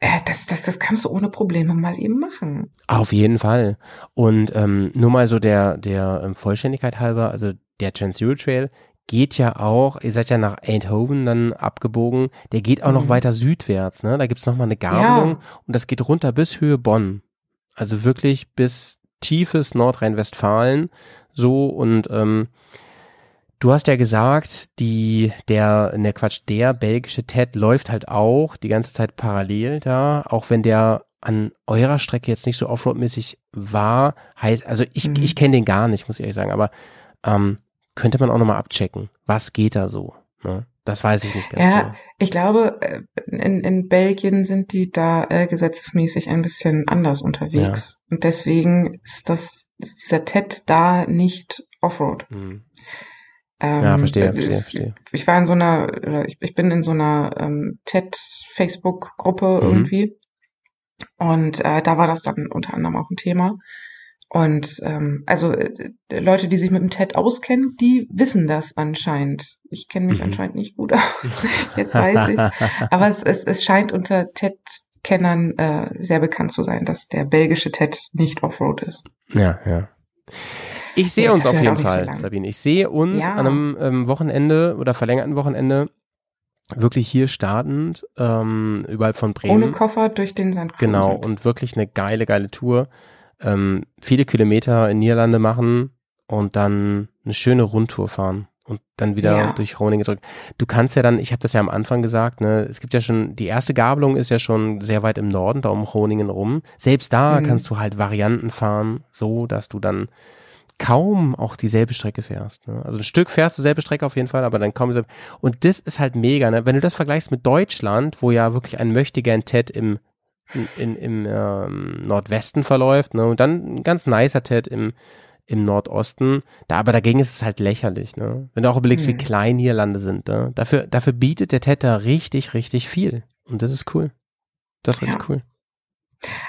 Äh, das, das, das kannst du ohne Probleme mal eben machen. Auf jeden Fall. Und ähm, nur mal so der, der ähm, Vollständigkeit halber, also der Trans-Euro Trail geht ja auch, ihr seid ja nach Eindhoven dann abgebogen, der geht auch noch Mhm. weiter südwärts, ne? Da gibt's noch mal eine Gabelung Ja. und das geht runter bis Höhe Bonn. Also wirklich bis tiefes Nordrhein-Westfalen so und ähm, Du hast ja gesagt, die, der, ne Quatsch, der belgische Ted läuft halt auch die ganze Zeit parallel da, auch wenn der an eurer Strecke jetzt nicht so Offroad-mäßig war, heißt, also ich, Mhm. ich kenne den gar nicht, muss ich ehrlich sagen, aber ähm, könnte man auch nochmal abchecken. Was geht da so? Ne? Das weiß ich nicht ganz Ja, genau. ich glaube, äh, in, in Belgien sind die da äh, gesetzesmäßig ein bisschen anders unterwegs. Und deswegen ist das, ist dieser TED da nicht Offroad. Mhm. Ähm, Ja, verstehe, verstehe, verstehe. Ich war in so einer, oder ich, ich bin in so einer ähm, TED-Facebook-Gruppe Mhm. irgendwie. Und äh, da war das dann unter anderem auch ein Thema. Und ähm, also äh, Leute, die sich mit dem TED auskennen, die wissen das anscheinend. Ich kenne mich Mhm. anscheinend nicht gut aus. (laughs) Jetzt weiß ich. (laughs) Aber es, es, es scheint unter TED-Kennern äh, sehr bekannt zu sein, dass der belgische TED nicht Offroad ist. Ja, ja. Ich sehe uns auf jeden so Fall, lang. Sabine. Ich sehe uns Ja. an einem ähm, Wochenende oder verlängerten Wochenende wirklich hier startend, ähm, überhalb von Bremen. Ohne Koffer durch den Sand Genau, und wirklich eine geile, geile Tour. Ähm, viele Kilometer in Niederlande machen und dann eine schöne Rundtour fahren und dann wieder Ja. durch Groningen zurück. Du kannst ja dann, ich habe das ja am Anfang gesagt, ne, es gibt ja schon, die erste Gabelung ist ja schon sehr weit im Norden, da um Groningen rum. Selbst da Mhm. kannst du halt Varianten fahren, so dass du dann kaum auch dieselbe Strecke fährst. Ne? Also ein Stück fährst du selbe Strecke auf jeden Fall, aber dann kaum dieselbe. Und das ist halt mega, ne? Wenn du das vergleichst mit Deutschland, wo ja wirklich ein möchtegern Ted im in, im ähm, Nordwesten verläuft, ne? Und dann ein ganz nicer Ted im im Nordosten. Da, aber dagegen ist es halt lächerlich, ne? Wenn du auch überlegst, wie Mhm. klein Niederlande sind, ne? Dafür, dafür bietet der Ted da richtig, richtig viel. Und das ist cool. Das ist richtig Ja. cool.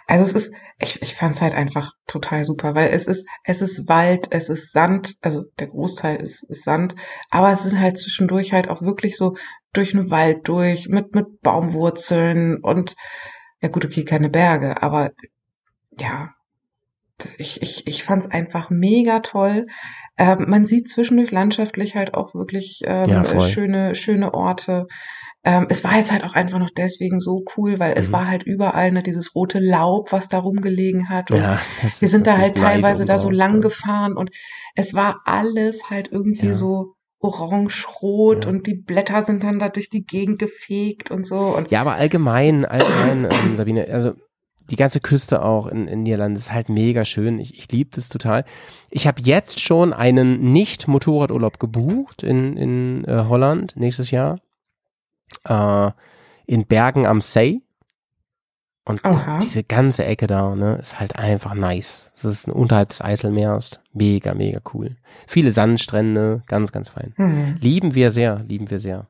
Also es ist, ich, ich fand es halt einfach total super, weil es ist, es ist Wald, es ist Sand, also der Großteil ist, ist Sand, aber es sind halt zwischendurch halt auch wirklich so durch einen Wald durch, mit, mit Baumwurzeln und ja gut, okay, keine Berge, aber ja, ich, ich, ich fand es einfach mega toll. Ähm, man sieht zwischendurch landschaftlich halt auch wirklich ähm, Ja, schöne, schöne Orte. Ähm, es war jetzt halt auch einfach noch deswegen so cool, weil es Mhm. war halt überall ne, dieses rote Laub, was da rumgelegen hat. Und Ja, das wir sind da halt teilweise da so lang ja. gefahren und es war alles halt irgendwie so orange-rot Ja. und die Blätter sind dann da durch die Gegend gefegt und so. Und Ja, aber allgemein, allgemein, ähm, Sabine, also die ganze Küste auch in, in Niederlande ist halt mega schön. Ich, ich liebe das total. Ich habe jetzt schon einen Nicht-Motorradurlaub gebucht in, in äh, Holland nächstes Jahr. Äh, in Bergen am See. Und Aha. diese ganze Ecke da, ne, ist halt einfach nice. Das ist unterhalb des Eiselmeers. Mega, mega cool. Viele Sandstrände, ganz, ganz fein. hm. Lieben wir sehr, lieben wir sehr.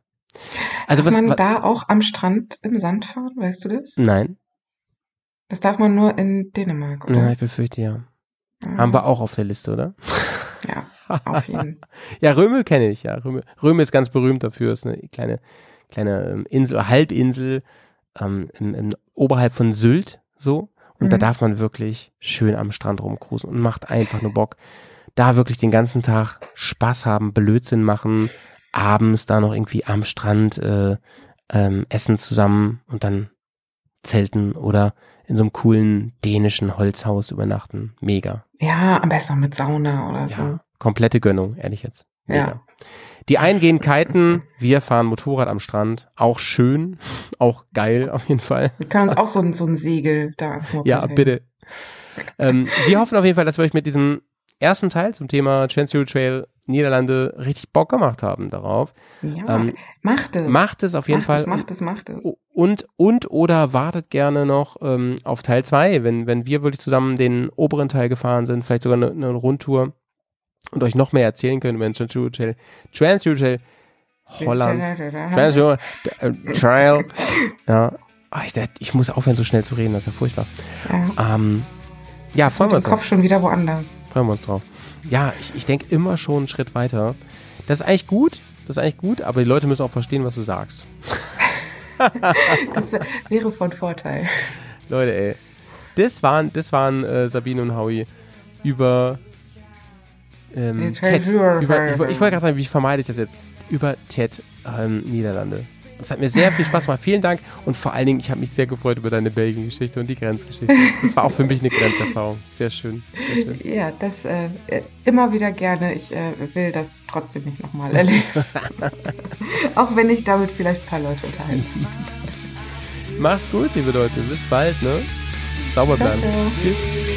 Also darf was, man da auch am Strand im Sand fahren, weißt du das? Nein, Das darf man nur in Dänemark, ja, oder? ich befürchte ja. Ah, Haben wir auch auf der Liste, oder? Ja, auf jeden (laughs) Ja, Röme kenne ich, ja. Röme, Röme ist ganz berühmt dafür, ist eine kleine, kleine ähm, Insel, Halbinsel ähm, im, im, oberhalb von Sylt, so. Und da Mhm. darf man wirklich schön am Strand rumcruisen und macht einfach nur Bock. Da wirklich den ganzen Tag Spaß haben, Blödsinn machen, abends da noch irgendwie am Strand äh, ähm, essen zusammen und dann zelten oder in so einem coolen dänischen Holzhaus übernachten. Mega. Ja, am besten noch mit Sauna oder so. Ja, komplette Gönnung, ehrlich jetzt. Mega. Ja. Die einen gehen kiten, wir fahren Motorrad am Strand. Auch schön, (laughs) auch geil auf jeden Fall. Wir können uns auch so ein, so ein Segel da Ja, bitte. ähm, wir hoffen auf jeden Fall, dass wir euch mit diesem ersten Teil zum Thema Trans Trail Niederlande richtig Bock gemacht haben darauf. Ja, Ähm, macht es. Macht es auf jeden macht Fall. Es, macht es, macht es. Und, und oder wartet gerne noch ähm, auf Teil 2, wenn, wenn wir wirklich zusammen den oberen Teil gefahren sind, vielleicht sogar eine, eine Rundtour und euch noch mehr erzählen können über den Trans Trail, Trans Trail Holland. Trans äh, Trail. Ja. Ah, ich, ich muss aufhören, so schnell zu reden, das ist ja furchtbar. Ja, Ähm, ja, freuen wir uns. Kopf drauf. schon wieder woanders. Freuen wir uns drauf. Ja, ich, ich denke immer schon einen Schritt weiter. Das ist eigentlich gut. Das ist eigentlich gut, aber die Leute müssen auch verstehen, was du sagst. Das wär, wäre von Vorteil. Leute, ey. Das waren, das waren äh, Sabine und Howie über ähm, TED. Über, ich, ich wollte gerade sagen, wie vermeide ich das jetzt? Über TED ähm, Niederlande. Das hat mir sehr viel Spaß gemacht. Vielen Dank. Und vor allen Dingen, ich habe mich sehr gefreut über deine Belgien-Geschichte und die Grenzgeschichte. Das war auch für mich eine Grenzerfahrung. Sehr schön. Sehr schön. Ja, das äh, äh, immer wieder gerne. Ich äh, will das trotzdem nicht nochmal erleben. (laughs) Auch wenn ich damit vielleicht ein paar Leute unterhalten. Macht's gut, liebe Leute. Bis bald, ne? Sauber bleiben. Tschüss.